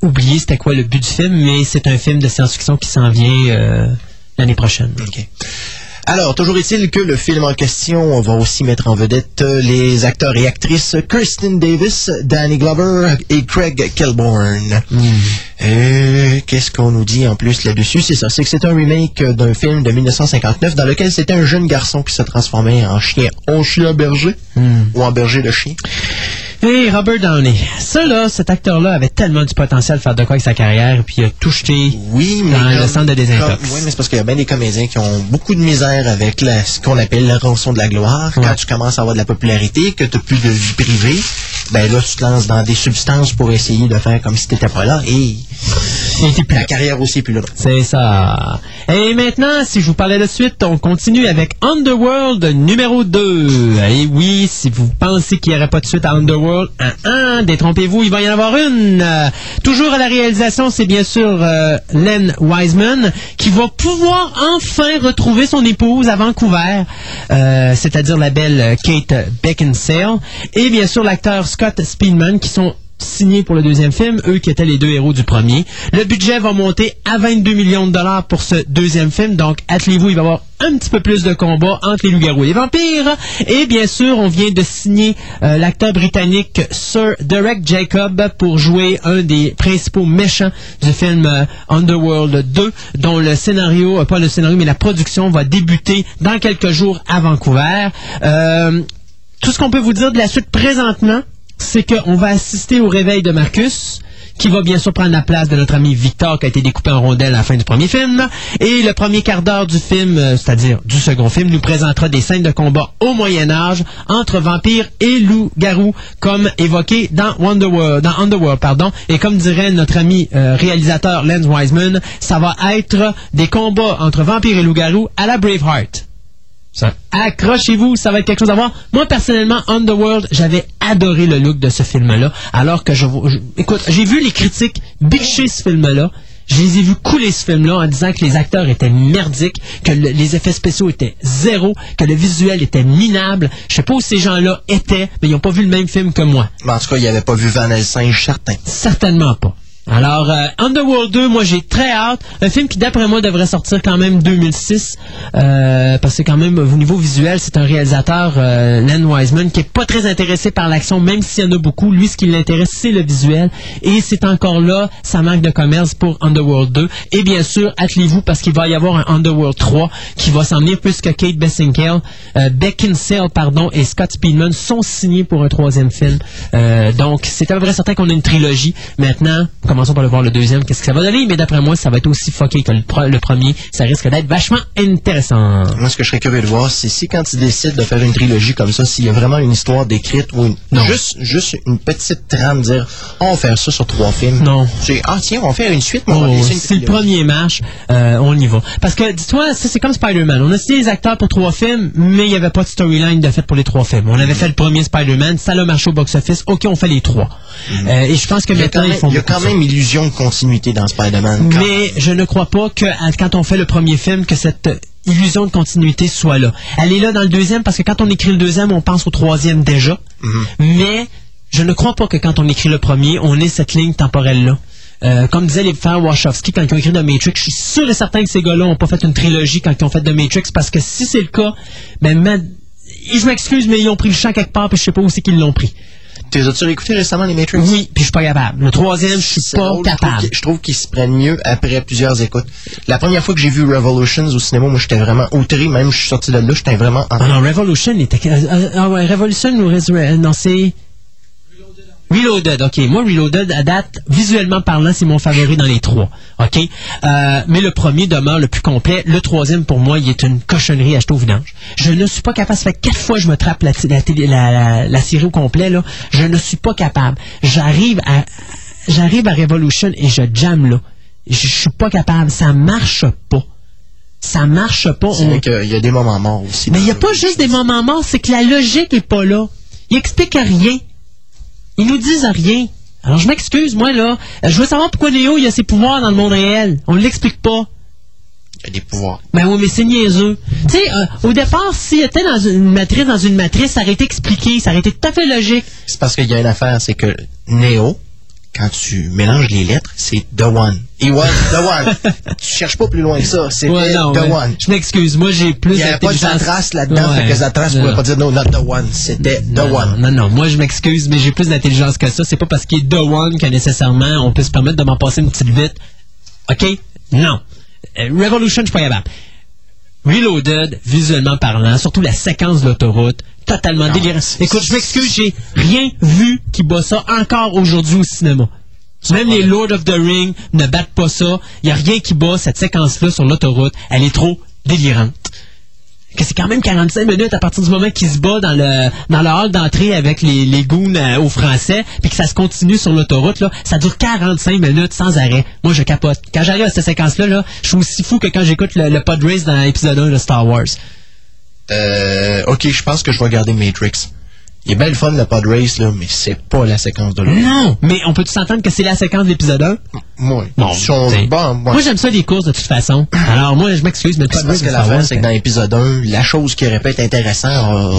oublié c'était quoi le but du film, mais c'est un film de science-fiction qui s'en vient euh, l'année prochaine. OK. Alors, toujours est-il que le film en question va aussi mettre en vedette euh, les acteurs et actrices Kirsten Davis, Danny Glover et Craig Kilborn. Euh, Qu'est-ce qu'on nous dit en plus là-dessus? C'est ça, c'est que c'est un remake euh, d'un film de 1959 dans lequel c'était un jeune garçon qui se transformait en chien, en chien berger ou en berger de chien. Hey, Robert Downey. Ça, là, cet acteur-là avait tellement du potentiel de faire de quoi avec sa carrière, puis il a tout jeté Oui, mais. dans le comme- centre de désintox. comme- Oui, mais c'est parce qu'il y a bien des comédiens qui ont beaucoup de misère avec la- ce qu'on appelle la rançon de la gloire. Ouais. Quand tu commences à avoir de la popularité, que tu n'as plus de vie privée, ben là, tu te lances dans des substances pour essayer de faire comme si tu n'étais pas là. Et Était plus la carrière aussi est plus là. C'est ça. Et maintenant, si je vous parlais de suite, on continue avec Underworld numéro 2. Et oui, si vous pensez qu'il n'y aurait pas de suite à Underworld, un, un, détrompez-vous, il va y en avoir une. Euh, toujours à la réalisation, c'est bien sûr euh, Len Wiseman qui va pouvoir enfin retrouver son épouse à Vancouver, euh, c'est-à-dire la belle Kate Beckinsale, et bien sûr l'acteur Scott Speedman qui sont signés pour le deuxième film, eux qui étaient les deux héros du premier. Le budget va monter à 22 millions de dollars pour ce deuxième film, donc attelez-vous, il va y avoir un petit peu plus de combats entre les loups-garous et les vampires. Et bien sûr, on vient de signer euh, l'acteur britannique Sir Derek Jacob pour jouer un des principaux méchants du film euh, Underworld 2, dont le scénario, euh, pas le scénario, mais la production va débuter dans quelques jours à Vancouver. Tout ce qu'on peut vous dire de la suite présentement, c'est qu'on va assister au réveil de Marcus, qui va bien sûr prendre la place de notre ami Victor, qui a été découpé en rondelles à la fin du premier film. Et le premier quart d'heure du film, euh, c'est-à-dire du second film, nous présentera des scènes de combat au Moyen Âge entre vampires et loups-garous, comme évoqué dans, Wonderworld, dans Underworld. Pardon. Et comme dirait notre ami euh, réalisateur Lance Wiseman, ça va être des combats entre vampires et loups-garous à la Braveheart. Ça. Accrochez-vous, ça va être quelque chose à voir. Moi, personnellement, Underworld, j'avais adoré le look de ce film-là. Alors que je, je- écoute, j'ai vu les critiques bitcher ce film-là. Je les ai vus couler ce film-là en disant que les acteurs étaient merdiques, que le- les effets spéciaux étaient zéro, que le visuel était minable. Je sais pas où ces gens-là étaient, mais ils n'ont pas vu le même film que moi. Mais en tout cas, il avait pas vu Van Helsing, certain. Certainement pas. Alors, euh, Underworld 2, moi j'ai très hâte. Un film qui, d'après moi, devrait sortir quand même 2006. euh, parce que quand même, au niveau visuel, c'est un réalisateur, euh, Len Wiseman, qui est pas très intéressé par l'action, même s'il y en a beaucoup. Lui, ce qui l'intéresse, c'est le visuel. Et c'est encore là sa marque de commerce pour Underworld 2. Et bien sûr, attelez-vous parce qu'il va y avoir un Underworld 3 qui va s'en venir puisque Kate Beckinsale, euh, Beckinsale pardon, et Scott Speedman sont signés pour un troisième film. Donc, c'est à peu près certain qu'on a une trilogie. Maintenant, commençons par le voir le deuxième, qu'est-ce que ça va donner? Mais d'après moi, ça va être aussi fucké que le, premier. Ça risque d'être vachement intéressant. Moi, ce que je serais curieux de voir, c'est si quand ils décident de faire une trilogie comme ça, s'il y a vraiment une histoire décrite ou une- Non. juste, juste une petite trame, dire, on va faire ça sur trois films. Non. C'est, ah tiens, on va faire une suite, mais Oh, une si le premier marche, euh, on y va. Parce que, dis-toi, ça c'est comme Spider-Man. On a signé les acteurs pour trois films, mais il n'y avait pas de storyline de fait pour les trois films. On avait fait le premier Spider-Man, ça a marché au box-office, ok, on fait les trois. Euh, et je pense que maintenant, même, ils font il y a quand même illusion de continuité dans Spider-Man. Mais je ne crois pas que quand on fait le premier film, que cette illusion de continuité soit là. Elle est là dans le deuxième parce que quand on écrit le deuxième, on pense au troisième déjà. Mais je ne crois pas que quand on écrit le premier, on ait cette ligne temporelle-là. Euh, comme disaient les frères Wachowski quand ils ont écrit The Matrix, je suis sûr et certain que ces gars-là n'ont pas fait une trilogie quand ils ont fait The Matrix parce que si c'est le cas, ben, je m'excuse, mais ils ont pris le champ quelque part puis je sais pas où c'est qu'ils l'ont pris. T'es as-tu réécouté récemment les Matrix? Oui, puis je suis pas capable. Le troisième, je suis pas drôle, capable. Je trouve qu'ils se prennent mieux après plusieurs écoutes. La première fois que j'ai vu Revolutions au cinéma, moi j'étais vraiment outré, même je suis sorti de là, j'étais vraiment en... Ah non, Revolution était. euh, euh, ah ouais, Revolution ou Resurre- Non, c'est. Reloaded, ok. Moi, Reloaded, à date, visuellement parlant, c'est mon favori dans les trois. Ok? Euh, mais le premier demeure le plus complet. Le troisième, pour moi, il est une cochonnerie achetée au vidange. Je ne suis pas capable. Ça fait quatre fois que je me trappe la, la, la, la- la série au complet, là. Je ne suis pas capable. J'arrive à. J'arrive à Revolution et je jamme là. Je, je suis pas capable. Ça marche pas. Ça marche pas. C'est vrai qu'il y a des moments morts aussi. mais il n'y a pas juste des moments morts, c'est que la logique est pas là. Ils expliquent rien. Ils nous disent rien. Alors je m'excuse, moi là, euh, je veux savoir pourquoi Léo il a ses pouvoirs dans le monde réel. On ne l'explique pas. Il a des pouvoirs. Ben oui, mais c'est niaiseux. Tu sais, euh, au départ, s'il était dans une matrice, dans une matrice, ça aurait été expliqué, ça aurait été tout à fait logique. C'est parce qu'il y a une affaire, c'est que Neo, quand tu mélanges les lettres, c'est The One. He was The One. tu cherches pas plus loin que ça. Ouais, non, The One. Je m'excuse, moi j'ai plus Il n'y avait pas de. Zatras là-dedans, Ouais. fait que Zatras Non. pouvait pas dire no, not The One. C'était The non, One. Non, non, moi je m'excuse, mais j'ai plus d'intelligence que ça. C'est pas parce qu'il est The One que nécessairement on peut se permettre de m'en passer une petite vite. OK? Non. Euh, Revolution, je suis pas capable. Reloaded, visuellement parlant, surtout la séquence de l'autoroute, totalement délirant. Écoute, je m'excuse, j'ai rien vu qui bat ça encore aujourd'hui au cinéma. Même les Lord of the Ring ne battent pas ça. Il n'y a rien qui bat cette séquence-là sur l'autoroute. Elle est trop délirante. Que c'est quand même 45 minutes à partir du moment qu'il se bat dans le dans le hall d'entrée avec les, les goons euh, aux Français, puis que ça se continue sur l'autoroute, ça dure 45 minutes sans arrêt. Moi, je capote. Quand j'arrive à cette séquence-là, là, je suis aussi fou que quand j'écoute le, le pod race dans l'épisode 1 de Star Wars. Euh, ok, je pense que je vais regarder Matrix. Il est bien le fun le pod race, là, mais c'est pas la séquence de l'autre. Non! Mais on peut-tu s'entendre que c'est la séquence de l'épisode 1? Moi, Bon, bon, moi, j'aime ça les courses de toute façon. Alors, moi, je m'excuse, mais pod parce que Wars, c'est que dans l'épisode 1, la chose qui aurait pu être intéressante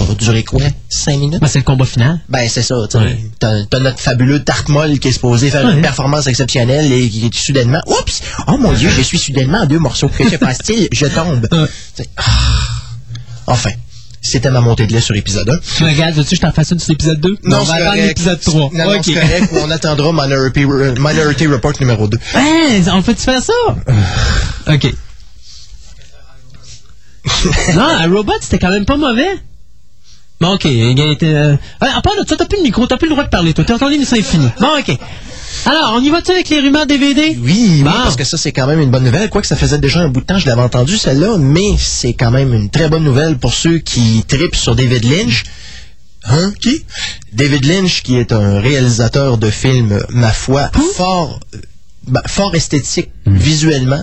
a duré quoi? 5 minutes? ben, c'est le combat final. Ben, c'est ça, tu sais. Ouais. T'as notre fabuleux Tartmol qui est supposé faire une performance exceptionnelle et qui est soudainement, oups! Oh mon dieu, je suis soudainement en deux morceaux. Que se passe-t-il? Je tombe. Ah. Enfin. C'était ma montée de lait sur épisode 1. Tu regardes, veux-tu que je t'en fasse une sur l'épisode 2? on va c'est attendre l'épisode 3. Non, non, ok. c'est correct. On attendra Minority, Minority Report numéro 2. Hein, on peut-tu faire ça? ok. non, un robot, c'était quand même pas mauvais. Bon, ok. Il a été, euh... À part de ça, t'as plus le micro, t'as plus le droit de parler, toi. T'as ton émission est finie. Bon, ok. Alors, on y va-tu avec les rumeurs DVD? Oui, parce que ça, c'est quand même une bonne nouvelle. Quoique ça faisait déjà un bout de temps, je l'avais entendu, celle-là, mais c'est quand même une très bonne nouvelle pour ceux qui tripent sur David Lynch. Hein? Qui? David Lynch, qui est un réalisateur de films, ma foi, fort, ben, fort esthétique visuellement.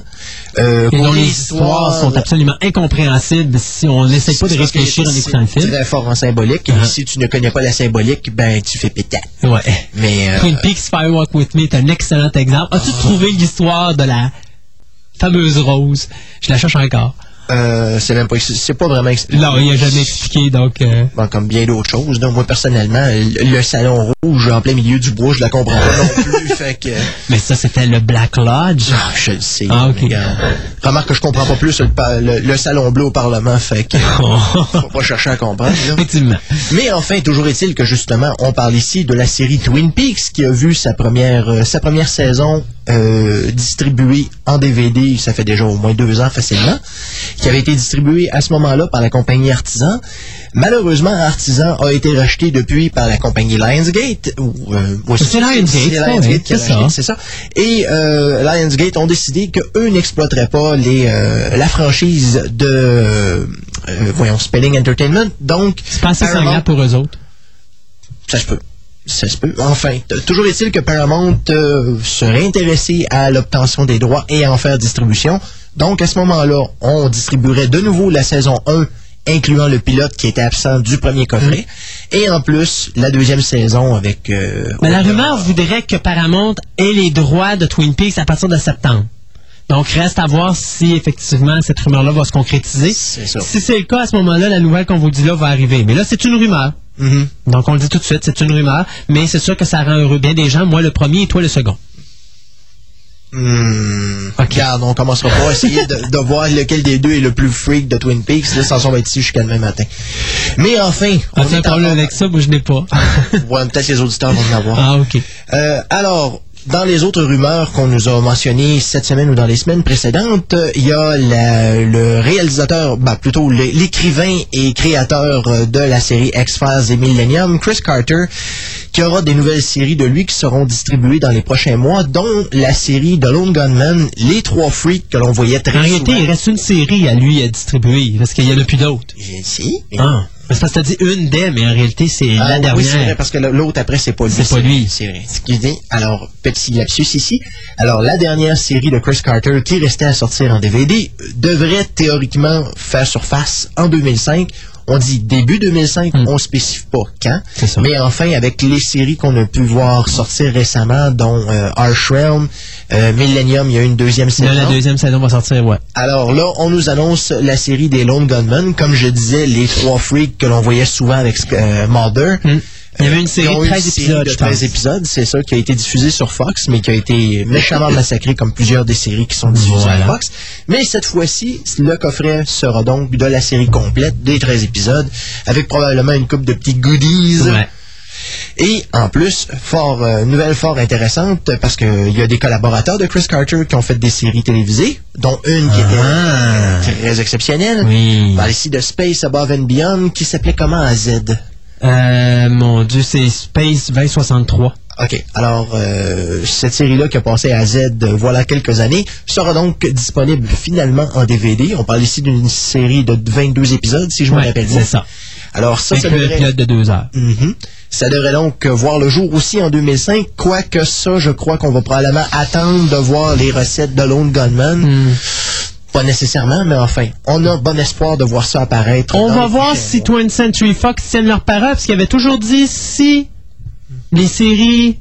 Euh, Et dont les histoires sont absolument incompréhensibles si on n'essaie pas de réfléchir en écoutant le film. Très fort en symbolique. Et Uh-huh. si tu ne connais pas la symbolique, ben, tu fais pétard. Ouais. Mais, euh, Twin Peaks Firewalk With Me est un excellent exemple. As-tu trouvé l'histoire de la fameuse rose? Je la cherche encore. Euh, c'est même pas, c'est pas vraiment, ex- Non, il a jamais expliqué, donc... euh, Bon, comme bien d'autres choses. là. Moi, personnellement, le, le salon rouge en plein milieu du bois, je la comprends pas non plus. fait que. Mais ça, c'était le Black Lodge? Ah, je le sais. Ah, ok. mais, regarde. Remarque que je comprends pas plus le, le- le salon bleu au Parlement, fait que. Faut pas chercher à comprendre. Effectivement. Mais enfin, toujours est-il que justement, on parle ici de la série Twin Peaks qui a vu sa première, euh, sa première saison euh, distribuée en DVD, ça fait déjà au moins deux ans facilement, qui avait été distribuée à ce moment-là par la compagnie Artisan. Malheureusement, Artisan a été racheté depuis par la compagnie Lionsgate. euh, ouais, C'est Lionsgate, Lionsgate vrai, qui a c'est ça. c'est ça. Et euh, Lionsgate ont décidé qu'eux n'exploiteraient pas les, euh, la franchise de, euh, voyons, Spelling Entertainment. Donc, C'est pas assez pour eux autres. ça se peut. Ça se peut. Enfin, toujours est-il que Paramount euh, serait intéressé à l'obtention des droits et à en faire distribution. Donc, à ce moment-là, on distribuerait de nouveau la saison 1, incluant le pilote qui était absent du premier coffret. Et en plus, la deuxième saison avec... euh, Mais la rumeur voudrait que Paramount ait les droits de Twin Peaks à partir de septembre. Donc, reste à voir si effectivement cette rumeur-là va se concrétiser. Ça. Si c'est le cas, à ce moment-là, la nouvelle qu'on vous dit là va arriver. Mais là, c'est une rumeur. Mhm. Donc, on le dit tout de suite, c'est une rumeur. Mais c'est sûr que ça rend heureux bien des gens. Moi, le premier et toi, le second. Hmm. Ok. Regarde, on commencera pas à essayer de, de voir lequel des deux est le plus freak de Twin Peaks. Là, sans on va être ici jusqu'à demain matin. Mais enfin, on un est problème encore- avec ça? Moi, je n'ai pas. Ouais, peut-être les auditeurs vont en avoir. ah, OK. Euh, alors, dans les autres rumeurs qu'on nous a mentionnées cette semaine ou dans les semaines précédentes, il y a la- le réalisateur, bah plutôt l'é- l'écrivain et créateur euh, de la série X-Files et Millennium, Chris Carter, qui aura des nouvelles séries de lui qui seront distribuées dans les prochains mois, dont la série de Lone Gunman, Les Trois Freaks que l'on voyait très En réalité, il souvent. reste une série à lui à distribuer, parce qu'il n'y en a plus d'autres. J'ai- Ah. C'est parce que t'as dit une des, mais en réalité, c'est Ah, la oui, dernière. c'est vrai, parce que l'autre après, c'est pas lui. C'est pas lui. C'est vrai. Excusez. Alors, petit lapsus ici. Alors, la dernière série de Chris Carter qui restait à sortir en DVD devrait théoriquement faire surface en 2005. On dit début 2005, Hmm. on spécifie pas quand. Mais enfin, avec les séries qu'on a pu voir sortir récemment, dont euh, Arch Realm, euh, Millennium, il y a une deuxième Là, saison. la deuxième saison va sortir, ouais. Alors là, on nous annonce la série des Lone Gunmen. Comme je disais, les trois freaks que l'on voyait souvent avec euh, Mulder. Hmm. Il y avait une série de eu 13 série épisodes, de je pense. 13 épisodes, c'est ça, qui a été diffusée sur Fox, mais qui a été méchamment massacrée comme plusieurs des séries qui sont diffusées Voilà. sur Fox. Mais cette fois-ci, le coffret sera donc de la série complète, des 13 épisodes, avec probablement une coupe de petits goodies. Ouais. Et en plus, fort, euh, nouvelle fort intéressante, parce qu'il y a des collaborateurs de Chris Carter qui ont fait des séries télévisées, dont une qui Ah. était très exceptionnelle. Oui. On parle ici de Space Above and Beyond, qui s'appelait comment à Z? Euh, mon Dieu, c'est Space 2063. OK. Alors, euh, cette série-là qui a passé à Z euh, voilà quelques années sera donc disponible finalement en DVD. On parle ici d'une série de 22 épisodes, si je me Ouais, rappelle c'est bien. ça. Alors, ça, ça Avec le devrait... pilote de deux heures. Mhm. Ça devrait donc euh, voir le jour aussi en 2005, quoique ça, je crois qu'on va probablement attendre de voir les recettes de Lone Gunman. Hmm. Pas nécessairement, mais enfin, on a bon espoir de voir ça apparaître. On va voir si mois. 20th Century Fox tiennent leur parole, parce qu'ils avaient toujours dit si les séries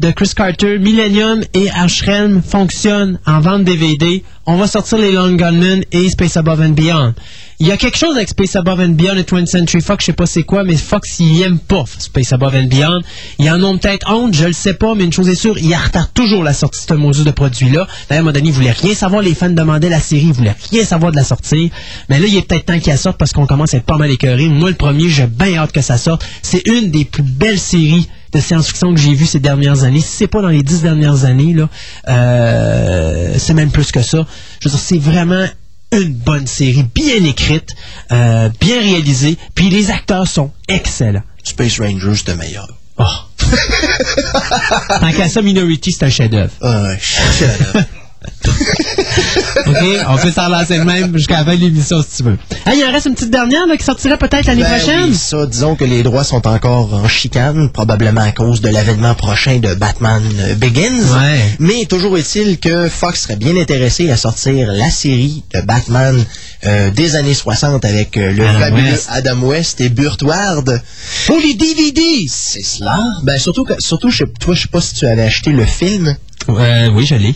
de Chris Carter, Millennium et Ashram fonctionnent en vente DVD, on va sortir les Long Gunmen et Space Above and Beyond. Il y a quelque chose avec Space Above and Beyond et 20th Century Fox, je sais pas c'est quoi, mais Fox, il aime pas Space Above and Beyond. Ils en ont peut-être honte, je le sais pas, mais une chose est sûre, ils retardent toujours la sortie de ce module de produit-là. D'ailleurs, donné, ils voulaient rien savoir, les fans demandaient la série, ils voulaient rien savoir de la sortie. Mais là, il est peut-être temps qu'elle sorte parce qu'on commence à être pas mal écœuré. Moi, le premier, j'ai bien hâte que ça sorte. C'est une des plus belles séries de science-fiction que j'ai vues ces dernières années. Si c'est pas dans les dix dernières années, là, euh, c'est même plus que ça. Je veux dire, c'est vraiment une bonne série, bien écrite, euh, bien réalisée, puis les acteurs sont excellents. Space Rangers, c'était meilleur. Oh. Tant qu'à ça, Minority, c'est un chef-d'œuvre. Ah, ouais, chef-d'œuvre. OK? On peut s'en lancer de même jusqu'à la fin de l'émission si tu veux. Hey, il en reste une petite dernière là, qui sortira peut-être l'année Ben prochaine? oui, ça, disons que les droits sont encore en chicane, probablement à cause de l'avènement prochain de Batman euh, Begins. Ouais. Mais toujours est-il que Fox serait bien intéressé à sortir la série de Batman euh, des années 60 avec euh, le Adam fabuleux West. Adam West et Burt Ward. Pour les DVD, c'est cela? Ben surtout que, surtout, je sais- toi, je sais pas si tu avais acheté le film. Euh, oui, je l'ai.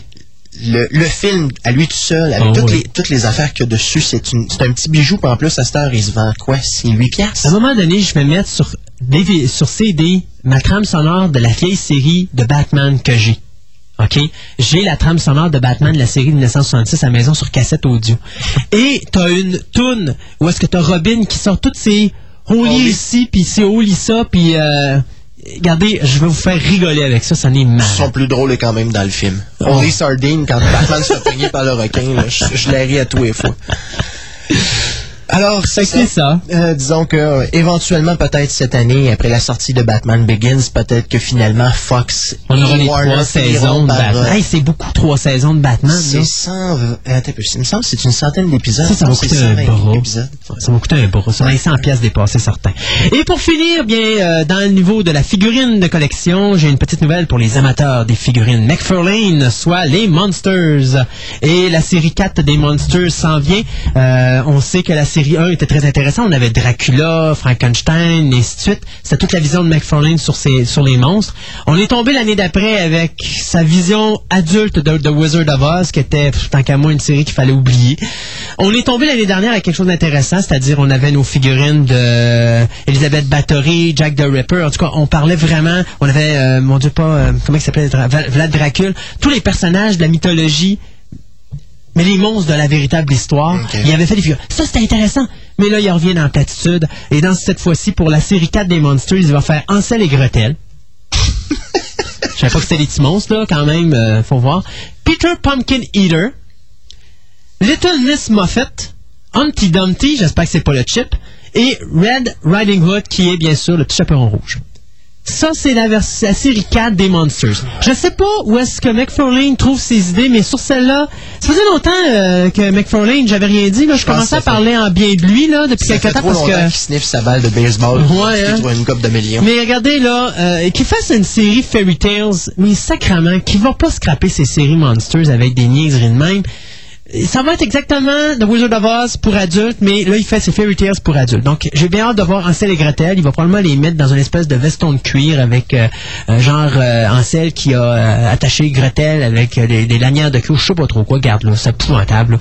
Le, le film, à lui tout seul, avec Oh, toutes, oui. les, toutes les affaires qu'il y a dessus, c'est un petit bijou, puis en plus, à cette heure, il se vend quoi? C'est 8 piastres? À un moment donné, je vais mettre sur, CD ma trame sonore de la vieille série de Batman que j'ai. OK? J'ai la trame sonore de Batman de la série de 1966 à la maison sur cassette audio. Et t'as une toune où est-ce que t'as Robin qui sort toutes ses holy Holy. ici, puis c'est holy ça, puis euh, regardez, je vais vous faire rigoler avec ça, ça en est Ils mal. sont plus drôles quand même dans le film. Only Sardine, quand Batman se fait par le requin, là, je, je l'ai ri à tous les fois. Alors, c'est c'est ça. Euh, disons que euh, éventuellement, peut-être cette année, après la sortie de Batman Begins, peut-être que finalement Fox On aura les Warner trois saisons de Batman. euh, Hey, c'est beaucoup trois saisons de Batman. c'est 100... euh, il me semble que c'est une centaine d'épisodes. Ça, ça c'est coûter un 120 bras. Ça va coûter un bras. Ça être 100 pièces dépassées, certain. Et pour finir, bien, dans le niveau de la figurine de collection, j'ai une petite nouvelle pour les amateurs des figurines McFarlane, soit les Monsters. Et la série 4 des Monsters s'en vient. On sait que la série 1 était très intéressante. On avait Dracula, Frankenstein, et ainsi de suite. C'était toute la vision de McFarlane sur, les monstres. On est tombé l'année d'après avec sa vision adulte de The Wizard of Oz, qui était, tant qu'à moi, une série qu'il fallait oublier. On est tombé l'année dernière avec quelque chose d'intéressant, c'est-à-dire on avait nos figurines de Elizabeth Bathory, Jack the Ripper. En tout cas, on parlait vraiment, on avait, euh, mon Dieu, pas, euh, comment il s'appelait, Vlad Dracul, tous les personnages de la mythologie mais les monstres de la véritable histoire, Ok. il avait fait des figures. Ça, c'était intéressant. Mais là, il revient dans la platitude. Et dans cette fois-ci, pour la série 4 des Monsters, il va faire Ansel et Gretel. Je savais pas que c'était des petits monstres, là, quand même, euh, faut voir. Peter Pumpkin Eater. Little Miss Muffet. Humpty Dumpty, j'espère que c'est pas le chip. Et Red Riding Hood, qui est bien sûr le petit chaperon rouge. Ça, c'est la, série 4 des Monsters. Je sais pas où est-ce que McFarlane trouve ses idées, mais sur celle-là, ça faisait longtemps euh, que McFarlane, j'avais rien dit. Là, je, commençais à parler en bien de lui là, depuis Ça quelques fait temps trop parce que. qu'il sniffe sa balle de baseball. Ouais, qu'il hein. une coupe de millions. Mais regardez là, euh, qu'il fasse une série Fairy Tales, mais sacrament, qui va pas scraper ses séries Monsters avec des niaiseries de même. Ça va être exactement The Wizard of Oz pour adultes, mais là, il fait ses Fairy Tales pour adultes. Donc, j'ai bien hâte de voir Ansel et Gretel. Il va probablement les mettre dans une espèce de veston de cuir avec euh, un genre euh, Ansel qui a euh, attaché Gretel avec euh, des, des lanières de cuir. Je sais pas trop quoi. Garde, là, c'est épouvantable.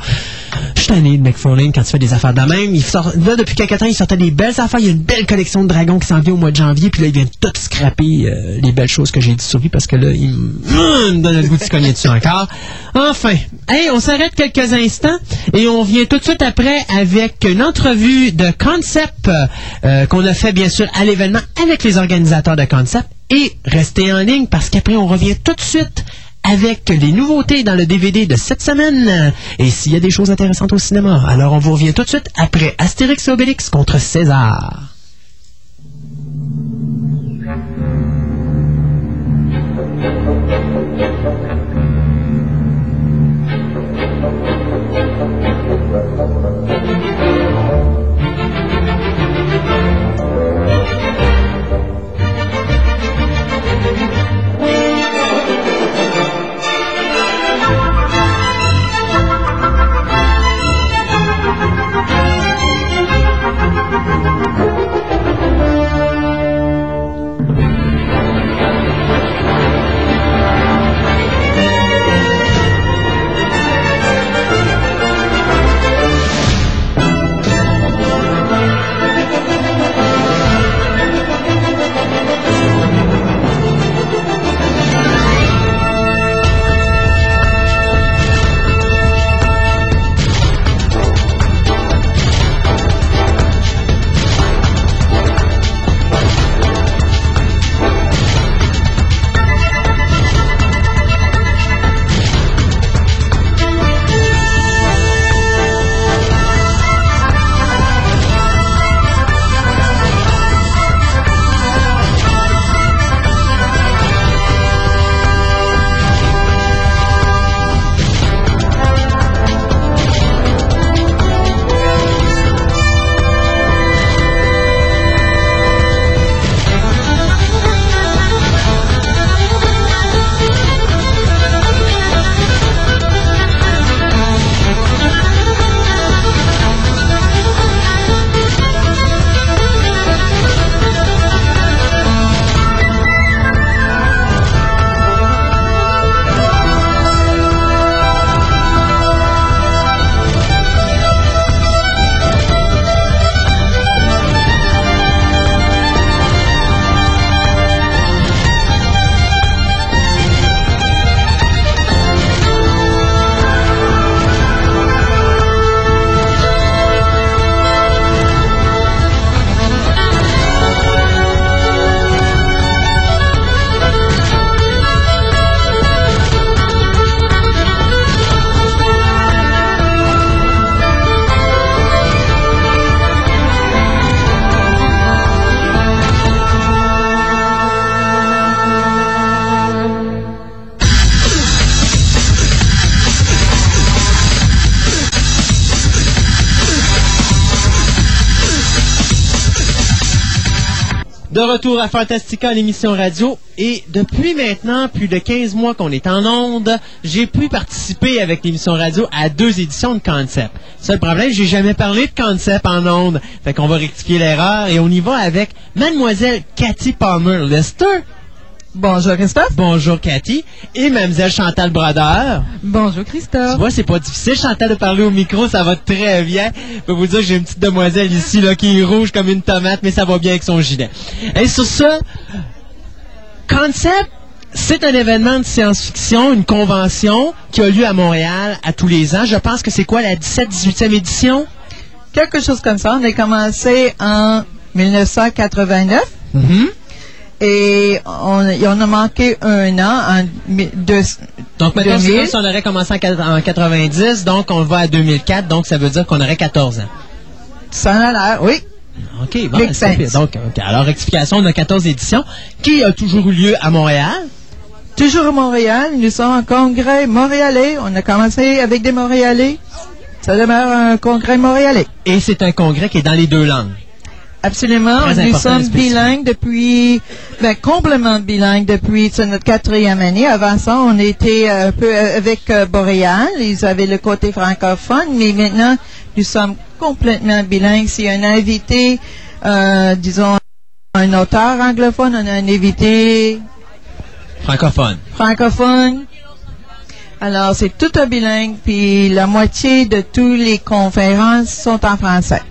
Je suis tanné de McFarlane quand il fait des affaires de même. Il sort, là, depuis quelques temps, il sortait des belles affaires. Il y a une belle collection de dragons qui s'en vient au mois de janvier. Puis là, il vient tout scraper euh, les belles choses que j'ai dit sur lui parce que là, il me donne le goût de se cogner dessus encore. Enfin, hey, on s'arrête quelques instants et on vient tout de suite après avec une entrevue de Concept euh, qu'on a fait bien sûr à l'événement avec les organisateurs de Concept. Et restez en ligne parce qu'après, on revient tout de suite avec les nouveautés dans le DVD de cette semaine et s'il y a des choses intéressantes au cinéma. Alors on vous revient tout de suite après Astérix et Obélix contre César. De retour à Fantastica, l'émission radio. Et depuis maintenant plus de 15 mois qu'on est en onde, j'ai pu participer avec l'émission radio à deux éditions de Concept. Seul problème, j'ai jamais parlé de Concept en onde. Fait qu'on va rectifier l'erreur et on y va avec Mademoiselle Cathy Palmer Lester. Bonjour Christophe. Bonjour Cathy. Et Mademoiselle Chantal Brodeur. Bonjour Tu Christophe. vois, c'est pas difficile, Chantal, de parler au micro, ça va très bien. Je peux vous dire que j'ai une petite demoiselle ici, là, qui est rouge comme une tomate, mais ça va bien avec son gilet. Et sur ça, Concept, c'est un événement de science-fiction, une convention qui a lieu à Montréal à tous les ans. Je pense que c'est quoi, la 17-18e édition? Quelque chose comme ça. On a commencé en 1989 Mhm. Et on, et on a manqué un an en deux- Donc maintenant, c'est 2000. comme si on aurait commencé en en 90, donc on va à 2004, donc ça veut dire qu'on aurait 14 ans. Ça en a l'air, oui. OK, bon, sense. Donc, alors, rectification, on a 14 éditions qui a toujours eu lieu à Montréal? Toujours à Montréal. Nous sommes en congrès montréalais. On a commencé avec des Montréalais. Ça demeure un congrès montréalais. Et c'est un congrès qui est dans les deux langues. Absolument. Très Nous sommes bilingues depuis, ben, complètement bilingues depuis c'est notre quatrième année. Avant ça, on était un peu euh, avec euh, Boréal. Ils avaient le côté francophone, mais maintenant, nous sommes complètement bilingues. A un invité, euh, disons, un auteur anglophone, on a un invité Francophone. francophone. Alors, c'est tout un bilingue, puis la moitié de toutes les conférences sont en français.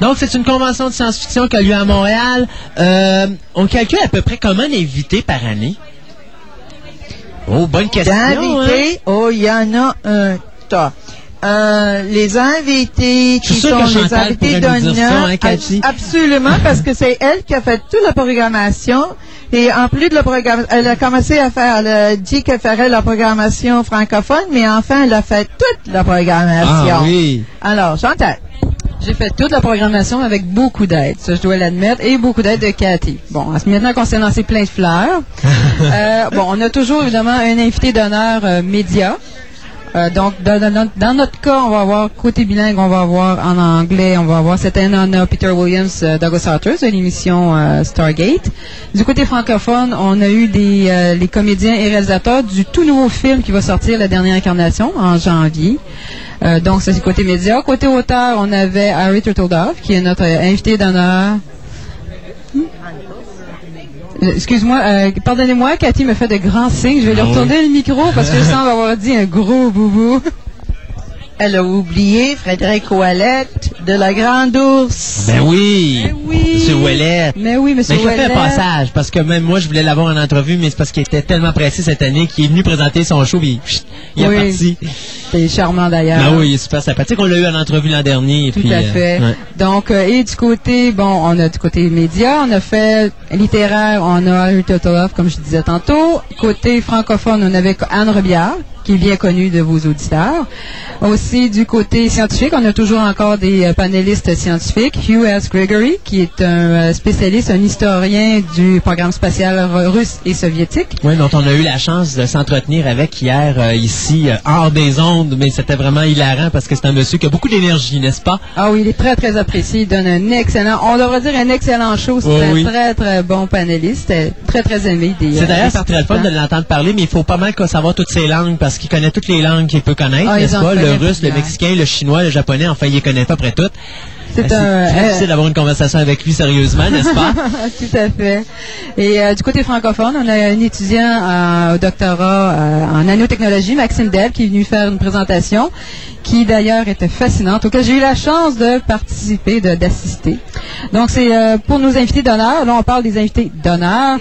Donc, c'est une convention de science-fiction qui a lieu à Montréal. Euh, on calcule à peu près combien d'invités par année? Oh, bonne question. hein? D'invités, oh, il y en a un tas. euh, les invités qui sont les invités d'honneur. hein, Absolument, parce que c'est elle qui a fait toute la programmation. Et en plus de la programmation, elle a commencé à faire, elle a dit qu'elle ferait la programmation francophone, mais enfin, elle a fait toute la programmation. Ah oui. Alors, Chantal. J'ai fait toute la programmation avec beaucoup d'aide, ça je dois l'admettre, et beaucoup d'aide de Cathy. Bon, maintenant qu'on s'est lancé plein de fleurs, euh, bon, on a toujours évidemment un invité d'honneur euh, média. Euh, donc, dans, dans notre- cas, on va avoir côté bilingue, on va avoir en anglais, on va avoir cette année, Peter Williams, euh, Douglas de l'émission euh, Stargate. Du côté francophone, on a eu euh, les comédiens et réalisateurs du tout nouveau film qui va sortir, La dernière incarnation, en janvier. Euh, donc, ça, c'est côté média. Côté auteur, on avait Harry Turtledove, qui est notre invité d'honneur. Euh, Excuse-moi, euh, pardonnez-moi, Cathy me fait de grands signes. Je vais lui retourner le micro parce que je semble avoir dit un gros boubou. Elle a oublié Frédéric Ouellette de la Grande Ourse. Ben oui. Ben oui. Monsieur Ouellet. Mais oui, monsieur Mais je fais un passage parce que même moi je voulais l'avoir en entrevue, mais c'est parce qu'il était tellement pressé cette année qu'il est venu présenter son show et pfft, il est Oui. parti. C'est charmant d'ailleurs. Ben oui, il est super sympathique. On l'a eu en entrevue l'an dernier. Tout puis, à euh, fait. ouais. Donc, euh, et du côté, bon, on a du côté média, on a fait littéraire, on a Harry Turtledove, comme je disais tantôt. Côté francophone, on avait Anne Robillard, qui est bien connue de vos auditeurs. Aussi, du côté scientifique, on a toujours encore des euh, panélistes scientifiques. Hugh S. Gregory, qui est un euh, spécialiste, un historien du programme spatial russe et soviétique. Oui, dont on a eu la chance de s'entretenir avec hier euh, ici, hors des ondes, mais c'était vraiment hilarant parce que c'est un monsieur qui a beaucoup d'énergie, n'est-ce pas? Ah oui, il est très, très apprécié. Il donne un excellent, on devrait dire un excellent show. C'est Oui, un oui. très, très bon panéliste. Très, très aimé des C'est d'ailleurs c'est très le fun de l'entendre parler, mais il faut pas mal savoir toutes ces langues parce qu'il connaît toutes les langues qu'il peut connaître, Ah, n'est-ce pas? Le russe, le mexicain, le chinois, le japonais, enfin, il les connaît pas près toutes. C'est très euh, difficile d'avoir une conversation avec lui sérieusement, n'est-ce pas? Tout à fait. Et euh, du côté francophone, on a un étudiant euh, au doctorat en nanotechnologie, Maxime Deb, qui est venu faire une présentation qui d'ailleurs était fascinante, auquel j'ai eu la chance de participer, de- d'assister. Donc c'est pour nos invités d'honneur. Là, on parle des invités d'honneur.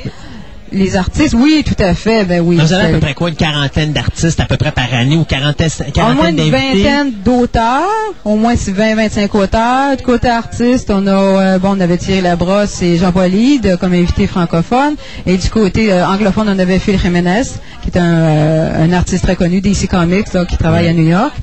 Les artistes, oui, tout à fait. Ben oui. Vous avez à peu près quoi, une quarantaine d'artistes à peu près par année ou quarantaine, au moins quarantaine une vingtaine d'auteurs, au moins c'est 20-25 auteurs. Du côté artiste, on a euh, bon, on avait Thierry Labrosse et Jean-Paul Hyde comme invité francophone. Et du côté euh, anglophone, on avait Phil Jiménez, qui est un, euh, un artiste très connu DC Comics, là, qui travaille à New York.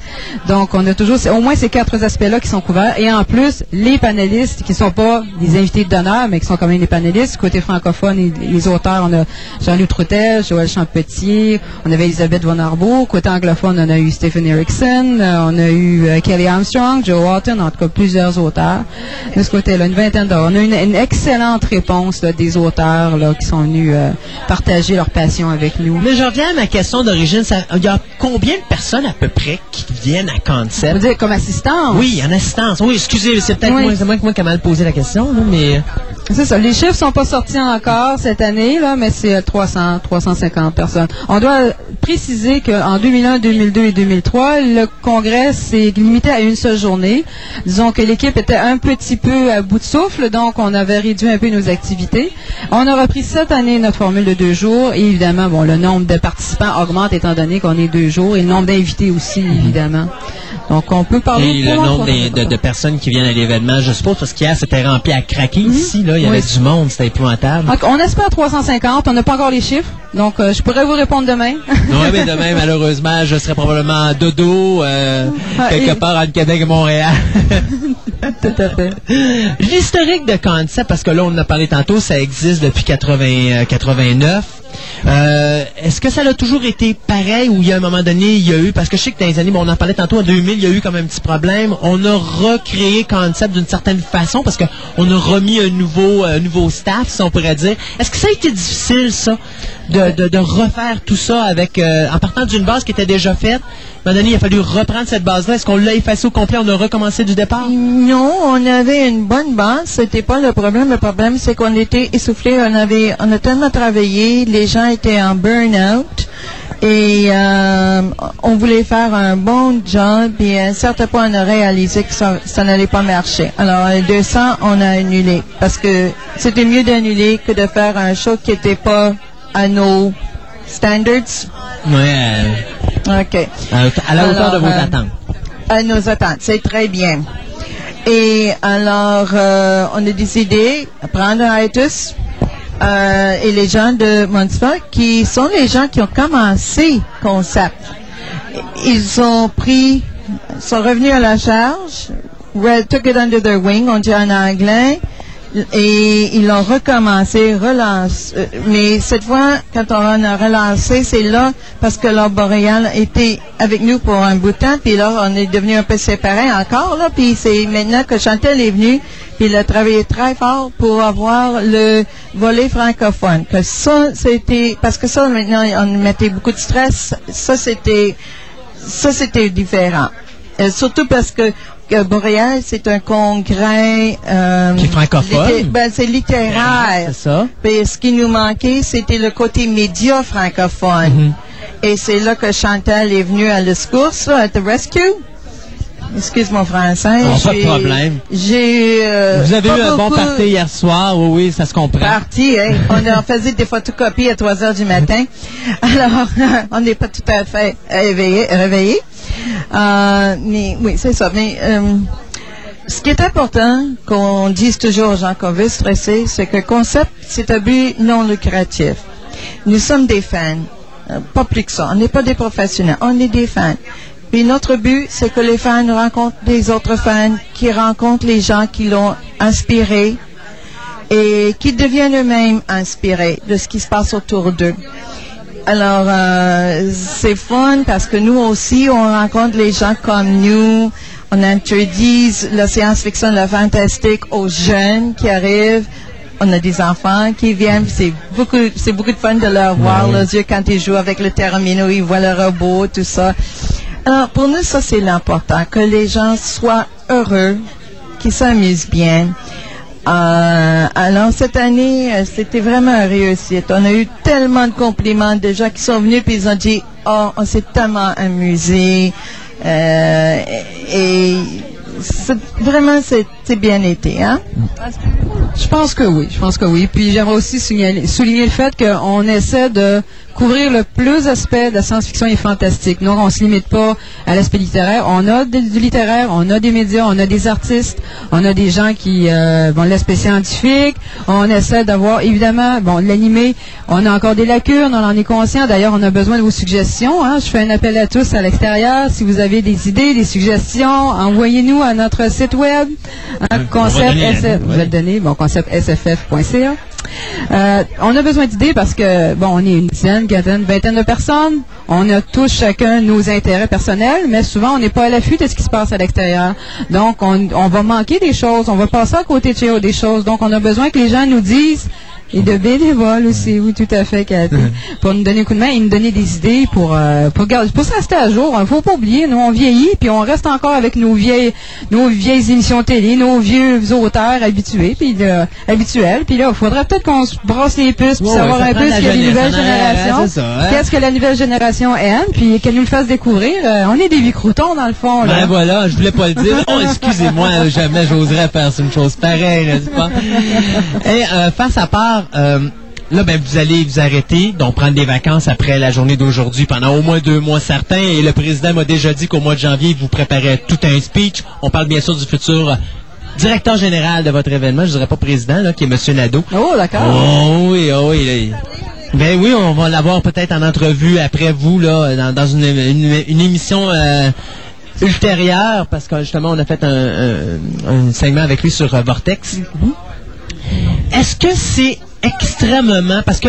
Donc on a toujours au moins ces quatre aspects-là qui sont couverts. Et en plus, les panélistes qui sont pas des invités d'honneur, mais qui sont quand même des panélistes. Du côté francophone, et les auteurs, on a Jean-Louis Troutel, Joël Champetier, on avait Elisabeth Von Arbour. Côté anglophone, on a eu Stephen Erickson, euh, on a eu euh, Kelly Armstrong, Joe Walton, en tout cas plusieurs auteurs. De ce côté-là, une vingtaine d'heures. On a une, une excellente réponse là, des auteurs là, qui sont venus euh, partager leur passion avec nous. Mais je reviens à ma question d'origine. Il y a combien de personnes à peu près qui viennent à On Concept? veut dire comme assistant. Oui, en assistance. Oui, excusez, c'est peut-être Oui. moi, c'est moi, moi qui ai mal posé la question, là, mais... C'est ça. Les chiffres sont pas sortis encore cette année, là, mais c'est euh, 300, 350 personnes. On doit préciser qu'en 2001, 2002 et 2003, le congrès s'est limité à une seule journée. Disons que l'équipe était un petit peu à bout de souffle, donc on avait réduit un peu nos activités. On a repris cette année notre formule de deux jours et évidemment, bon, le nombre de participants augmente étant donné qu'on est deux jours et le nombre d'invités aussi, évidemment. Donc on peut parler Et le nombre des- de, de personnes qui viennent à l'événement, je suppose, parce qu'hier, c'était rempli à craquer ici, là. Il y avait Mhm. Du monde, c'était épouvantable. Donc, on espère 350. On n'a pas encore les chiffres. Donc, euh, je pourrais vous répondre demain. Oui, mais demain, malheureusement, je serai probablement à dodo, euh, Ah, quelque et- part entre Québec et Montréal. Tout à fait. L'historique de Concept, parce que là, on en a parlé tantôt, ça existe depuis 80, euh, 89. Euh, Est-ce que ça a toujours été pareil ou il y a un moment donné, il y a eu, parce que je sais que dans les années, on en parlait tantôt, en 2000, il y a eu comme un petit problème. On a recréé Concept d'une certaine façon parce qu'on a remis un nouveau, un nouveau staff, si on pourrait dire. Est-ce que ça a été difficile, ça, de, de, de refaire tout ça avec, euh, en partant d'une base qui était déjà faite? À il a fallu reprendre cette base-là. Est-ce qu'on l'a effacée au complet? On a recommencé du départ? Non, on avait une bonne base. C'était pas le problème. Le problème, c'est qu'on était essoufflés. On avait, on a tellement travaillé. Les gens étaient en burn-out. Et euh, on voulait faire un bon job. Et à un certain point, on a réalisé que ça, n'allait pas marcher. Alors, les 200, on a annulé. Parce que c'était mieux d'annuler que de faire un show qui n'était pas à nos standards? Ouais, OK. à, la hauteur Alors, de vos euh, attentes. à nos attentes. C'est très bien. Et alors, euh, on a décidé de prendre un hiatus euh, et les gens de Munster, qui sont les gens qui ont commencé Concept. Ils ont pris, sont revenus à la charge, took it under their wing, on dit en anglais, et ils l'ont recommencé, relance. euh, Mais cette fois, quand on a relancé, c'est là parce que l'Ordre boréal était avec nous pour un bout de temps, puis là, on est devenu un peu séparés encore, là, puis c'est maintenant que Chantal est venue, puis il a travaillé très fort pour avoir le volet francophone. Ça, c'était, parce que ça, maintenant, on mettait beaucoup de stress, ça, c'était, ça, c'était différent. Euh, surtout parce que Boréal, c'est un congrès... Euh, Qui est francophone. ben, c'est littéraire. C'est ça. Puis ce qui nous manquait, c'était le côté média francophone. Et c'est là que Chantal est venue à la secours, à The Rescue. Excuse mon français. Ah, pas de problème. J'ai. euh, Vous avez eu un bon party hier soir, oui, oui, ça se comprend. Parti, hein. on en faisait des photocopies à 3 heures du matin. Alors, on n'est pas tout à fait éveillé, réveillé. Euh, oui, c'est ça. Mais euh, ce qui est important qu'on dise toujours aux gens qu'on veut stresser, c'est que le concept, c'est un but non lucratif. Nous sommes des fans. Euh, Pas plus que ça. On n'est pas des professionnels. On est des fans. Puis notre but, c'est que les fans rencontrent des autres fans, qui rencontrent les gens qui l'ont inspiré, et qui deviennent eux-mêmes inspirés de ce qui se passe autour d'eux. Alors, euh, c'est fun parce que nous aussi, on rencontre les gens comme nous. On introduit la science-fiction, le fantastique aux jeunes qui arrivent. On a des enfants qui viennent. C'est beaucoup, c'est beaucoup de fun de leur voir leurs yeux quand ils jouent avec le terminal, ils voient le robot, tout ça. Alors, pour nous, ça, c'est l'important, que les gens soient heureux, qu'ils s'amusent bien. Euh, alors, cette année, euh, c'était vraiment un réussite. On a eu tellement de compliments de gens qui sont venus puis ils ont dit, oh, on s'est tellement amusé. Euh, et vraiment, c'est bien été, hein? Je pense que oui, je pense que oui. Puis j'aimerais aussi souligner le fait qu'on essaie de couvrir le plus d'aspects de la science-fiction et fantastique. Donc on se limite pas à l'aspect littéraire. On a du littéraire, on a des médias, on a des artistes, on a des gens qui euh, bon l'aspect scientifique. On essaie d'avoir évidemment bon l'animé. On a encore des lacunes, on en est conscient. D'ailleurs, on a besoin de vos suggestions. hein. Je fais un appel à tous à l'extérieur. Si vous avez des idées, des suggestions, envoyez-nous à notre site web. Un concept donner SF. Ouais. êtes donné, bon, concept sff.ca. Euh, on a besoin d'idées parce que, bon, on est une dizaine, quinzaine, vingtaine de personnes. On a tous chacun nos intérêts personnels, mais souvent, on n'est pas à l'affût de ce qui se passe à l'extérieur. Donc, on, va manquer des choses, on va passer à côté de des choses. Donc, on a besoin que les gens nous disent et de bénévoles aussi, oui, tout à fait, Cathy. pour nous donner un coup de main et nous donner des idées pour, euh, pour, garder- pour se rester à jour. Il faut pas oublier, nous, on vieillit, puis on reste encore avec nos vieilles, nos vieilles émissions télé, nos vieux auteurs habitués, puis euh, habituels. Puis là, il faudrait peut-être qu'on se brasse les puces, Ouais, savoir ouais, un peu ce que les nouvelles hein, générations, hein? qu'est-ce que la nouvelle génération aime, puis qu'elle nous le fasse découvrir. Euh, on est des bicroutons, dans le fond. Là. Ben voilà, je voulais pas le dire. Oh, excusez-moi, jamais j'oserais faire une chose pareille, n'est-ce pas? Et euh, face à part, euh, là, ben vous allez vous arrêter, donc prendre des vacances après la journée d'aujourd'hui pendant au moins deux mois certains. Et le président m'a déjà dit qu'au mois de janvier, il vous préparait tout un speech. On parle bien sûr du futur euh, directeur général de votre événement, je dirais pas président, là, qui est M. Nadeau. Oh, d'accord. Oh oui, oh oui. là, Ben oui, on va l'avoir peut-être en entrevue après vous, là, dans, dans une, une- une émission euh, ultérieure, parce que justement, on a fait un, un- un segment avec lui sur euh, Vortex. Est-ce que c'est extrêmement... Parce que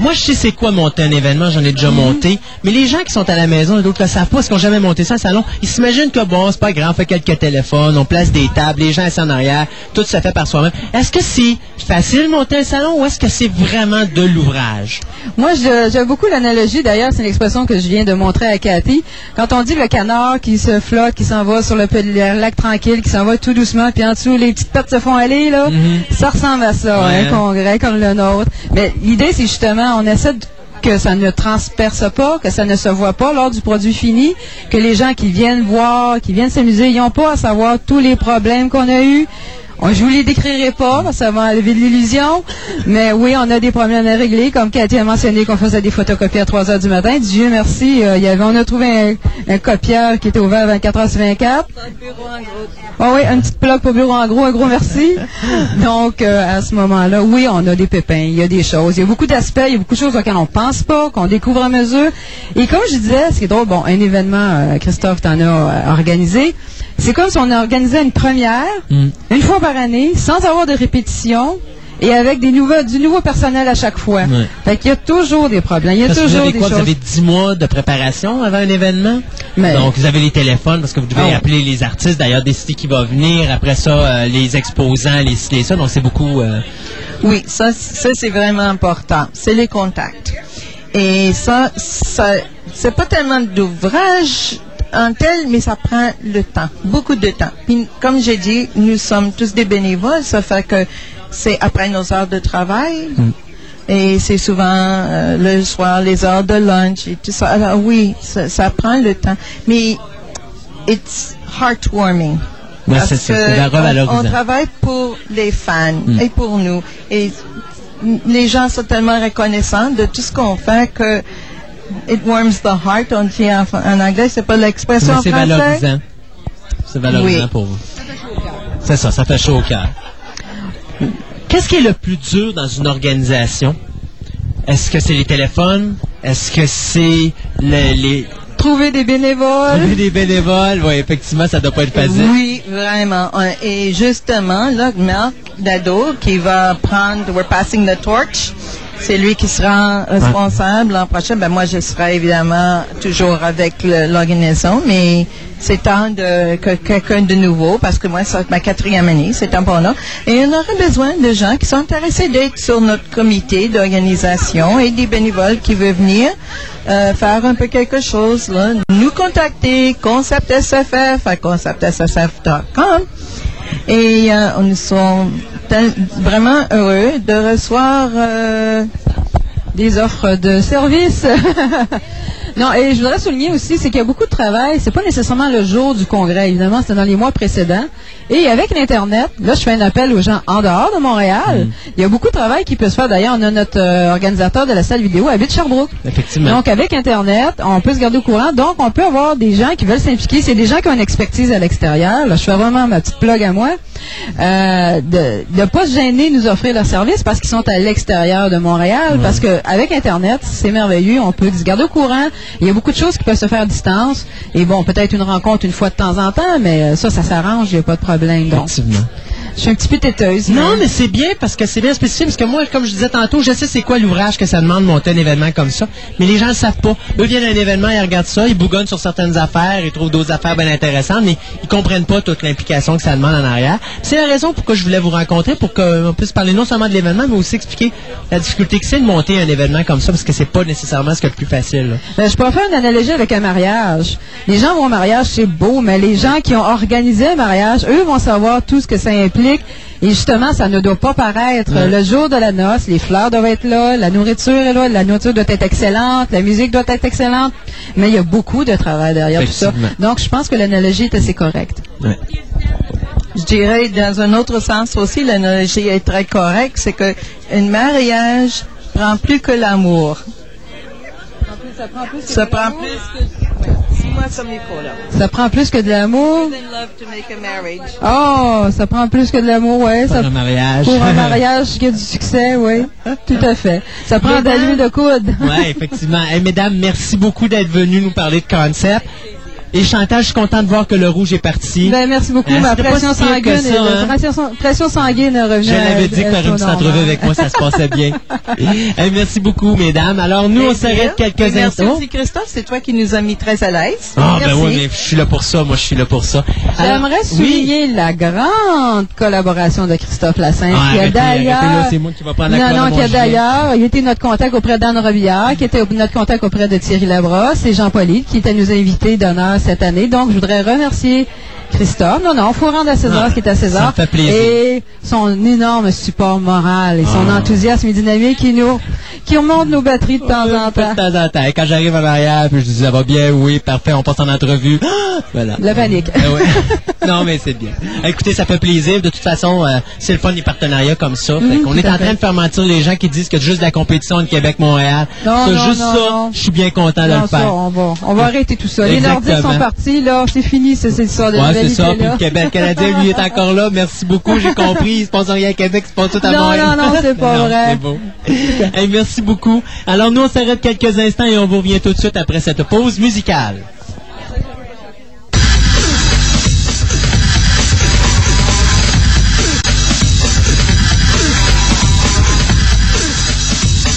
moi, je sais c'est quoi monter un événement, j'en ai déjà monté, mais les gens qui sont à la maison et d'autres qui ne savent pas, qu'ils n'ont jamais monté ça un salon, ils s'imaginent que bon, c'est pas grave, on fait quelques téléphones, on place des tables, les gens assis en arrière, tout se fait par soi-même. Est-ce que c'est facile de monter un salon ou est-ce que c'est vraiment de l'ouvrage? Moi, j'aime beaucoup l'analogie. D'ailleurs, c'est une expression que je viens de montrer à Cathy. Quand on dit le canard qui se flotte, qui s'en va sur le, lac tranquille, qui s'en va tout doucement, puis en dessous, les petites pattes se font aller, là, ça ressemble à ça, Ouais, un hein. congrès comme le nôtre. Mais l'idée, c'est justement, on essaie que ça ne transperce pas, que ça ne se voit pas lors du produit fini, que les gens qui viennent voir, qui viennent s'amuser, ils n'ont pas à savoir tous les problèmes qu'on a eus. Je vous les décrirai pas, ça va enlever de l'illusion. Mais oui, on a des problèmes à régler. Comme Cathy a mentionné qu'on faisait des photocopies à 3 heures du matin. Dieu merci, euh, y avait, on a trouvé un, un copieur qui était ouvert à 24 h sur 24. Ah oui, une petite plug pour bureau en gros, un gros merci. Donc, euh, à ce moment-là, oui, on a des pépins, il y a des choses. Il y a beaucoup d'aspects, il y a beaucoup de choses auxquelles on pense pas, qu'on découvre à mesure. Et comme je disais, ce qui est drôle, bon, un événement, euh, Christophe t'en a euh, organisé, c'est comme si on organisait une première, une fois par année, sans avoir de répétition, et avec des nouveaux, du nouveau personnel à chaque fois. Ouais. Fait qu'il y a toujours des problèmes, il y a Parce que vous toujours avez des quoi? Vous avez 10 mois de préparation avant un événement? Mais- Donc, vous avez les téléphones parce que vous devez Ah appeler les artistes, d'ailleurs, décider qui va venir. Après ça, euh, les exposants, les ci, les ça. Donc, c'est beaucoup... euh, Oui, ça, ça c'est vraiment important. C'est les contacts. Et ça, ça c'est pas tellement d'ouvrage en tel, mais ça prend le temps, beaucoup de temps. Puis, comme j'ai dit, nous sommes tous des bénévoles, ça fait que c'est après nos heures de travail. Et c'est souvent euh, le soir, les heures de lunch et tout ça. Alors oui, ça, ça prend le temps. Mais it's heartwarming. Ouais, Parce c'est que on travaille pour les fans Mm. et pour nous. Et les gens sont tellement reconnaissants de tout ce qu'on fait que it warms the heart. On dit en, en anglais, c'est pas l'expression en c'est français? valorisant. C'est valorisant Oui. pour vous. C'est ça, ça fait chaud au cœur. Qu'est-ce qui est le plus dur dans une organisation? Est-ce que c'est les téléphones? Est-ce que c'est le- les... Trouver des bénévoles? les bénévoles? Oui, effectivement, ça doit pas être facile. Oui, vraiment. Et justement, là, Marc Dado, qui va prendre, we're passing the torch, c'est lui qui sera responsable l'an prochain. Ben, moi, je serai évidemment toujours avec l'organisation, mais c'est temps de que quelqu'un de nouveau, parce que moi, c'est ma quatrième année, c'est temps pour nous. Et on aurait besoin de gens qui sont intéressés d'être sur notre comité d'organisation et des bénévoles qui veulent venir euh, faire un peu quelque chose. Nous contacter, concept SFF à. Et euh, nous sommes vraiment heureux de recevoir euh, des offres de services. non, et je voudrais souligner aussi, c'est qu'il y a beaucoup de travail. C'est pas nécessairement le jour du congrès, évidemment, c'était dans les mois précédents. Et avec l'Internet, là, je fais un appel aux gens en dehors de Montréal. Il y a beaucoup de travail qui peut se faire. D'ailleurs, on a notre euh, organisateur de la salle vidéo habite Sherbrooke. Effectivement. Donc, avec Internet, on peut se garder au courant. Donc, on peut avoir des gens qui veulent s'impliquer. C'est des gens qui ont une expertise à l'extérieur. Là, je fais vraiment ma petite plug à moi. Euh, de ne pas se gêner de nous offrir leur service parce qu'ils sont à l'extérieur de Montréal. Parce que avec Internet, c'est merveilleux. On peut se garder au courant. Il y a beaucoup de choses qui peuvent se faire à distance. Et bon, peut-être une rencontre une fois de temps en temps, mais euh, ça, ça s'arrange. Il n'y a pas de problème. Donc, Effectivement. Je suis un petit peu têteuse. Non, mais c'est bien parce que c'est bien spécifique. Parce que moi, comme je disais tantôt, je sais c'est quoi l'ouvrage que ça demande de monter un événement comme ça. Mais les gens ne le savent pas. Eux viennent à un événement, ils regardent ça, ils bougonnent sur certaines affaires, ils trouvent d'autres affaires bien intéressantes, mais ils comprennent pas toute l'implication que ça demande en arrière. C'est la raison pourquoi je voulais vous rencontrer, pour qu'on puisse parler non seulement de l'événement, mais aussi expliquer la difficulté que c'est de monter un événement comme ça, parce que c'est pas nécessairement ce qui est le plus facile. Ben, je pourrais faire une analogie avec un mariage. Les gens vont au mariage, c'est beau, mais les gens qui ont organisé un mariage, eux vont savoir tout ce que ça implique. Et justement, ça ne doit pas paraître. Le jour de la noce, les fleurs doivent être là, la nourriture est là, la nourriture doit être excellente, la musique doit être excellente. Mais il y a beaucoup de travail derrière tout ça. Donc, je pense que l'analogie est assez correcte. Je dirais, dans un autre sens aussi, l'analogie est très correcte, c'est que un mariage prend plus que l'amour. Ça prend plus que... Ça prend plus que de l'amour. Than love to make a marriage. Oh, ça prend plus que de l'amour, ouais. Pour Ça, un mariage. pour un mariage qui a du succès, oui. Tout à fait. Ça prend de l'huile de coude. Oui, effectivement. Hey, mesdames, merci beaucoup d'être venues nous parler de concept. Et Chantal, je suis content de voir que le rouge est parti. Ben, merci beaucoup. Ma c'était pas pression sanguine, ça, hein? pression, pression sanguine est revenue. Je l'avais dit que faire une entrevue avec moi, ça se passait bien. Hey, merci beaucoup, mesdames. Alors, nous, on s'arrête quelques Merci instants. aussi, Christophe. C'est toi qui nous as mis très à l'aise. Ah, ben Merci. oui, mais je suis là pour ça. Moi, je suis là pour ça. J'aimerais oui. souligner la grande collaboration de Christophe Lassens, Ah, qui a d'ailleurs... c'est moi qui va prendre la Non, non, qui a d'ailleurs, il était notre contact auprès d'Anne Robillard, qui était notre contact auprès de Thierry Labrosse et Jean Pauly, qui était nos invités d'honneur cette année. Donc, je voudrais remercier Christophe. Non, non, faut rendre à César ce qui est à César. ça me fait plaisir. Et son énorme support moral et son enthousiasme et dynamique qui nous, qui remonte nos batteries de temps en De temps. temps en temps. Et Quand j'arrive en arrière, puis je dis ça va bien, oui, parfait, on passe en entrevue. Ah! Voilà. La panique. Ah ouais. non, mais c'est bien. Écoutez, ça fait plaisir. De toute façon, euh, c'est le fun des partenariats comme ça. Fait Mhm, qu'on tout est à en train fait. de faire mentir les gens qui disent que juste de la compétition de Québec-Montréal. Non, non, juste non, ça, non. je suis bien content de Non, le ça, faire. on va, on va arrêter tout ça. Les Nordiques Exactement. sont partis, là, c'est fini, c'est c'est ça, de Ouais, c'est ça. Puis le Québec canadien, lui, est encore là. Merci beaucoup. J'ai compris. Il se passe rien à Québec, il passe tout à Non, non, non, c'est pas Non, vrai. C'est beau. Hey, merci beaucoup. Alors, nous, on s'arrête quelques instants et on vous revient tout de suite après cette pause musicale.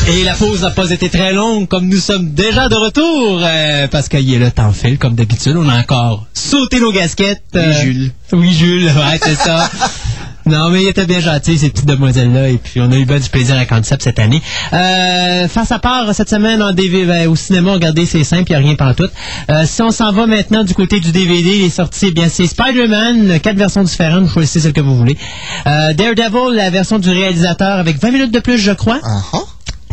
Et la pause n'a pas été très longue, comme nous sommes déjà de retour, euh, parce qu'il a le temps file, comme d'habitude. On a encore sauté nos gasquettes. euh, Oui, Jules. Oui, Jules, ouais, c'est ça. Non, mais il était bien gentil, ces petites demoiselles-là, et puis on a eu bien du plaisir à Concept cette année. Euh, face à part, cette semaine, en DVD, ben, au cinéma, regardez, c'est simple, il n'y a rien par tout. Euh, si on s'en va maintenant du côté du DVD, il est sorti, eh bien, c'est Spider-Man, quatre versions différentes, vous choisissez celle que vous voulez. Euh, Daredevil, la version du réalisateur, avec 20 minutes de plus, je crois, Ah, ah.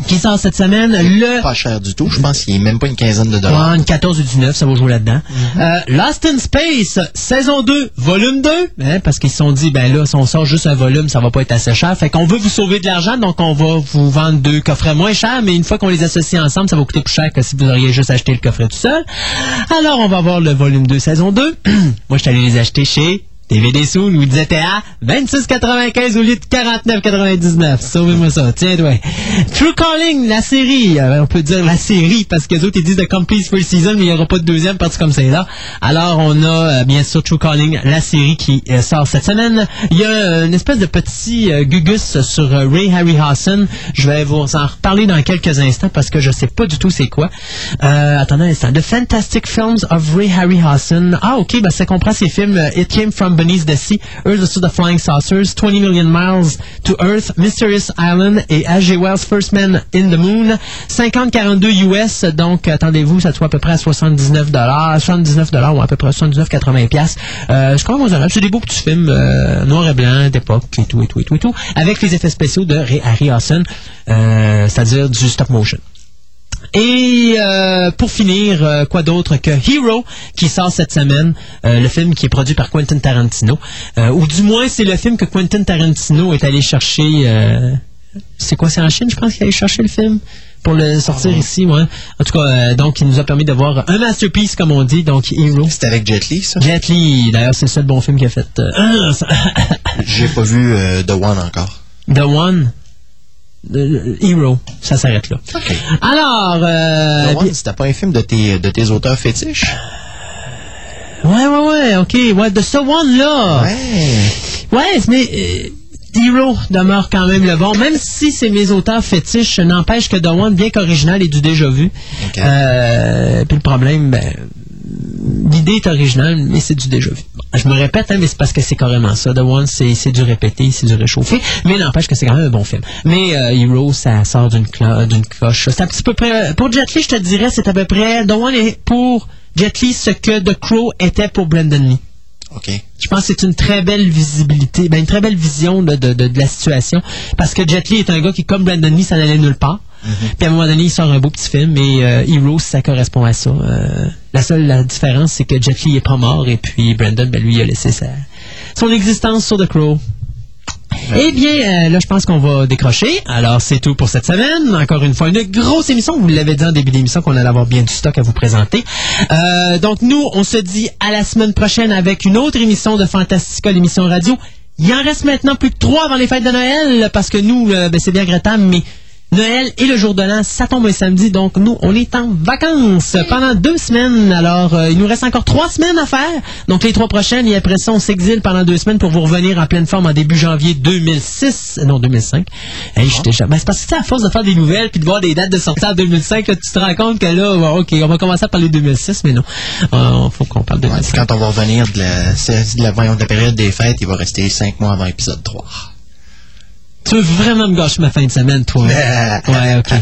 Qui sort cette semaine. Le Pas cher du tout. Je pense qu'il n'est même pas une quinzaine de dollars. Ouais, une 14 ou 19, ça va jouer là-dedans. Euh, Lost in Space, saison 2, volume 2, hein, parce qu'ils se sont dit, ben là, si on sort juste un volume, ça va pas être assez cher. Fait qu'on veut vous sauver de l'argent, donc on va vous vendre deux coffrets moins chers, mais une fois qu'on les associe ensemble, ça va coûter plus cher que si vous auriez juste acheté le coffret tout seul. Alors, on va avoir le volume 2, saison 2. Moi, je suis allé les acheter chez DVD ils étaient à 26,95 au lieu de 49,99. Sauvez-moi ça. Tiens, ouais. True Calling, la série. Euh, on peut dire la série, parce que les autres, ils disent The Complete First Season, mais il n'y aura pas de deuxième partie comme c'est là. Alors, on a, euh, bien sûr, True Calling, la série qui euh, sort cette semaine. Il y a une espèce de petit gugus sur Ray Harryhausen. Je vais vous en reparler dans quelques instants, parce que je sais pas du tout c'est quoi. Attendez un instant. The Fantastic Films of Ray Harryhausen. Ah, ok, ben ça comprend ces films It Came From The Sea, Earth to the Flying Saucers, 20 Million Miles to Earth, Mysterious Island et H.G. Wells' First Man in the Moon. 50-42 US, donc attendez-vous, ça soit à peu près à 79 79 ou à peu près 79-80 piastres. Euh, c'est quand même raisonnable. C'est des beaux petits films euh, noir et blanc d'époque et tout, et tout, et tout, et tout, avec les effets spéciaux de Ray Harryhausen, euh, c'est-à-dire du stop motion. Et euh, pour finir, euh, quoi d'autre que Hero qui sort cette semaine, euh, le film qui est produit par Quentin Tarantino, Euh, ou du moins c'est le film que Quentin Tarantino est allé chercher. euh, c'est quoi, c'est en Chine, je pense qu'il est allé chercher le film? Pour le sortir ici, ouais. En tout cas, euh, donc il nous a permis de voir un masterpiece comme on dit, donc Hero. C'est avec Jet Li, ça? Jet Li, d'ailleurs c'est le seul bon film qu'il a fait. euh, J'ai pas vu euh, The One encore. The One? Hero, ça s'arrête là. Alors, euh, The One, c'était pas un film de tes, de tes auteurs fétiches? Ouais, ouais, ouais, ok. Ouais, de ce one-là. Ouais. Ouais, mais euh, Hero demeure quand même le bon. Même si c'est mes auteurs fétiches, n'empêche que The One, bien qu'original, est du déjà vu. Ok. Euh, puis le problème, ben, l'idée est originale, mais c'est du déjà vu. Je me répète, hein, mais c'est parce que c'est carrément ça. The One, c'est c'est du répété, c'est du réchauffé, mais n'empêche que c'est quand même un bon film. Mais euh, Hero, ça sort d'une cloche. C'est un petit peu près... Pour Jet Li, je te dirais, c'est à peu près... The One est pour Jet Li ce que The Crow était pour Brandon Lee. OK. Je pense que c'est une très belle visibilité, ben une très belle vision de, de la situation. Parce que Jet Li est un gars qui, comme Brandon Lee, ça n'allait nulle part. Puis à un moment donné, il sort un beau petit film et euh, Heroes, ça correspond à ça. Euh, la seule la différence, c'est que Jet Li est pas mort et puis Brandon, ben, lui, il a laissé sa, son existence sur The Crow. Eh bien, euh, là, je pense qu'on va décrocher. Alors, c'est tout pour cette semaine. Encore une fois, une grosse émission. Vous l'avez dit en début d'émission qu'on allait avoir bien du stock à vous présenter. Euh, donc, nous, on se dit à la semaine prochaine avec une autre émission de Fantastica, l'émission radio. Il en reste maintenant plus que trois avant les fêtes de Noël, parce que nous, euh, ben, c'est bien regrettable, mais Noël et le jour de l'an, ça tombe un samedi, donc nous, on est en vacances pendant deux semaines. Alors, euh, il nous reste encore trois semaines à faire. Donc, les trois prochaines, et après ça, on s'exile pendant deux semaines pour vous revenir en pleine forme en début janvier 2006. Non, 2005. Hey, je suis déjà... Ben, c'est parce que, sais, à force de faire des nouvelles puis de voir des dates de sortie en 2005, là, tu te rends compte que là, bon, OK, on va commencer à parler de 2006, mais non. Il faut qu'on parle de Ouais, puis 2005. quand on va revenir de la, c'est- de la, de la période des fêtes, il va rester cinq mois avant épisode 3. Tu veux vraiment me gâcher ma fin de semaine, toi? hein? ouais, OK.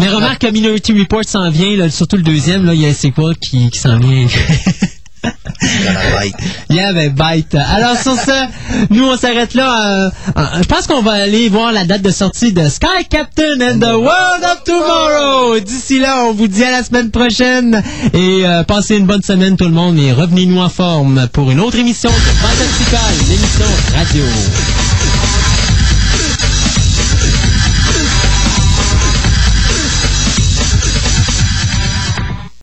Mais remarque que Minority Report s'en vient, là, surtout le deuxième, là, il y a un sequel qui, qui s'en vient? Yeah, ben, bite. Alors, sur ce, nous, on s'arrête là. euh, euh, je pense qu'on va aller voir la date de sortie de Sky Captain and the World of Tomorrow. D'ici là, on vous dit à la semaine prochaine. Et euh, passez une bonne semaine, tout le monde. Et revenez-nous en forme pour une autre émission de Fantastical, l'émission radio.